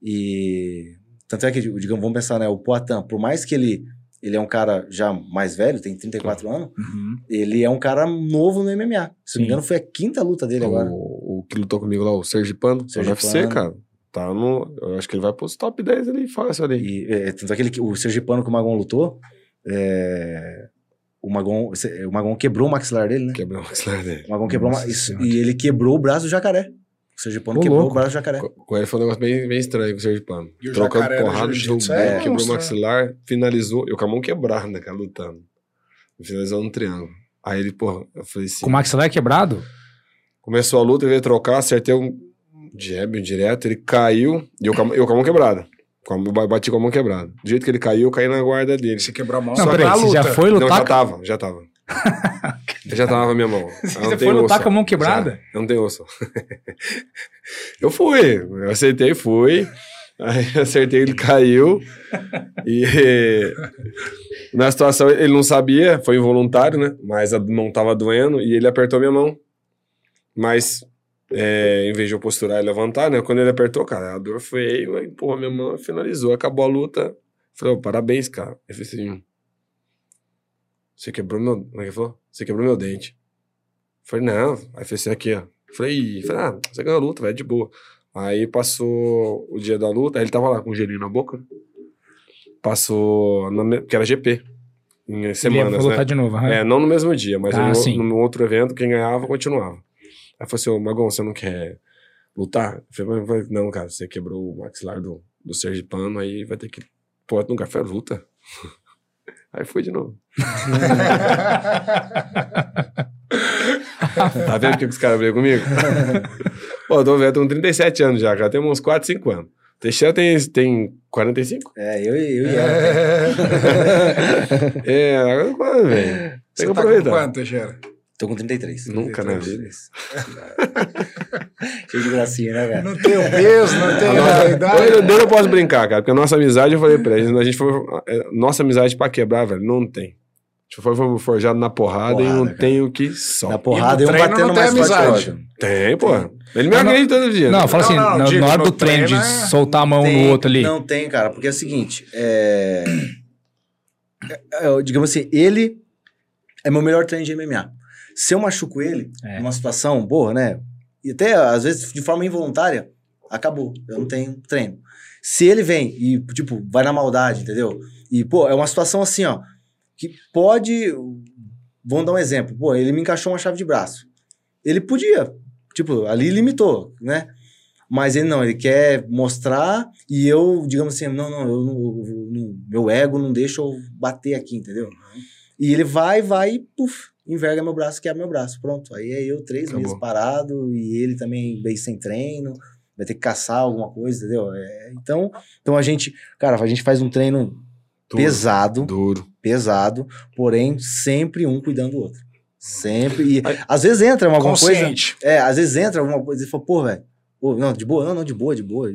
E. Tanto é que, digamos, vamos pensar, né? O Poitin, por mais que ele, ele é um cara já mais velho, tem 34 anos, Uhum. ele é um cara novo no MMA. Se Sim. não me engano, foi a quinta luta dele agora. O, o que lutou comigo lá, o Sergipano, tá no UFC, cara. Tá no. Eu acho que ele vai pros top 10 ali, fácil ali. E, é, tanto é que ele, o Sergipano que o Magon lutou, é, o, Magon, o Magon quebrou o maxilar dele, né? Quebrou o maxilar dele. O Magon quebrou Nossa isso, e ele quebrou o braço do jacaré. O Sergipano quebrou louco. o braço do jacaré. Com- ele foi um negócio bem, bem estranho com o Sergipano. E o Trocando porrada, jogou, é quebrou o maxilar, finalizou. Eu com a mão quebrada, né, cara, lutando. Finalizou no triângulo. Aí ele, porra, eu falei assim. Com o maxilar quebrado? Começou a luta, ele veio trocar, acertei um jab um direto, ele caiu, e eu, com a- eu com a bati com a mão quebrada. Do jeito que ele caiu, eu caí na guarda dele. Você quebrou a mão Não, só peraí, na você já foi Não, lutar... já tava, já tava. já tava na minha mão. Você Eu não foi lutar osso, com a mão quebrada? Já, eu não tenho osso. eu fui, eu aceitei, fui. Aí eu acertei, ele caiu. E na situação ele não sabia, foi involuntário, né? Mas a mão tava doendo e ele apertou minha mão. Mas é, em vez de eu posturar e levantar, né? Quando ele apertou, cara, a dor foi, aí empurrou minha mão finalizou. Acabou a luta. Falei, ô, parabéns, cara. Ele fez assim. Você quebrou meu. Como é que falou? Você quebrou meu dente. Falei, não. Aí fez assim aqui, ó. Falei, falei, ah, você ganhou a luta, velho, de boa. Aí passou o dia da luta, aí ele tava lá com um gelinho na boca. Passou, na que era GP. em Ele semanas, ia né? de novo. aham. É, não no mesmo dia, mas Ah, no, sim. no outro evento, quem ganhava, continuava. Aí falou assim, ô, Magão, você não quer lutar? Eu falei, "Mas- não, cara, você quebrou o maxilar do, do Sergipano, aí vai ter que... Pô, outro lugar, foi luta. Aí foi de novo. Tá vendo que os caras brigam comigo? Pô, eu tô vendo, tô com 37 anos já, cara. Tem uns 4, 5 anos. Teixeira tem, tem 45? É, eu, e- eu e ela. É, agora quando, velho? Você Tem que tá com aproveitar. quanto, Teixeira? Tô com 33. Nunca na vida. Cheio de gracinha, né, velho? Não tem o peso, não tem a Eu, idade. eu não posso brincar, cara, porque a nossa amizade, eu falei pra eles, a gente foi. é, Nossa amizade pra quebrar, velho, não tem. A gente foi forjado na porrada, e Porrada, não cara. tem o que só. Na porrada E e um batendo não tem mais amizade. Tem, pô. Ele me agride todo dia. Não, né? fala assim, Não, não, na, digo, na hora do treino de é- soltar a mão Tem- no outro ali. Não tem, cara, porque é o seguinte, é... é, é, digamos assim, ele é meu melhor treino de MMA. Se eu machuco ele, É. numa situação boa, né? E até, às vezes, de forma involuntária, acabou. Eu não tenho treino. Se ele vem e, tipo, vai na maldade, entendeu? E, pô, é uma situação assim, ó, que pode... Vamos dar um exemplo. Pô, ele me encaixou uma chave de braço. Ele podia, tipo, ali limitou, né? Mas ele não, ele quer mostrar e eu, digamos assim, não, não, eu eu não- meu ego não deixa eu bater aqui, entendeu? E ele vai, vai e, puf, enverga meu braço, quebra meu braço. Pronto. Aí é eu três Acabou. meses parado e ele também bem sem treino, vai ter que caçar alguma coisa, entendeu? É, então, então a gente, cara, a gente faz um treino Duro, pesado, Duro. pesado, porém sempre um cuidando do outro. Sempre. E Aí- às vezes entra alguma coisa. Consciente. É, às vezes entra alguma coisa e fala, pô, velho. pô, Não, de boa, não, não, de boa, de boa.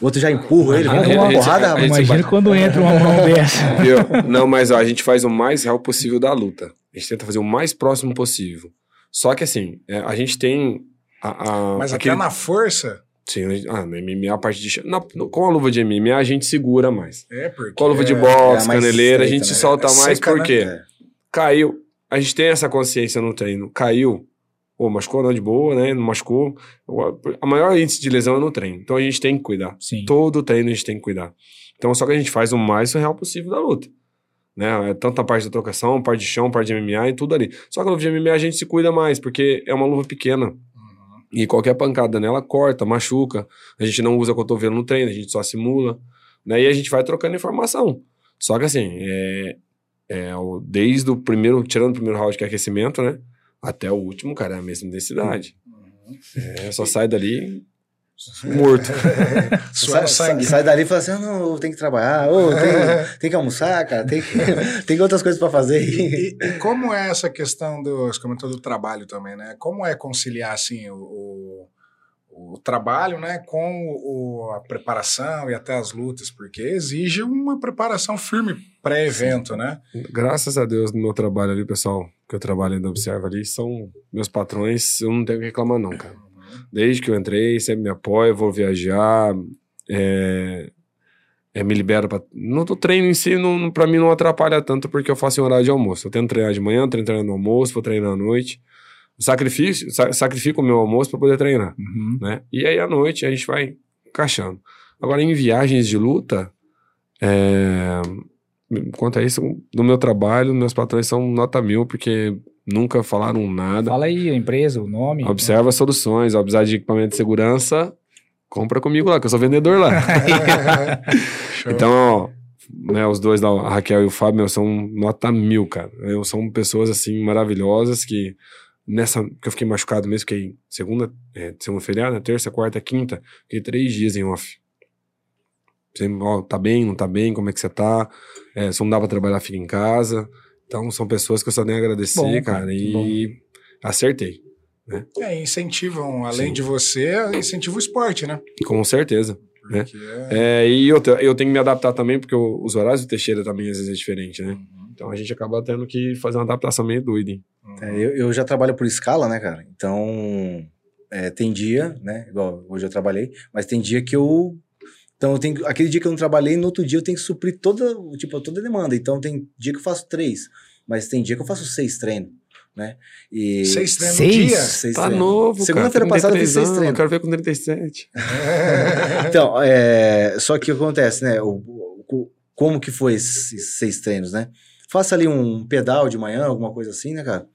O outro já empurra ele, vamos uma gente- porrada, a rapaz. gente- Imagina quando entra uma mão dessa. Viu? Não, mas ó, a gente faz o mais real possível da luta. A gente tenta fazer o mais próximo possível. Só que assim, é, a gente tem. A, a- Mas aquele- até na força. Sim, a gente- ah, na MMA, a parte de. na- no- com a luva de MMA, a gente segura mais. É, porque. Com a luva de é- boxe, é caneleira, a gente se né? solta É mais seca, né? porque É. caiu. A gente tem essa consciência no treino. Caiu. Pô, machucou, não de boa, né? Não machucou. A maior índice de lesão é no treino. Então a gente tem que cuidar. Sim. Todo treino a gente tem que cuidar. Então, só que a gente faz o mais real possível da luta. Né? É tanto a parte da trocação, parte de chão, parte de MMA e tudo ali. Só que a luva de MMA a gente se cuida mais, porque é uma luva pequena. Uhum. E qualquer pancada nela corta, machuca. A gente não usa cotovelo no treino, a gente só simula. Né? E a gente vai trocando informação. Só que assim, é, é desde o primeiro, tirando o primeiro round que é aquecimento, né? Até o último, cara, é a mesma intensidade. É, só sai dali morto. Sai, sangue. sai dali e fala assim: ah, não, eu tenho que trabalhar, ô, tem, tem que almoçar, cara, tem, que- tem outras coisas pra fazer. E, e como é essa questão do, você comentou do trabalho também, né? Como é conciliar assim o, o, o trabalho, né, com o, a preparação e até as lutas, porque exige uma preparação firme pré-evento, né? Graças a Deus, no meu trabalho ali, pessoal, que eu trabalho ainda observa ali, são meus patrões, eu não tenho que reclamar não, cara. Desde que eu entrei, sempre me apoia, vou viajar, é, é, me libero pra... No do treino em si, não, não- pra mim não atrapalha tanto, porque eu faço em horário de almoço. Eu tento treinar de manhã, treino treinar no almoço, vou treinar à noite. Sacrifício, sa- sacrifico o meu almoço pra poder treinar Uhum. né? E aí à noite a gente vai encaixando. Agora, em viagens de luta, é... quanto a isso, no meu trabalho, meus patrões são nota mil, porque nunca falaram nada. Fala aí a empresa, o nome. Observa as soluções, ao precisar de equipamento de segurança, compra comigo lá, que eu sou vendedor lá. Então, ó, né, os dois, lá, a Raquel e o Fábio, meu, são nota mil, cara. Eu, são pessoas, assim, maravilhosas que nessa que eu fiquei machucado mesmo, fiquei segunda, é, segunda feriado, né, terça, quarta, quinta, fiquei três dias em off. Você, ó, tá bem, não tá bem, como é que você tá? É, se não dá pra trabalhar, fica em casa. Então, são pessoas que eu só tenho a agradecer, Bom, cara, e acertei, É, incentivam, além Sim. de você, incentiva o esporte, né? com certeza. Né? É- É, e outra, eu tenho que me adaptar também, porque o- os horários do Teixeira também às vezes é diferente, né? Uhum. Então a gente acaba tendo que fazer uma adaptação meio doida, hein? É, eu, eu já trabalho por escala, né, cara? Então, é, tem dia, né? Igual hoje eu trabalhei, mas tem dia que eu. Então, eu tenho, aquele dia que eu não trabalhei, no outro dia eu tenho que suprir toda, tipo, toda a demanda. Então, tem dia que eu faço três, mas tem dia que eu faço seis treinos, né? E, Seis treinos Seis? no dia? seis Tá treinos. novo, Segunda-feira passada eu fiz 33 seis treinos. Eu quero ver com 37. Então, é, só que o que acontece, né? O, o- como que foi esses seis treinos, né? faça ali um pedal de manhã, alguma coisa assim, né, cara?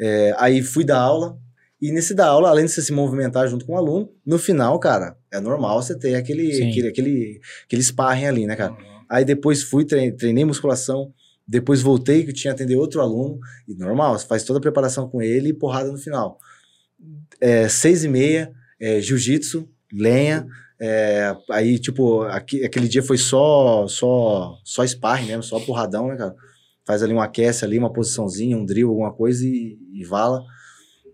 É, aí fui dar aula, e nesse dar aula, além de você se movimentar junto com o aluno, no final, cara, é normal você ter aquele, Sim. aquele, aquele, aquele sparring ali, né, cara? Uhum. Aí depois fui, treinei, treinei musculação, depois voltei que tinha que atender outro aluno, e normal, você faz toda a preparação com ele e porrada no final. É, seis e meia, é, jiu-jitsu, lenha, é, aí, tipo, aqui- aquele dia foi só, só, só sparring mesmo, só porradão, né, cara? Faz ali um aquece ali, uma posiçãozinha, um drill, alguma coisa e, e vala.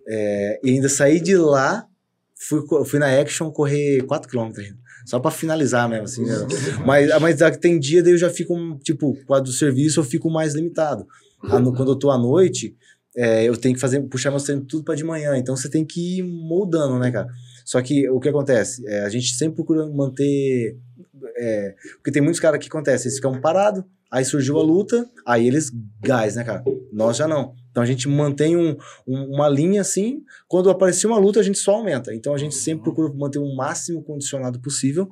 É, e ainda saí de lá, fui, fui na Action correr 4km ainda. Só pra finalizar mesmo, assim, né? Mas, mas ah, tem dia daí eu já fico, tipo, por causa do serviço, eu fico mais limitado. Ah, no- quando eu tô à noite, é, eu tenho que fazer, puxar meus treinos tudo pra de manhã. Então você tem que ir moldando, né, cara? Só que o que acontece? É, a gente sempre procura manter. é, porque tem muitos caras que acontece, eles ficam parados, aí surgiu a luta, aí eles gás, né, cara? Nós já não. Então a gente mantém um- um- uma linha assim, quando aparecer uma luta, a gente só aumenta. Então a gente sempre procura manter o máximo condicionado possível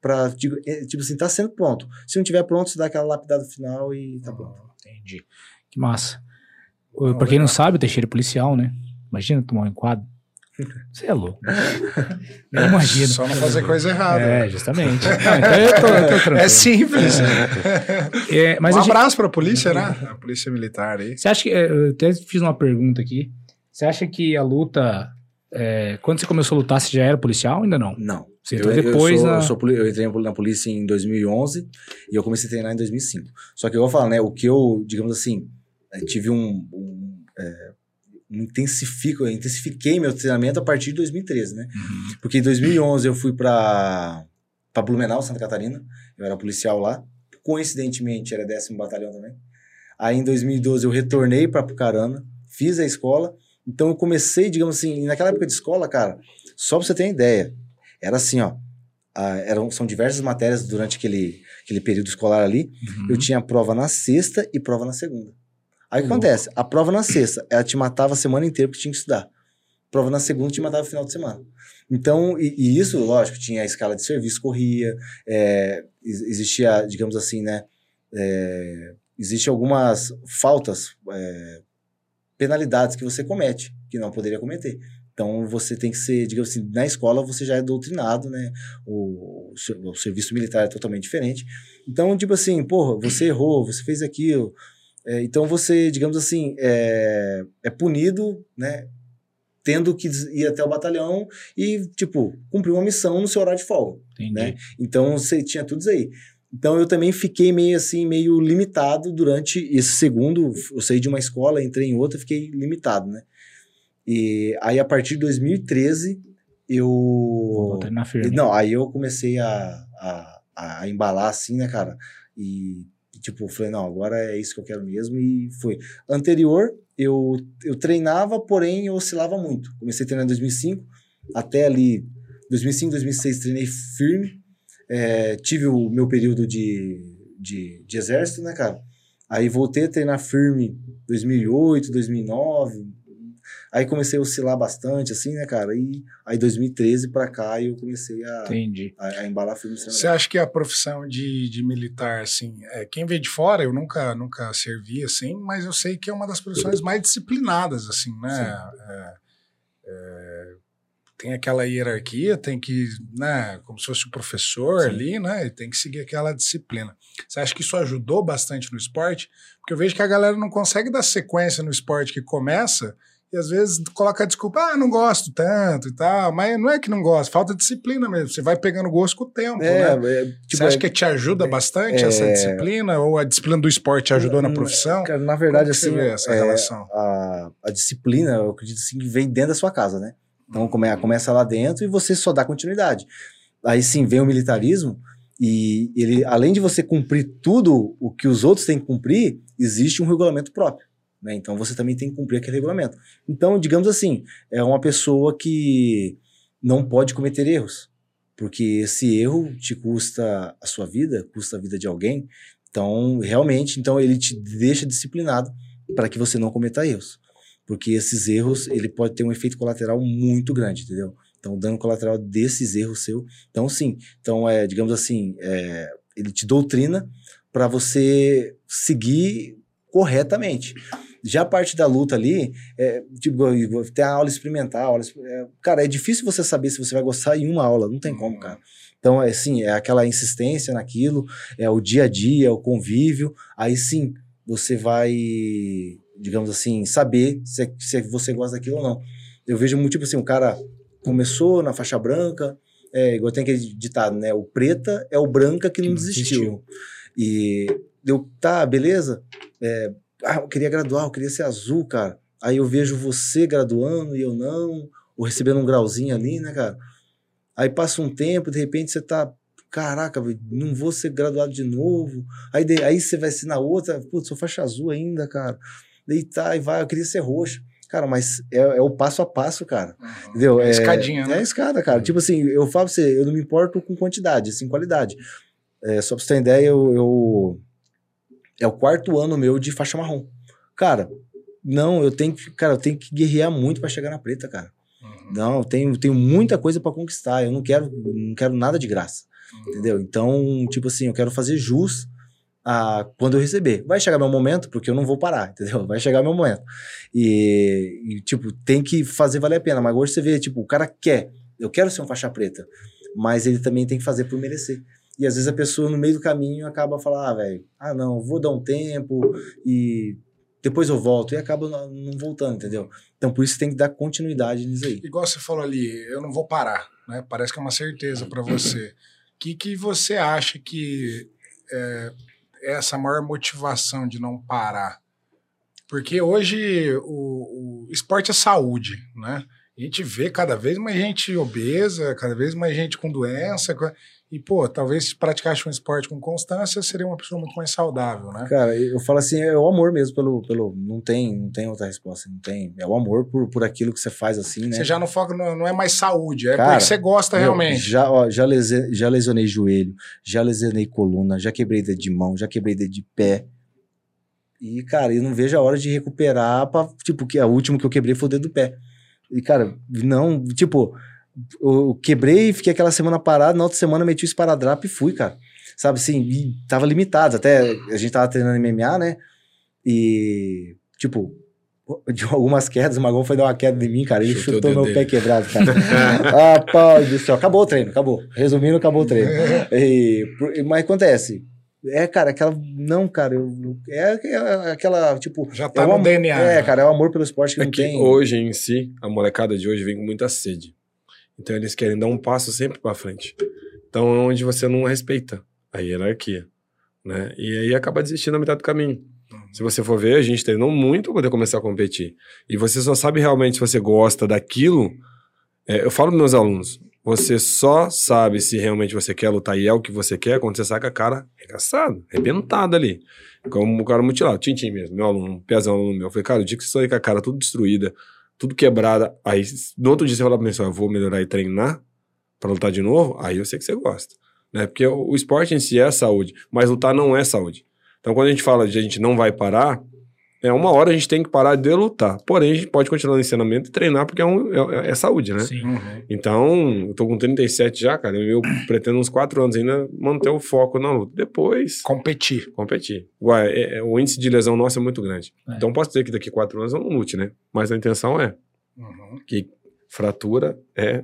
pra, tipo, é, tipo assim, tá sendo pronto. Se não tiver pronto, você dá aquela lapidada final e tá pronto. Entendi. Que massa. Ô, Pra quem não sabe, o Teixeira é policial, né? Imagina tomar um enquadro. Você é louco. Eu imagino. Só não fazer coisa errada. É, justamente. Não, então eu tô, eu tô tranquilo. É simples. É, mas um a gente- abraço pra polícia, né? A polícia militar aí. Você acha que. é, Eu até fiz uma pergunta aqui. Você acha que a luta. é, quando você começou a lutar, você já era policial ou ainda não? Não. Você Eu, entrou eu depois sou, na. eu, sou eu entrei na polícia em 2011 e eu comecei a treinar em 2005. Só que eu vou falar, né? O que eu, digamos assim, eh, tive um. um, eh, um intensifico, eu intensifiquei meu treinamento a partir de 2013, né? Uhum. Porque em 2011 eu fui pra, pra Blumenau, Santa Catarina. Eu era policial lá. Coincidentemente, era décimo batalhão também. Aí em 2012 eu retornei pra Pucarana, fiz a escola. Então eu comecei, digamos assim, naquela época de escola, cara, só pra você ter uma ideia, era assim, ó. ah, eram, são diversas matérias durante aquele, aquele período escolar ali. Uhum. Eu tinha prova na sexta e prova na segunda. Aí o que acontece? A prova na sexta, ela te matava a semana inteira porque tinha que estudar. Prova na segunda te matava no final de semana. Então, e, e isso, lógico, tinha a escala de serviço, corria, é, ex- existia, digamos assim, né? É, Existem algumas faltas, é, penalidades que você comete, que não poderia cometer. Então, você tem que ser, digamos assim, na escola você já é doutrinado, né? O, o o serviço militar é totalmente diferente. Então, tipo assim, porra, você errou, você fez aquilo. É, então, você, digamos assim, é, é punido, né? Tendo que ir até o batalhão e, tipo, cumprir uma missão no seu horário de folga Entendi. né? Então você tinha tudo isso aí. Então eu também fiquei meio assim, meio limitado durante esse segundo. Eu saí de uma escola, entrei em outra, fiquei limitado, né? E aí a partir de 2013 eu. Treinar firme. Não, aí eu comecei a, a, a embalar assim, né, cara? E tipo, falei, não, agora é isso que eu quero mesmo. E foi. Anterior, eu, eu treinava, porém eu oscilava muito. Comecei a treinar em 2005, até ali 2005, 2006 treinei firme. É, tive o meu período de, de, de exército, né, cara? Aí voltei a treinar firme 2008, 2009. Aí comecei a oscilar bastante, assim, né, cara? E aí 2013 pra cá eu comecei a, Entendi. a, a embalar firme. sendo- Você acha que a profissão de, de militar, assim, é, quem vê de fora, eu nunca, nunca servi assim, mas eu sei que é uma das profissões mais disciplinadas, assim, né? É, é, tem aquela hierarquia, tem que, né, como se fosse o professor Sim. ali, né, e tem que seguir aquela disciplina. Você acha que isso ajudou bastante no esporte? Porque eu vejo que a galera não consegue dar sequência no esporte que começa e às vezes coloca a desculpa, ah, não gosto tanto e tal, mas não é que não gosta, falta disciplina mesmo. Você vai pegando gosto com o tempo, É, né? é, tipo, Você acha é- que te ajuda bastante é- essa disciplina? Ou a disciplina do esporte te ajudou na Hum, profissão? Cara, na verdade, que você assim, vê essa é, relação? A, a disciplina, eu acredito assim, que vem dentro da sua casa, né? Então come, começa lá dentro e você só dá continuidade. Aí sim vem o militarismo e ele, além de você cumprir tudo o que os outros têm que cumprir, existe um regulamento próprio. Né? Então você também tem que cumprir aquele regulamento. Então, digamos assim, é uma pessoa que não pode cometer erros, porque esse erro te custa a sua vida, custa a vida de alguém. Então, realmente, então ele te deixa disciplinado para que você não cometa erros. Porque esses erros, ele pode ter um efeito colateral muito grande, entendeu? Então, o dano colateral desses erros seu. Então, sim. Então, é, digamos assim, é, ele te doutrina para você seguir corretamente. Já a parte da luta ali, é, tipo, tem a aula experimental. Aula, é, cara, é difícil você saber se você vai gostar em uma aula, não tem como, cara. Então, é assim, é aquela insistência naquilo, é o dia a dia, é o convívio. Aí sim, você vai, digamos assim, saber se, se você gosta daquilo ou não. Eu vejo muito, tipo assim, um cara começou na faixa branca, é, igual tem aquele ditado, né? O preta é o branca que, que não desistiu. desistiu. E eu, tá, beleza? É, ah, eu queria graduar, eu queria ser azul, cara. Aí eu vejo você graduando e eu não, ou recebendo um grauzinho ali, né, cara? Aí passa um tempo, de repente você tá, caraca, não vou ser graduado de novo. Aí, de, aí você vai ser na outra, putz, sou faixa azul ainda, cara. Daí tá, e vai, eu queria ser roxo. Cara, mas é, é, o passo a passo, cara. Uhum. Entendeu? É, é escadinha, né? É a escada, cara. Uhum. Tipo assim, eu falo pra você, eu não me importo com quantidade, assim, qualidade. É, só pra você ter ideia, eu, eu, É o quarto ano meu de faixa marrom. Cara, não, eu tenho que. Cara, eu tenho que guerrear muito para chegar na preta, cara. Uhum. Não, eu tenho, tenho muita coisa para conquistar. Eu não quero, não quero nada de graça. Uhum. Entendeu? Então, tipo assim, eu quero fazer jus a quando eu receber. Vai chegar meu momento, porque eu não vou parar, entendeu? Vai chegar meu momento. E, e, tipo, tem que fazer valer a pena. Mas hoje você vê, tipo, o cara quer, eu quero ser um faixa preta, mas ele também tem que fazer por merecer. E às vezes a pessoa no meio do caminho acaba falando, ah, velho, ah, não, vou dar um tempo e depois eu volto e acaba não voltando, entendeu? Então por isso tem que dar continuidade nisso aí. Igual você falou ali, eu não vou parar, né? Parece que é uma certeza para você. O que, que você acha que é, essa maior motivação de não parar? Porque hoje o, o esporte é saúde, né? A gente vê cada vez mais gente obesa, cada vez mais gente com doença. E, pô, talvez se praticasse um esporte com constância, seria uma pessoa muito mais saudável, né? Cara, eu falo assim, é o amor mesmo pelo. pelo não, tem, não tem outra resposta, não tem. É o amor por, por aquilo que você faz assim, né? Você já não foca, não, não é mais saúde, é Cara, porque você gosta realmente. Já, ó, já, lese, já lesionei joelho, já lesionei coluna, já quebrei dedo de mão, já quebrei dedo de pé. E, cara, eu não vejo a hora de recuperar pra, tipo, que a última que eu quebrei foi o dedo do pé. E, cara, não, tipo, eu quebrei, fiquei aquela semana parado, na outra semana meti o esparadrap e fui, cara. Sabe assim, e tava limitado. Até a gente tava treinando MMA, né? E, tipo, de algumas quedas, o Magão foi dar uma queda em mim, cara. Ele chutou, chutou meu dele. pé quebrado, cara. ah, pau do céu. Acabou o treino, acabou. Resumindo, acabou o treino. e, mas acontece. É, cara, aquela. Não, cara, eu, é, é, aquela, tipo. Já tá é no DNA. É, cara, é o amor pelo esporte que é não que tem. Hoje em si, a molecada de hoje vem com muita sede. Então eles querem dar um passo sempre para frente. Então é onde você não respeita a hierarquia, né? E aí acaba desistindo na metade do caminho. Uhum. Se você for ver, a gente treinou muito para poder começar a competir. E você só sabe realmente se você gosta daquilo. É, eu falo para meus alunos, você só sabe se realmente você quer lutar e é o que você quer quando você saca a cara arregaçado, arrebentado ali. Como o cara mutilado, Tintim mesmo, meu aluno, um pezão aluno meu. Eu falei, cara, o dia que você sair com a cara tudo destruída, tudo quebrada, aí no outro dia você fala pra mim assim, vou melhorar e treinar para lutar de novo, aí eu sei que você gosta. Né? Porque o, o esporte em si é saúde, mas lutar não é saúde. Então quando a gente fala de a gente não vai parar, é uma hora a gente tem que parar de lutar. Porém, a gente pode continuar no ensinamento e treinar, porque é, um, é, é saúde, né? Sim. Uhum. Então, eu tô com 37 já, cara. Eu pretendo uns 4 anos ainda manter o foco na luta. Depois. Competir. Competir. Ué, é, é, o índice de lesão nosso é muito grande. É. Então, posso dizer que daqui a 4 anos eu não lute, né? Mas a intenção é. Uhum. Que fratura é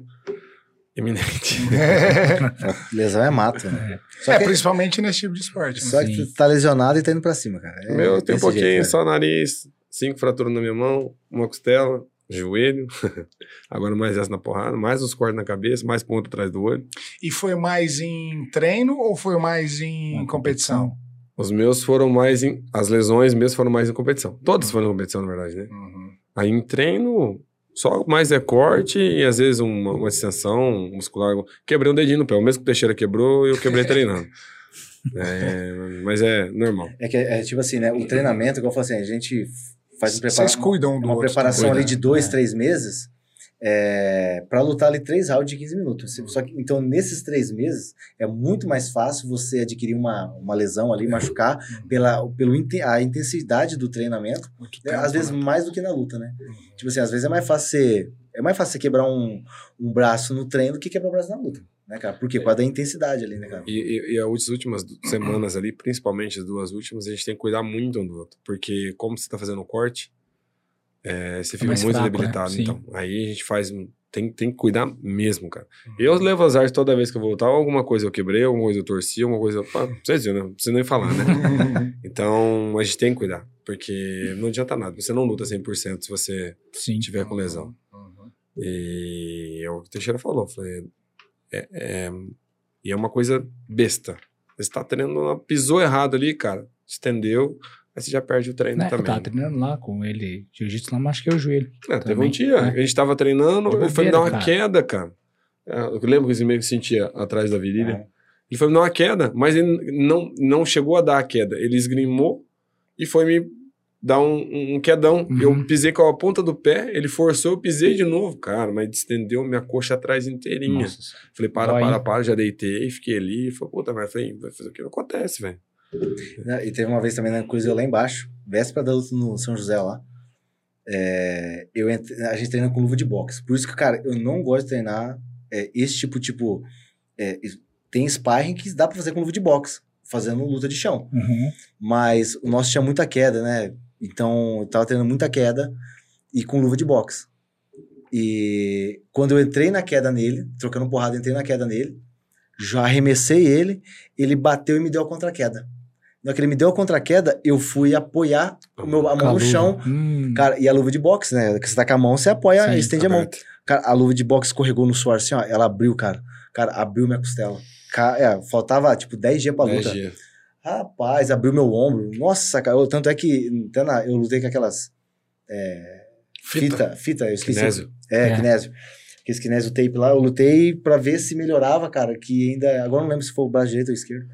Eminente. É. Lesão é mato, né? É, que, principalmente nesse tipo de esporte. Né? Só que tu tá lesionado e tá indo pra cima, cara. É, Meu, tem um pouquinho, jeito, só nariz, cinco fraturas na minha mão, uma costela, joelho, agora mais essa na porrada, mais os cortes na cabeça, mais ponto atrás do olho. E foi mais em treino ou foi mais em competição? Os meus foram mais em. As lesões mesmo foram mais em competição. Todas foram em competição, na verdade, né? Uhum. Aí em treino, só mais é corte e às vezes uma, uma extensão muscular. Quebrei um dedinho no pé. O mesmo que o Teixeira quebrou, eu quebrei treinando. É, mas é normal. É que é tipo assim, né? O treinamento, igual eu falei assim, a gente faz um prepara Vocês cuidam do uma preparação ali de dois, é. três meses é, para lutar ali três rounds de 15 minutos. Só que, então, nesses três meses, é muito mais fácil você adquirir uma, uma lesão ali, machucar, uhum. pela pelo, a intensidade do treinamento, né? às vezes né? mais do que na luta, né? Uhum. Tipo assim, às vezes é mais fácil você, é mais fácil quebrar um, um braço no treino do que quebrar o braço na luta. Né, cara? Por quê? Por causa da intensidade ali, né, cara? E, e, e as últimas semanas ali, principalmente as duas últimas, a gente tem que cuidar muito um do outro. Porque como você tá fazendo o corte, é, você fica mais muito fraco, né? debilitado. Sim. Então, aí a gente faz. Tem, tem que cuidar mesmo, cara. Eu levo azar toda vez que eu voltar, alguma coisa eu quebrei, alguma coisa eu torci, alguma coisa. Pá, vocês viram, né? Não precisa nem falar, né? Então, a gente tem que cuidar. Porque não adianta nada. Você não luta 100% se você Sim. tiver com lesão. Uhum. E é o que o Teixeira falou. Falei, é, é- e é uma coisa besta. Você tá treinando, pisou errado ali, cara. Estendeu, aí você já perde o treino eu também. tava treinando lá com ele, jiu-jitsu lá, machuquei o joelho. É, teve um dia, né? a gente tava treinando, ele foi me dar uma cara. queda, cara. É, Eu lembro que esse meio que sentia atrás da virilha. É. Ele foi me dar uma queda, mas ele não, não chegou a dar a queda. Ele esgrimou e foi me dar um, um quedão. Uhum. Eu pisei com a ponta do pé, ele forçou, eu pisei de novo, cara, mas estendeu minha coxa atrás inteirinha. Nossa. Falei, para, Dói, para, para, já deitei, fiquei ali. Falei, puta, mas falei, vai fazer o que? Não acontece, velho. Né, E teve uma vez também na Cruzeiro lá embaixo, véspera da luta no São José lá. É, eu entre- a gente treina com luva de boxe. Por isso que, cara, eu não gosto de treinar é, esse tipo, tipo. é, tem sparring que dá pra fazer com luva de boxe, fazendo luta de chão. Uhum. Mas o nosso tinha muita queda, né? Então eu tava treinando muita queda e com luva de boxe. E quando eu entrei na queda nele, trocando porrada, entrei na queda nele, já arremessei ele, ele bateu e me deu a contra-queda. Na hora que ele me deu a contra-queda, eu fui apoiar o meu, a mão no chão. Hum. Cara, e a luva de boxe, né? Que você tá com a mão, você apoia Sim, e estende a mão. Aberto. Cara, a luva de boxe escorregou no suor assim, ó. Ela abriu, cara. Cara, abriu minha costela. Ca- é, faltava, tipo, 10 dias pra luta. dias. Rapaz, abriu meu ombro. Nossa, cara. eu- tanto é que até na- eu lutei com aquelas. é, fita. fita, eu esqueci. Kinésio. É, É. kinésio. Aquele kinésio tape lá, eu lutei pra ver se melhorava, cara. Que ainda. Agora eu não lembro se foi o braço direito ou esquerdo.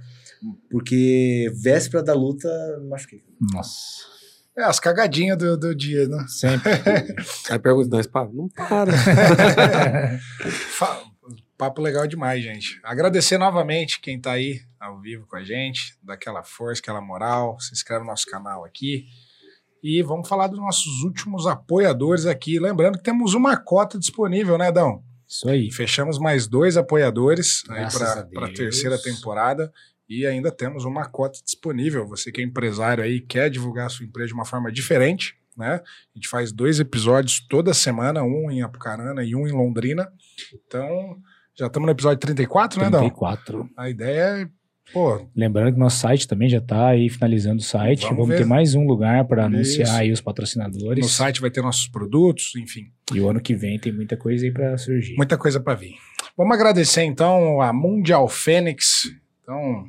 Porque véspera da luta, machuquei. Nossa. É, as cagadinhas do, do dia, né? Sempre. Aí pergunta, nós para? Não para. Papo legal demais, gente. Agradecer novamente quem tá aí ao vivo com a gente, daquela força, aquela moral. Se inscreve no nosso canal aqui. E vamos falar dos nossos últimos apoiadores aqui. Lembrando que temos uma cota disponível, né, Dão? Isso aí. Fechamos mais dois apoiadores para a terceira temporada. E ainda temos uma cota disponível. Você que é empresário aí, quer divulgar a sua empresa de uma forma diferente, né? A gente faz dois episódios toda semana, um em Apucarana e um em Londrina. Então, já estamos no episódio 34, né, Dão? 34. A ideia é, pô, Lembrando que nosso site também já tá aí finalizando o site. Vamos Vamos, ter mais um lugar para anunciar aí os patrocinadores. no site vai ter nossos produtos, enfim. E o ano que vem tem muita coisa aí para surgir. Muita coisa para vir. Vamos agradecer então a Mundial Fênix. Então,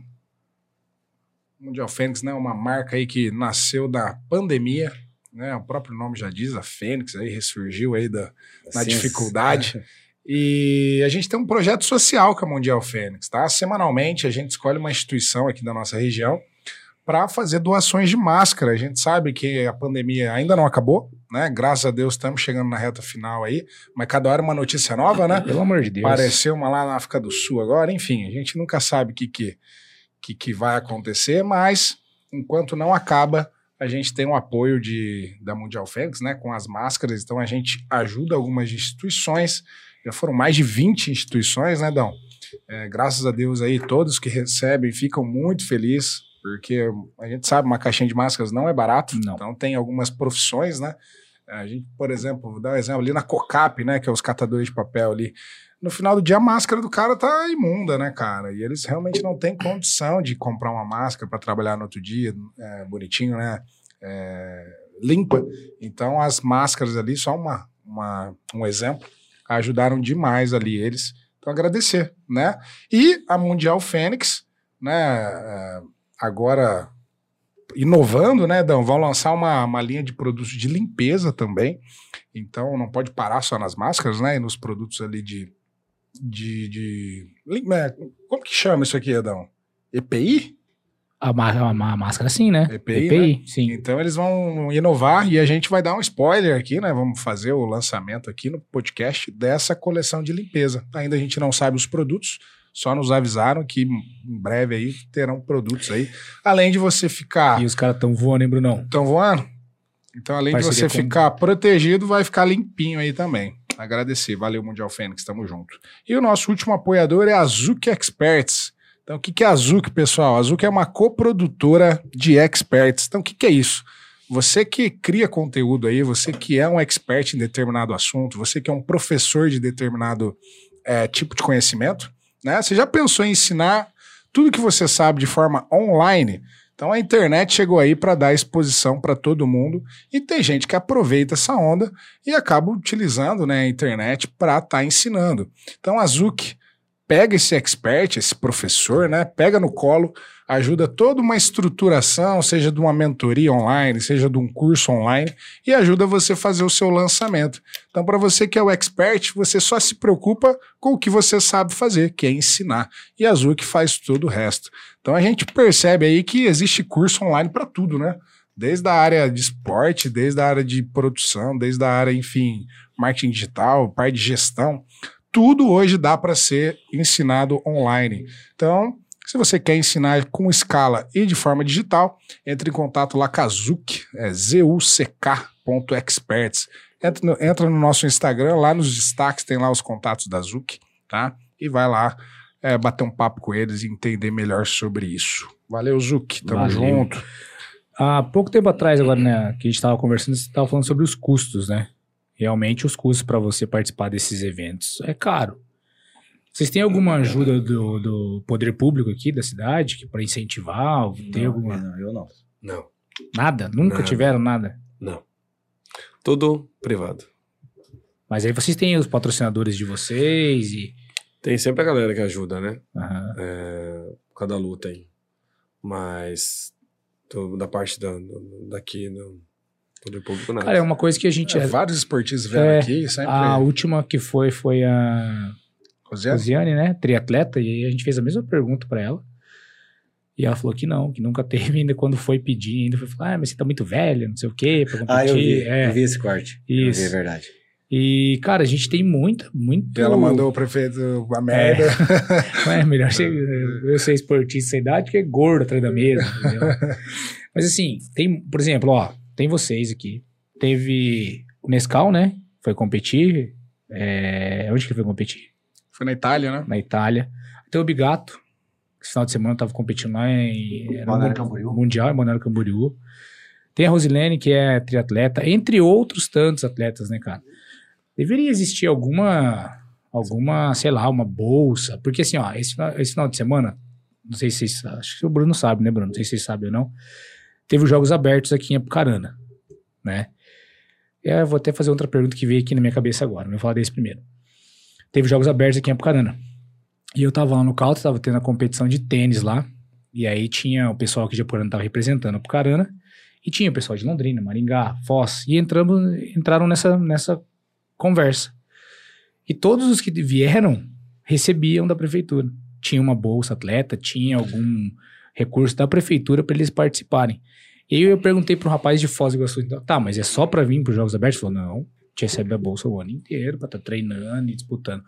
Mundial Fênix né, é uma marca aí que nasceu da pandemia, né? O próprio nome já diz, a Fênix aí ressurgiu aí da, na dificuldade. E a gente tem um projeto social com a Mundial Fênix, tá? Semanalmente a gente escolhe uma instituição aqui da nossa região para fazer doações de máscara. A gente sabe que a pandemia ainda não acabou, né? Graças a Deus estamos chegando na reta final aí, mas cada hora uma notícia nova, né? Pelo amor de Deus. Apareceu uma lá na África do Sul agora, enfim, a gente nunca sabe o que, que, que, que vai acontecer, mas enquanto não acaba, a gente tem o apoio de, da Mundial Fênix, né, com as máscaras, então a gente ajuda algumas instituições, já foram mais de 20 instituições, né, Dão? É, graças a Deus aí, todos que recebem ficam muito felizes, porque a gente sabe, uma caixinha de máscaras não é barato, Não. então tem algumas profissões, né, a gente, por exemplo, vou dar um exemplo ali na COCAP, né, que é os catadores de papel ali, no final do dia a máscara do cara tá imunda, né, cara? E eles realmente não têm condição de comprar uma máscara para trabalhar no outro dia, é, bonitinho, né? É, limpa. Então as máscaras ali, só uma, uma, um exemplo, ajudaram demais ali eles. Então agradecer, né? E a Mundial Fênix, né? é, agora inovando, né, Dão? Vão lançar uma, uma linha de produtos de limpeza também. Então não pode parar só nas máscaras, né? E nos produtos ali de. De, de lim- é, como que chama isso aqui, Adão? EPI? A, má- a má- máscara sim, né? EPI, sim. Então eles vão inovar e a gente vai dar um spoiler aqui, né? Vamos fazer o lançamento aqui no podcast dessa coleção de limpeza. Ainda a gente não sabe os produtos, só nos avisaram que em breve aí terão produtos aí. Além de você ficar E os caras tão voando, hein, Brunão? Estão voando? Então, além de Parceria você com- ficar protegido, vai ficar limpinho aí também. Agradecer. Valeu, Mundial Fênix, tamo junto. E o nosso último apoiador é a Zuc Experts. Então, o que, que é a Zuc, pessoal? A Zuc é uma coprodutora de experts. Então, o que, que é isso? Você que cria conteúdo aí, você que é um expert em determinado assunto, você que é um professor de determinado é, tipo de conhecimento, né? Você já pensou em ensinar tudo que você sabe de forma online? Então a internet chegou aí para dar exposição para todo mundo e tem gente que aproveita essa onda e acaba utilizando né, a internet para estar tá ensinando. Então a Zuc pega esse expert, esse professor, né, pega no colo, ajuda toda uma estruturação, seja de uma mentoria online, seja de um curso online, e ajuda você a fazer o seu lançamento. Então, para você que é o expert, você só se preocupa com o que você sabe fazer, que é ensinar. E a Azul que faz todo o resto. Então, a gente percebe aí que existe curso online para tudo, né? Desde a área de esporte, desde a área de produção, desde a área, enfim, marketing digital, parte de gestão tudo hoje dá para ser ensinado online. Então, se você quer ensinar com escala e de forma digital, entre em contato lá com a Zuc, é zuck.experts. Entra no, entra no nosso Instagram, lá nos destaques tem lá os contatos da Zuc, tá? E vai lá é, bater um papo com eles e entender melhor sobre isso. Valeu, Zuc, tamo Valeu. junto. Há pouco tempo atrás, agora, né, que a gente estava conversando, você estava falando sobre os custos, né? Realmente os custos para você participar desses eventos é caro. Vocês têm alguma ajuda do, do poder público aqui da cidade para incentivar? Tem não, alguma... não, eu não. Não. Nada? Nunca nada. tiveram nada? Não. Tudo privado. Mas aí vocês têm os patrocinadores de vocês e. Tem sempre a galera que ajuda, né? Uhum. É, cada luta aí. Mas da parte da, daqui, não, Poder público nada. Cara, é uma coisa que a gente. É, vários esportistas vieram é, aqui, sempre. A última que foi foi a. Rosiane? Rosiane, né? Triatleta, e a gente fez a mesma pergunta para ela. E ela falou que não, que nunca teve, ainda quando foi pedir, ainda foi falar, ah, mas você tá muito velha, não sei o quê, pra competir. Ah, eu vi, é. eu vi esse corte. Isso. Eu vi, é verdade. E, cara, a gente tem muita, muito... Ela mandou o prefeito a merda. É, é melhor ser, eu ser esportista sem idade que é gordo atrás da mesa, entendeu? Mas assim, tem, por exemplo, ó, tem vocês aqui. Teve o Nescau, né? Foi competir. É... Onde que ele foi competir? Foi na Itália, né? Na Itália. Tem o Bigato. Esse final de semana tava competindo lá em Balneário Camboriú. Mundial, em Balneário Camboriú. Tem a Rosilene, que é triatleta, entre outros tantos atletas, né, cara? Deveria existir alguma, alguma, sei lá, uma bolsa. Porque assim, ó, esse, esse final de semana, não sei se vocês, acho que o Bruno sabe, né, Bruno? Não sei se vocês sabem ou não teve os Jogos Abertos aqui em Apucarana, né? Eu vou até fazer outra pergunta que veio aqui na minha cabeça agora, vou falar desse primeiro. Teve Jogos Abertos aqui em Apucarana. E eu tava lá no Calto, tava tendo a competição de tênis lá, e aí tinha o pessoal que de Apucarana tava representando Apucarana, e tinha o pessoal de Londrina, Maringá, Foz, e entramos, entraram nessa, nessa conversa. E todos os que vieram recebiam da prefeitura. Tinha uma bolsa atleta, tinha algum recurso da prefeitura para eles participarem. E aí eu perguntei pro rapaz de Foz do Iguaçu, então, tá, mas é só para vir para os Jogos Abertos? Ele falou, não, te recebe a bolsa o ano inteiro para estar tá treinando e disputando.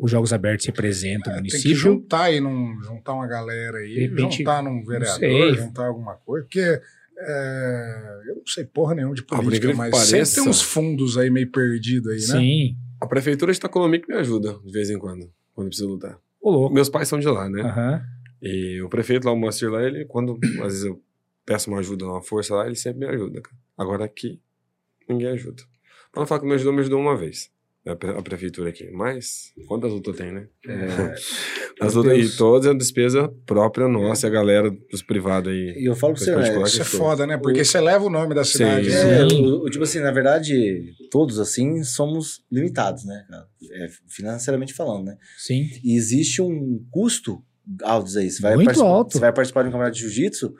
Os Jogos Abertos representam é, o município. Tem que juntar aí, num, juntar uma galera aí, repente, juntar num vereador, juntar alguma coisa, porque é, eu não sei porra nenhuma de política, mas pareça, sempre tem uns fundos aí meio perdidos aí, né? Sim. A prefeitura de Itacolomi que me ajuda de vez em quando, quando precisa lutar. Ô, louco. Meus pais são de lá, né? Uhum. E o prefeito lá, o Moacir lá, ele, quando às vezes eu peço uma ajuda, uma força lá, ele sempre me ajuda, cara. Agora aqui, ninguém ajuda. Pra não falar que me ajudou, me ajudou uma vez. A, prefeitura aqui. Mas, quantas lutas tem, né? É, As lutas, e todas é despesa própria nossa, a galera dos privados aí. E eu falo pra você, né, isso é foda, né? Porque o... você leva o nome da cidade. Sim, é, o, o, tipo assim, na verdade, todos assim somos limitados, né? É, financeiramente falando, né? Sim. E existe um custo altos aí. Você vai, Muito alto. Você vai participar de um campeonato de jiu-jitsu,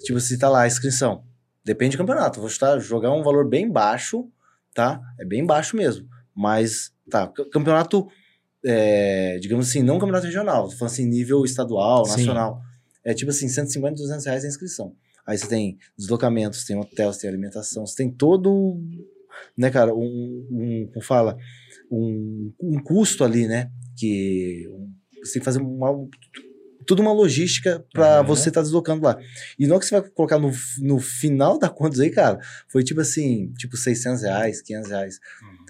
tipo, você tá lá, a inscrição. Depende do campeonato. Vou chutar, jogar um valor bem baixo, tá? É bem baixo mesmo. Mas, tá, campeonato, é, digamos assim, não campeonato regional, tô falando assim, nível estadual, Sim. nacional. É tipo assim, 150, 200 reais a inscrição. Aí você tem deslocamentos, tem hotel, você tem alimentação, você tem todo, né, cara, um, um como fala, um, um custo ali, né, que você tem que fazer uma, tudo uma logística para É. você estar deslocando lá. E não que você vai colocar no, no final da conta aí, cara, foi tipo assim, tipo 600 reais, 500 reais.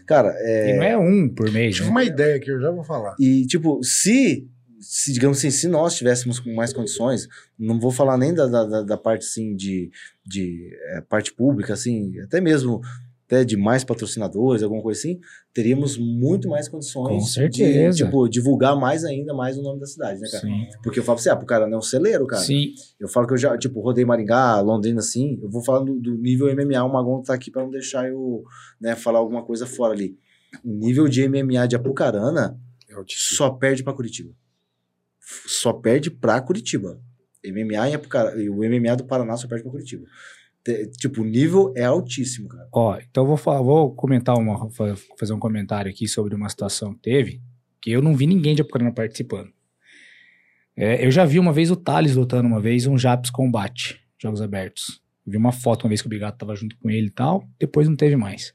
Cara, é... E não é um por mês, Tive né? uma ideia que eu já vou falar. E, tipo, se, se, digamos assim, se nós tivéssemos com mais condições, não vou falar nem da, da, da- parte, assim, de, de eh, parte pública, assim, até mesmo até de mais patrocinadores, alguma coisa assim, teríamos muito mais condições de, tipo, divulgar mais ainda mais o nome da cidade, né, cara? Sim. Porque eu falo pra você, ah, pro cara não é um celeiro, cara. Sim. Eu falo que eu já, tipo, rodei Maringá, Londrina, assim, eu vou falar do, do nível MMA, o Magon tá aqui pra não deixar eu, né, falar alguma coisa fora ali. O nível de MMA de Apucarana É só perde pra Curitiba. Só perde pra Curitiba. MMA em Apucarana, e o MMA do Paraná só perde pra Curitiba. Tipo, o nível é altíssimo, cara. Ó, então eu vou, vou comentar uma, fa- fazer um comentário aqui sobre uma situação que teve, que eu não vi ninguém de Apucarana participando. É, eu já vi uma vez o Thales lutando uma vez um Japs Combate, Jogos Abertos. Vi uma foto uma vez que o Bigato tava junto com ele e tal, depois não teve mais.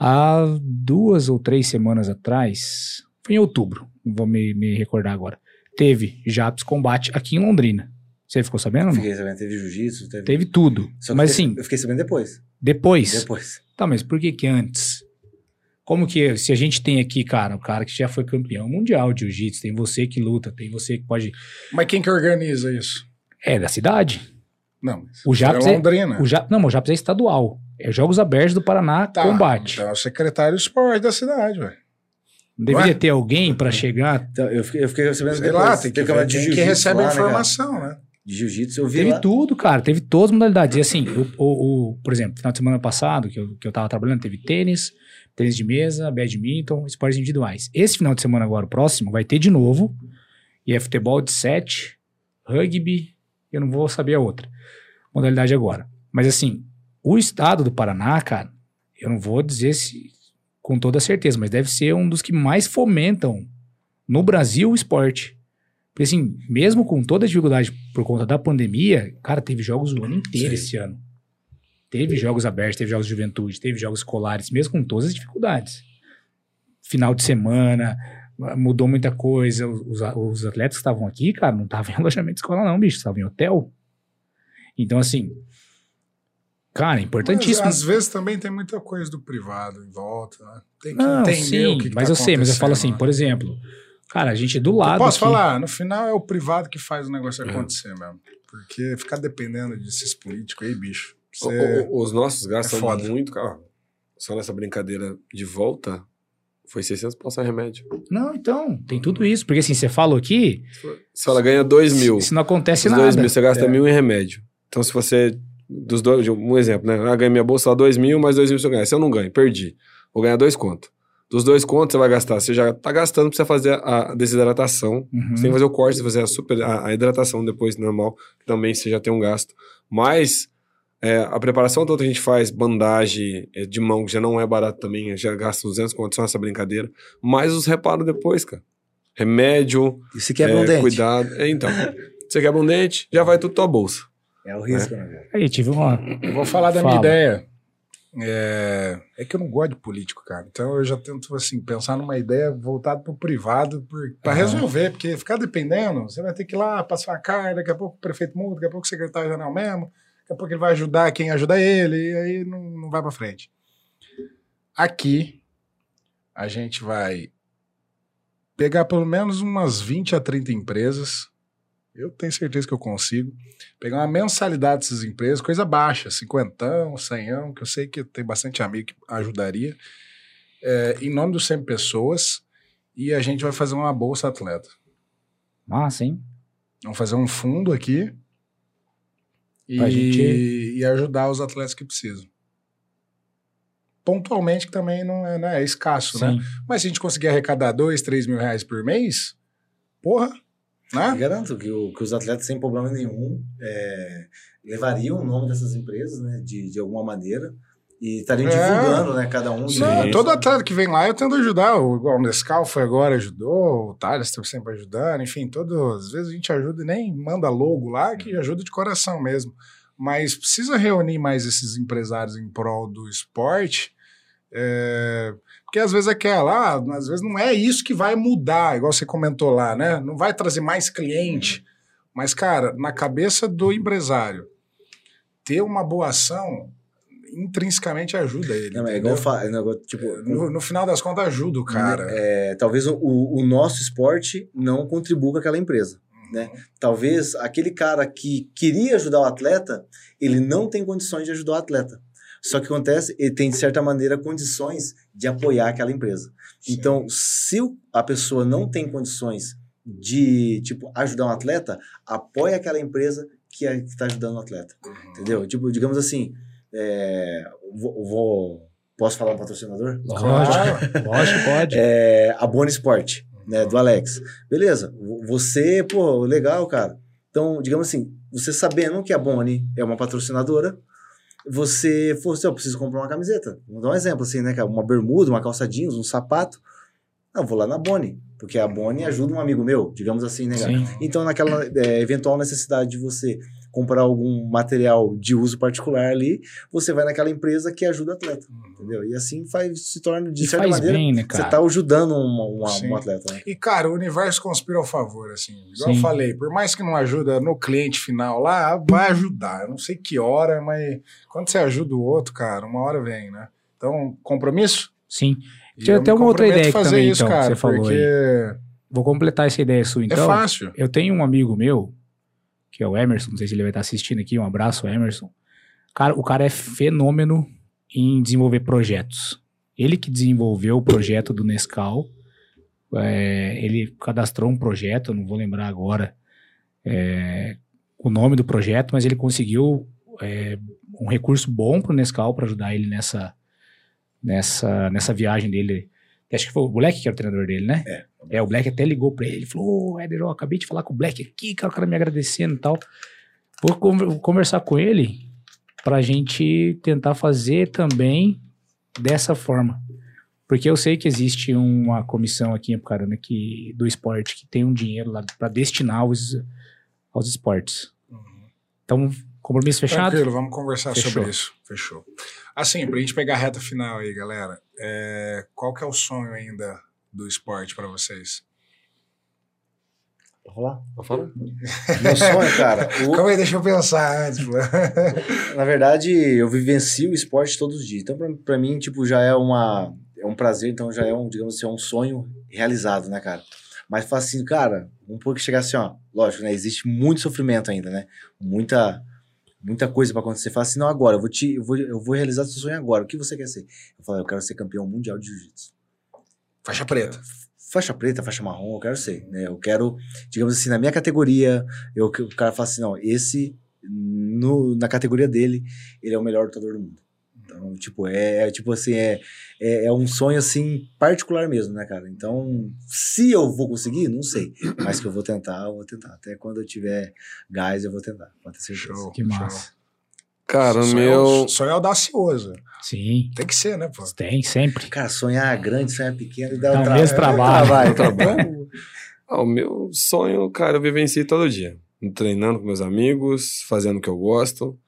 Há duas ou três semanas atrás, foi em outubro, não vou me, me recordar agora, teve Japs Combate aqui em Londrina. Você ficou sabendo? ou não? Fiquei sabendo, teve jiu-jitsu, teve... Teve tudo. Só que Mas assim, Eu fiquei sabendo depois. depois, Depois. Tá, mas por que que antes? Como que, se a gente tem aqui, cara, o cara que já foi campeão mundial de jiu-jitsu, tem você que luta, tem você que pode... Mas quem que organiza isso? É da cidade. Não, O Japs é é, Londrina. o Ja- não, mas o Japs é estadual. É Jogos Abertos do Paraná Tá, Combate. Então é o secretário de esporte da cidade, velho. Não deveria Ué? ter alguém pra chegar... Então, eu fiquei, eu fiquei sabendo Sei depois. lá, tem que ver quem que jiu-jitsu recebe a né, informação, né? De jiu-jitsu, eu vi Teve lá. tudo, cara. Teve todas as modalidades. E assim, o, o, o- por exemplo, final de semana passado, que eu, que eu tava trabalhando, teve tênis, tênis de mesa, badminton, esportes individuais. Esse final de semana agora, o próximo, vai ter de novo. E é futebol de sete, rugby, eu não vou saber a outra modalidade agora. Mas assim, o estado do Paraná, cara, eu não vou dizer se com toda certeza, mas deve ser um dos que mais fomentam no Brasil o esporte. Porque assim, mesmo com toda a dificuldade por conta da pandemia, cara, teve jogos o ano inteiro Sim. esse ano. Teve jogos abertos, teve jogos de juventude, teve jogos escolares, mesmo com todas as dificuldades. Final de semana, mudou muita coisa. Os, os atletas que estavam aqui, cara, não estavam em alojamento de escola, não, bicho, estavam em hotel. Então, assim, cara, é importantíssimo. Mas, às vezes também tem muita coisa do privado em volta, né? Tem que Não, entender sim, o que, que mas tá eu sei, mas eu falo assim, né? por exemplo, cara, a gente é do lado. Eu posso aqui- falar, no final é o privado que faz o negócio É. acontecer mesmo. Porque ficar dependendo desses políticos aí, bicho. O- Você... o- os nossos gastam é muito, cara. Só nessa brincadeira de volta, foi 600 passar remédio. Não, então, tem tudo isso. Porque assim, você falou aqui, Se ela ganha 2 mil, se não acontece nada. 2 mil você gasta É. mil em remédio. Então, se você. Dos dois, um exemplo, né? Ah, ganhei minha bolsa lá 2 mil, mais 2 mil se eu ganhar. Se eu não ganho, perdi. Vou ganhar dois contos. Dos dois contos você vai gastar. Você já tá gastando pra você fazer a desidratação. Uhum. Você tem que fazer o corte, você fazer a, super, a, a hidratação depois, normal, que também você já tem um gasto. Mas é, a preparação toda a gente faz, bandagem é, de mão, que já não é barato também, já gasta 200 contos só nessa brincadeira. Mais os reparos depois, cara. Remédio, E se quebra é, um dente. cuidado. É, então, você quebra um dente, já vai tudo tua bolsa. É o risco, né, cara? Aí, tive uma. Eu vou falar da Fala. minha ideia. É... é que eu não gosto de político, cara. Então eu já tento, assim, pensar numa ideia voltada pro privado para Aham. resolver, porque ficar dependendo, você vai ter que ir lá passar uma carta, daqui a pouco o prefeito muda, daqui a pouco o secretário-geral mesmo, daqui a pouco ele vai ajudar quem ajuda ele, e aí não, não vai para frente. Aqui, a gente vai pegar pelo menos umas 20 a 30 empresas. Eu tenho certeza que eu consigo pegar uma mensalidade dessas empresas, coisa baixa, cinquentão, senhão, que eu sei que tem bastante amigo que ajudaria, é, em nome dos 100 pessoas, e a gente vai fazer uma bolsa atleta. Massa, hein? Vamos fazer um fundo aqui e, gente- e ajudar os atletas que precisam. Pontualmente, que também não é, né, é escasso, né? Sim. Mas se a gente conseguir arrecadar dois, três mil reais por mês, porra, né? garanto que, o- que os atletas, sem problema nenhum, é, levariam o nome dessas empresas, né, de, de alguma maneira, e estariam É. divulgando, né, cada um. Sim. Deles. todo atleta que vem lá eu tento ajudar. O, igual o Nescau foi agora, ajudou, o Thales está sempre ajudando, enfim, todo, às vezes a gente ajuda e nem manda logo lá, que ajuda de coração mesmo. Mas precisa reunir mais esses empresários em prol do esporte. é, Porque às vezes é aquela, ah, às vezes não é isso que vai mudar, igual você comentou lá, né? Não vai trazer mais cliente. Mas, cara, na cabeça do empresário, ter uma boa ação intrinsecamente ajuda ele. Não, é igual é tipo, no, no final das contas, ajuda o cara. é, talvez o, o nosso esporte não contribua com aquela empresa. né? Talvez aquele cara que queria ajudar o atleta, ele não tem condições de ajudar o atleta. Só que acontece, ele tem, de certa maneira, condições de apoiar aquela empresa. Sim. Então, se a pessoa não tem condições de, tipo, ajudar um atleta, apoia aquela empresa que está ajudando o atleta. Uhum. Entendeu? Tipo, digamos assim, é, vou, vou- posso falar um patrocinador? Lógico, lógico, pode. É, a Boni Sport, né, do Alex. Beleza, vo- você, pô, legal, cara. Então, digamos assim, você sabendo que a Boni é uma patrocinadora, você falou assim, eu preciso comprar uma camiseta. Vou dar um exemplo assim, né, cara? Uma bermuda, uma calça jeans, um sapato. Não, vou lá na Boni, porque a Boni ajuda um amigo meu, digamos assim, né, cara? Sim. Então, naquela é, eventual necessidade de você comprar algum material de uso particular ali, você vai naquela empresa que ajuda o atleta, entendeu? E assim faz, se torna, de E certa maneira, bem, né, você cara? tá ajudando uma- Sim. um atleta, né? E, cara, o universo conspira ao favor, assim. Igual Sim. eu falei, por mais que não ajuda no cliente final lá, vai ajudar. Eu não sei que hora, mas quando você ajuda o outro, cara, uma hora vem, né? Então, compromisso? Sim. Tinha até uma outra ideia fazer também, isso, então, cara, você falou porque Vou completar essa ideia sua, é então. fácil. Eu tenho um amigo meu, que é o Emerson, não sei se ele vai estar assistindo aqui, um abraço, Emerson. Cara, o cara é fenômeno em desenvolver projetos. Ele que desenvolveu o projeto do Nescau, é, ele cadastrou um projeto, não vou lembrar agora é, o nome do projeto, mas ele conseguiu é, um recurso bom para o Nescau para ajudar ele nessa, nessa, nessa viagem dele. Acho que foi o Black que era o treinador dele, né? É, o Black até ligou pra ele. Ele falou: Ô, Éder, eu acabei de falar com o Black aqui, cara, o cara me agradecendo e tal. Vou, con- vou conversar com ele pra gente tentar fazer também dessa forma. Porque eu sei que existe uma comissão aqui em Apucarana que, do esporte que tem um dinheiro lá pra destinar aos, aos esportes. Então, compromisso fechado? Tranquilo, vamos conversar Fechou. sobre isso. Fechou. Assim, pra gente pegar a reta final aí, galera, é, qual que é o sonho ainda do esporte pra vocês? Pode falar? Pode falar? Meu sonho, cara, o- Calma aí, deixa eu pensar antes. na verdade, eu vivencio o esporte todos os dias. Então, pra, pra mim, tipo, já é uma é um prazer, então já é um, digamos assim, é um sonho realizado, né, cara? Mas fala assim, cara, um pouco chegar assim, ó, lógico, né, existe muito sofrimento ainda, né? Muita muita coisa pra acontecer. Fala assim, não, agora, eu vou te eu vou, eu vou realizar seu sonho agora. O que você quer ser? Eu falo, eu quero ser campeão mundial de jiu-jitsu. Faixa preta. faixa preta, faixa marrom, eu quero ser, né? Eu quero, digamos assim, na minha categoria, eu, o cara fala assim, não, esse, no, na categoria dele, ele é o melhor lutador do mundo. Então, tipo, é, é, tipo assim, é, é, é um sonho, assim, particular mesmo, né, cara? Então, se eu vou conseguir, não sei, mas que eu vou tentar, eu vou tentar. Até quando eu tiver gás, eu vou tentar, pode ter certeza. Show. Que massa. Cara, o sonho, meu. sonho audacioso. Sim, Tem que ser, né, pô? tem, sempre. Cara, sonhar grande, sonhar pequeno, e Dá dar o um mesmo trabalho. trabalho. Trabalho. Ah, o meu sonho, cara, eu vivencio todo dia. Treinando com meus amigos, fazendo o que eu gosto.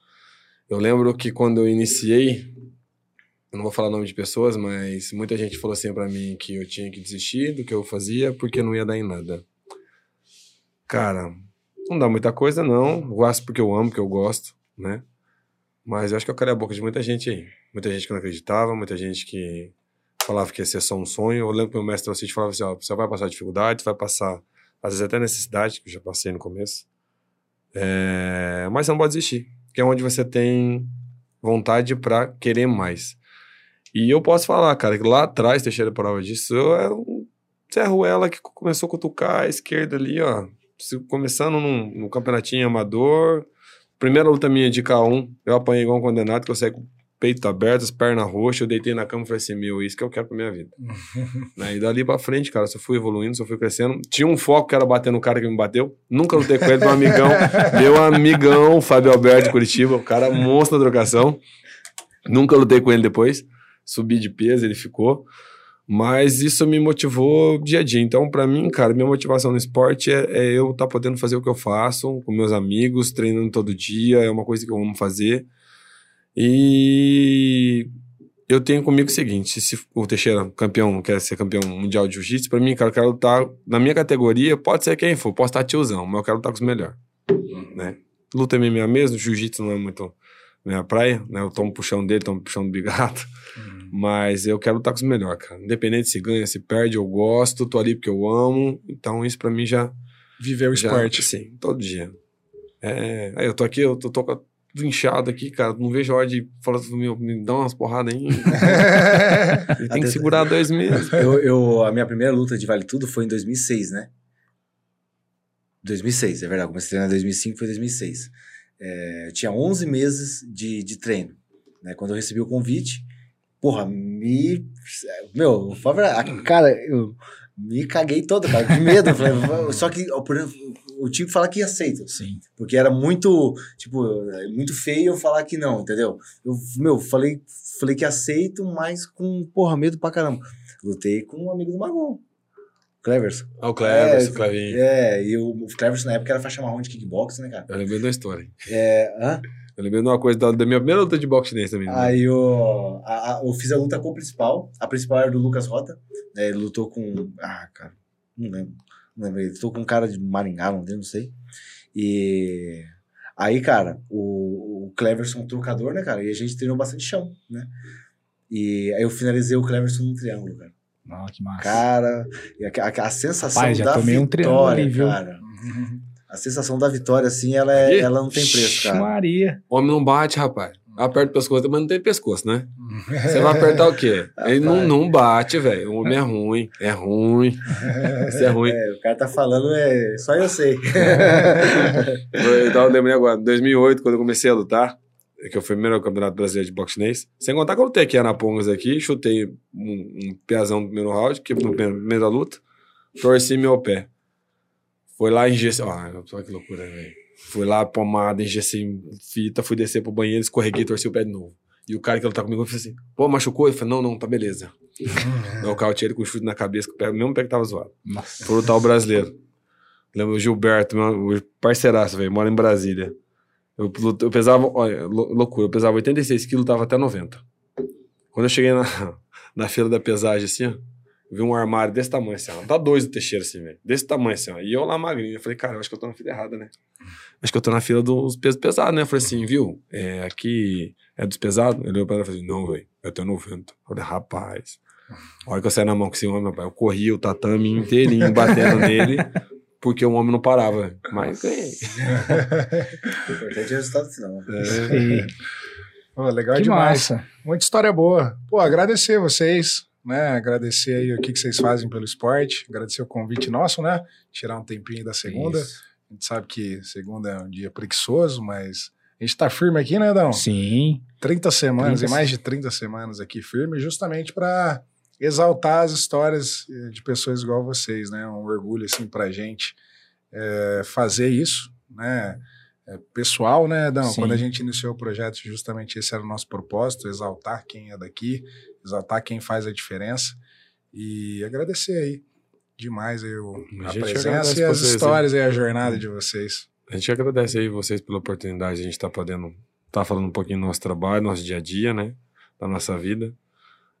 Eu lembro que quando eu iniciei, eu não vou falar nome de pessoas, mas muita gente falou assim pra mim que eu tinha que desistir do que eu fazia porque não ia dar em nada. Cara, não dá muita coisa, não. Eu Gosto porque eu amo, porque eu gosto, né? Mas eu acho que eu calei a boca de muita gente aí. Muita gente que não acreditava, muita gente que falava que ia ser só um sonho. Eu lembro que meu mestre Alcide falava assim: ó, você vai passar dificuldade, vai passar, às vezes até necessidade, que eu já passei no começo. É, Mas você não pode desistir, que é onde você tem vontade pra querer mais. E eu posso falar, cara, que lá atrás, Teixeira prova disso, eu era um Zé Ruela que começou a cutucar a esquerda ali, ó. Começando num, num campeonatinho amador. Primeira luta minha de K1, eu apanhei igual um condenado, que eu saí com o peito aberto, as pernas roxas, eu deitei na cama e falei assim, meu, isso que eu quero pra minha vida. Né, E dali pra frente, cara, só fui evoluindo, só fui crescendo. Tinha um foco que era bater no cara que me bateu. Nunca lutei com ele, meu amigão. meu amigão, Fábio Alberto de Curitiba, o cara monstro na trocação. Nunca lutei com ele depois. Subi de peso, ele ficou. Mas isso me motivou dia a dia. Então, pra mim, cara, minha motivação no esporte é, é eu estar podendo fazer o que eu faço com meus amigos, treinando todo dia. É uma coisa que eu amo fazer. E eu tenho comigo o seguinte: se o Teixeira, campeão, quer ser campeão mundial de jiu-jitsu, pra mim, cara, eu quero lutar na minha categoria, pode ser quem for, posso estar tiozão, mas eu quero lutar com os melhores. Né? Luta MMA mesmo, jiu-jitsu não é muito minha praia, né? Eu tomo puxão dele, tomo puxão do bigato. Mas eu quero lutar com os melhores, cara. Independente se ganha, se perde, eu gosto, tô ali porque eu amo. Então isso pra mim já. Viver o já- esporte. Sim, todo dia. É, aí eu tô aqui, eu tô, tô inchado aqui, cara. Não vejo a hora de falar, meu, me dá umas porradas aí. Tem que segurar dois meses. Eu, eu- a minha primeira luta de Vale Tudo foi em 2006, né? 2006, é verdade. Comecei a treinar em 2005, foi 2006. É, eu tinha 11 meses de, de treino. Né? Quando eu recebi o convite, porra, me. Meu, cara, eu me caguei todo, cara, de medo. Falei, Só que ó, por exemplo, eu tive que falar que aceito. Sim. Porque era muito, tipo, muito feio eu falar que não, entendeu? Eu, meu, falei, falei que aceito, mas com, porra, medo pra caramba. Lutei com um amigo do Magon, Cleverson. Ah, o Cleverson, É, o. É, e o, o Cleverson na época era faixa marrom de kickbox, né, cara? Eu lembrei uma história. É, hã? Eu lembrei de uma coisa da, da minha primeira luta de boxe chinês também. né? Aí eu, a- a- eu fiz a luta com o principal. A principal era do Lucas Rota. né, ele lutou com. Ah, cara, não lembro. Não lembro. Ele lutou com um cara de Maringá, não, não sei. E. Aí, cara, o, o Cleverson trocador, né, cara? E a gente treinou bastante chão, né? E aí eu finalizei o Cleverson num triângulo, cara. Ó, que massa. Cara, a, a- a sensação Rapaz, já da tomei um triângulo vitória, ali, viu? cara. A sensação da vitória, assim, ela, é, ela não tem preço, cara. Maria. Homem não bate, rapaz. Aperta o pescoço, mas não tem pescoço, né? Você vai apertar o quê? Ele não, não bate, velho. O homem é ruim. É ruim. Isso é ruim. É, o cara tá falando, é, só eu sei. Eu tava lembrando agora, em 2008, quando eu comecei a lutar, que eu fui o primeiro campeonato brasileiro de boxe chinês, sem contar que eu lutei aqui em Anapongas aqui, chutei um, um peazão no primeiro round, que no primeiro, primeiro da luta, torci meu pé. Foi lá, engessei, olha que loucura, velho. Fui lá, pomada, engessei fita, fui descer pro banheiro, escorreguei, torci o pé de novo. E o cara que lutar comigo, eu falei assim, pô, machucou? Ele falou, não, não, tá beleza. Nocaute ele com chute na cabeça, com o pé, mesmo pé que tava zoado. Nossa. Foi lutar o brasileiro. Lembro o Gilberto, meu parceiraço, velho, mora em Brasília. Eu, eu pesava, olha, lou- loucura, eu pesava 86 quilos, tava até 90. Quando eu cheguei na, na fila da pesagem, assim, ó, eu vi um armário desse tamanho, assim, ó, dá dois do Teixeira, assim, velho, desse tamanho, assim, ó, e eu lá magrinho, eu falei, cara, eu acho que eu tô na fila errada, né? Acho que eu tô na fila dos pesos pesados, né? Eu falei assim, viu, é, aqui é dos pesados? Ele olhou pra ela e falou assim, não, velho, eu tenho 90. Eu falei, rapaz, a hora que eu saí na mão com esse homem, rapaz, eu corri o tatame inteirinho batendo nele, porque o homem não parava. Mas ganhei. O importante é o resultado final. Pô, legal Que demais. massa. Muita história boa. Pô, agradecer vocês, né? Agradecer aí o que, que vocês fazem pelo esporte. Agradecer o convite nosso, né? Tirar um tempinho da segunda. Isso. A gente sabe que segunda é um dia preguiçoso, mas a gente tá firme aqui, né, Dão? Sim. 30 semanas 30 e mais de 30 semanas aqui firme, justamente para exaltar as histórias eh, de pessoas igual vocês, né? Um orgulho assim pra gente eh, fazer isso, né? É pessoal, né, Dão? Sim. Quando a gente iniciou o projeto, justamente esse era o nosso propósito, exaltar quem é daqui, exaltar quem faz a diferença e agradecer aí demais aí o- A a gente presença e as vocês, histórias e a jornada de vocês. A gente agradece aí vocês pela oportunidade de a gente estar podendo estar falando um pouquinho do nosso trabalho, nosso dia a dia, né? Da nossa vida.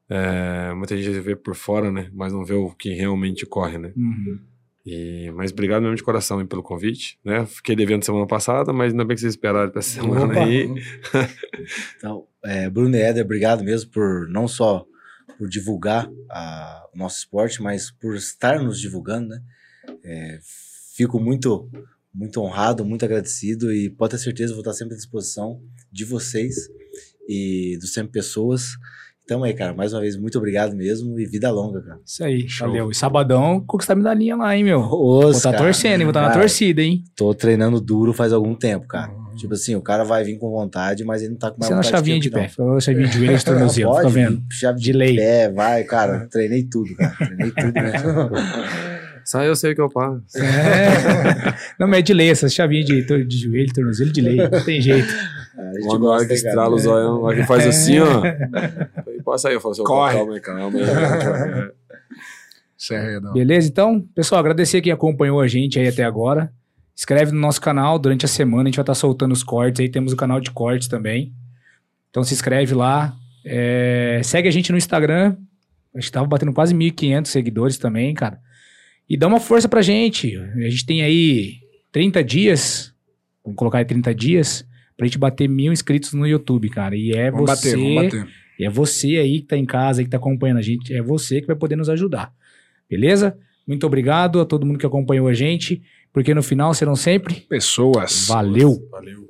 É, muita gente vê por fora, né? Mas não vê o que realmente corre, né? Uhum. E, mas obrigado mesmo de coração aí pelo convite, né? Fiquei devendo semana passada, mas ainda bem que vocês esperaram para essa semana Opa. aí. Então, é, Bruno e Éder, obrigado mesmo por não só por divulgar a- o nosso esporte, mas por estar nos divulgando, né? É, fico muito, muito honrado, muito agradecido e pode ter certeza, vou estar sempre à disposição de vocês e do Sempre Pessoas. Então aí, cara, mais uma vez, muito obrigado mesmo e vida longa, cara. Isso aí. Show. Valeu. E sabadão, conquistar a medalhinha lá, hein, meu? Vou Os, estar cara, torcendo, hein? Vou estar na torcida, hein? Tô treinando duro faz algum tempo, cara. Uhum. Tipo assim, o cara vai vir com vontade, mas ele não tá com mais Você na vontade chavinha que de eu, que pé. não. Chavinha de joelho de tornozelo. Fica vendo? Chave de, De lei. pé, vai, cara. Treinei tudo, cara. Treinei tudo mesmo. Só eu sei o que eu pago. É. Não, mas é de lei, essas chavinhas de, tor- de joelho, tornozelo, de lei. Não tem jeito. A gente hora que estrala os olhos, a hora que faz assim, ó. Aí passa aí, eu falo assim, Corre. calma aí, calma aí. Isso é. Beleza? Então, pessoal, agradecer quem acompanhou a gente aí até agora. Inscreve no nosso canal durante a semana, a gente vai estar soltando os cortes aí. Temos o canal de cortes também. Então se inscreve lá, É, segue a gente no Instagram. A gente tava batendo quase 1.500 seguidores também, cara. E dá uma força pra gente. A gente tem aí 30 dias. Vamos colocar aí 30 dias. Pra gente bater mil inscritos no YouTube, cara. E é Vamos você. bater, vamos bater. E é você aí que tá em casa, aí que tá acompanhando a gente. É você que vai poder nos ajudar. Beleza? Muito obrigado a todo mundo que acompanhou a gente. Porque no final serão sempre. Pessoas. Valeu! Valeu.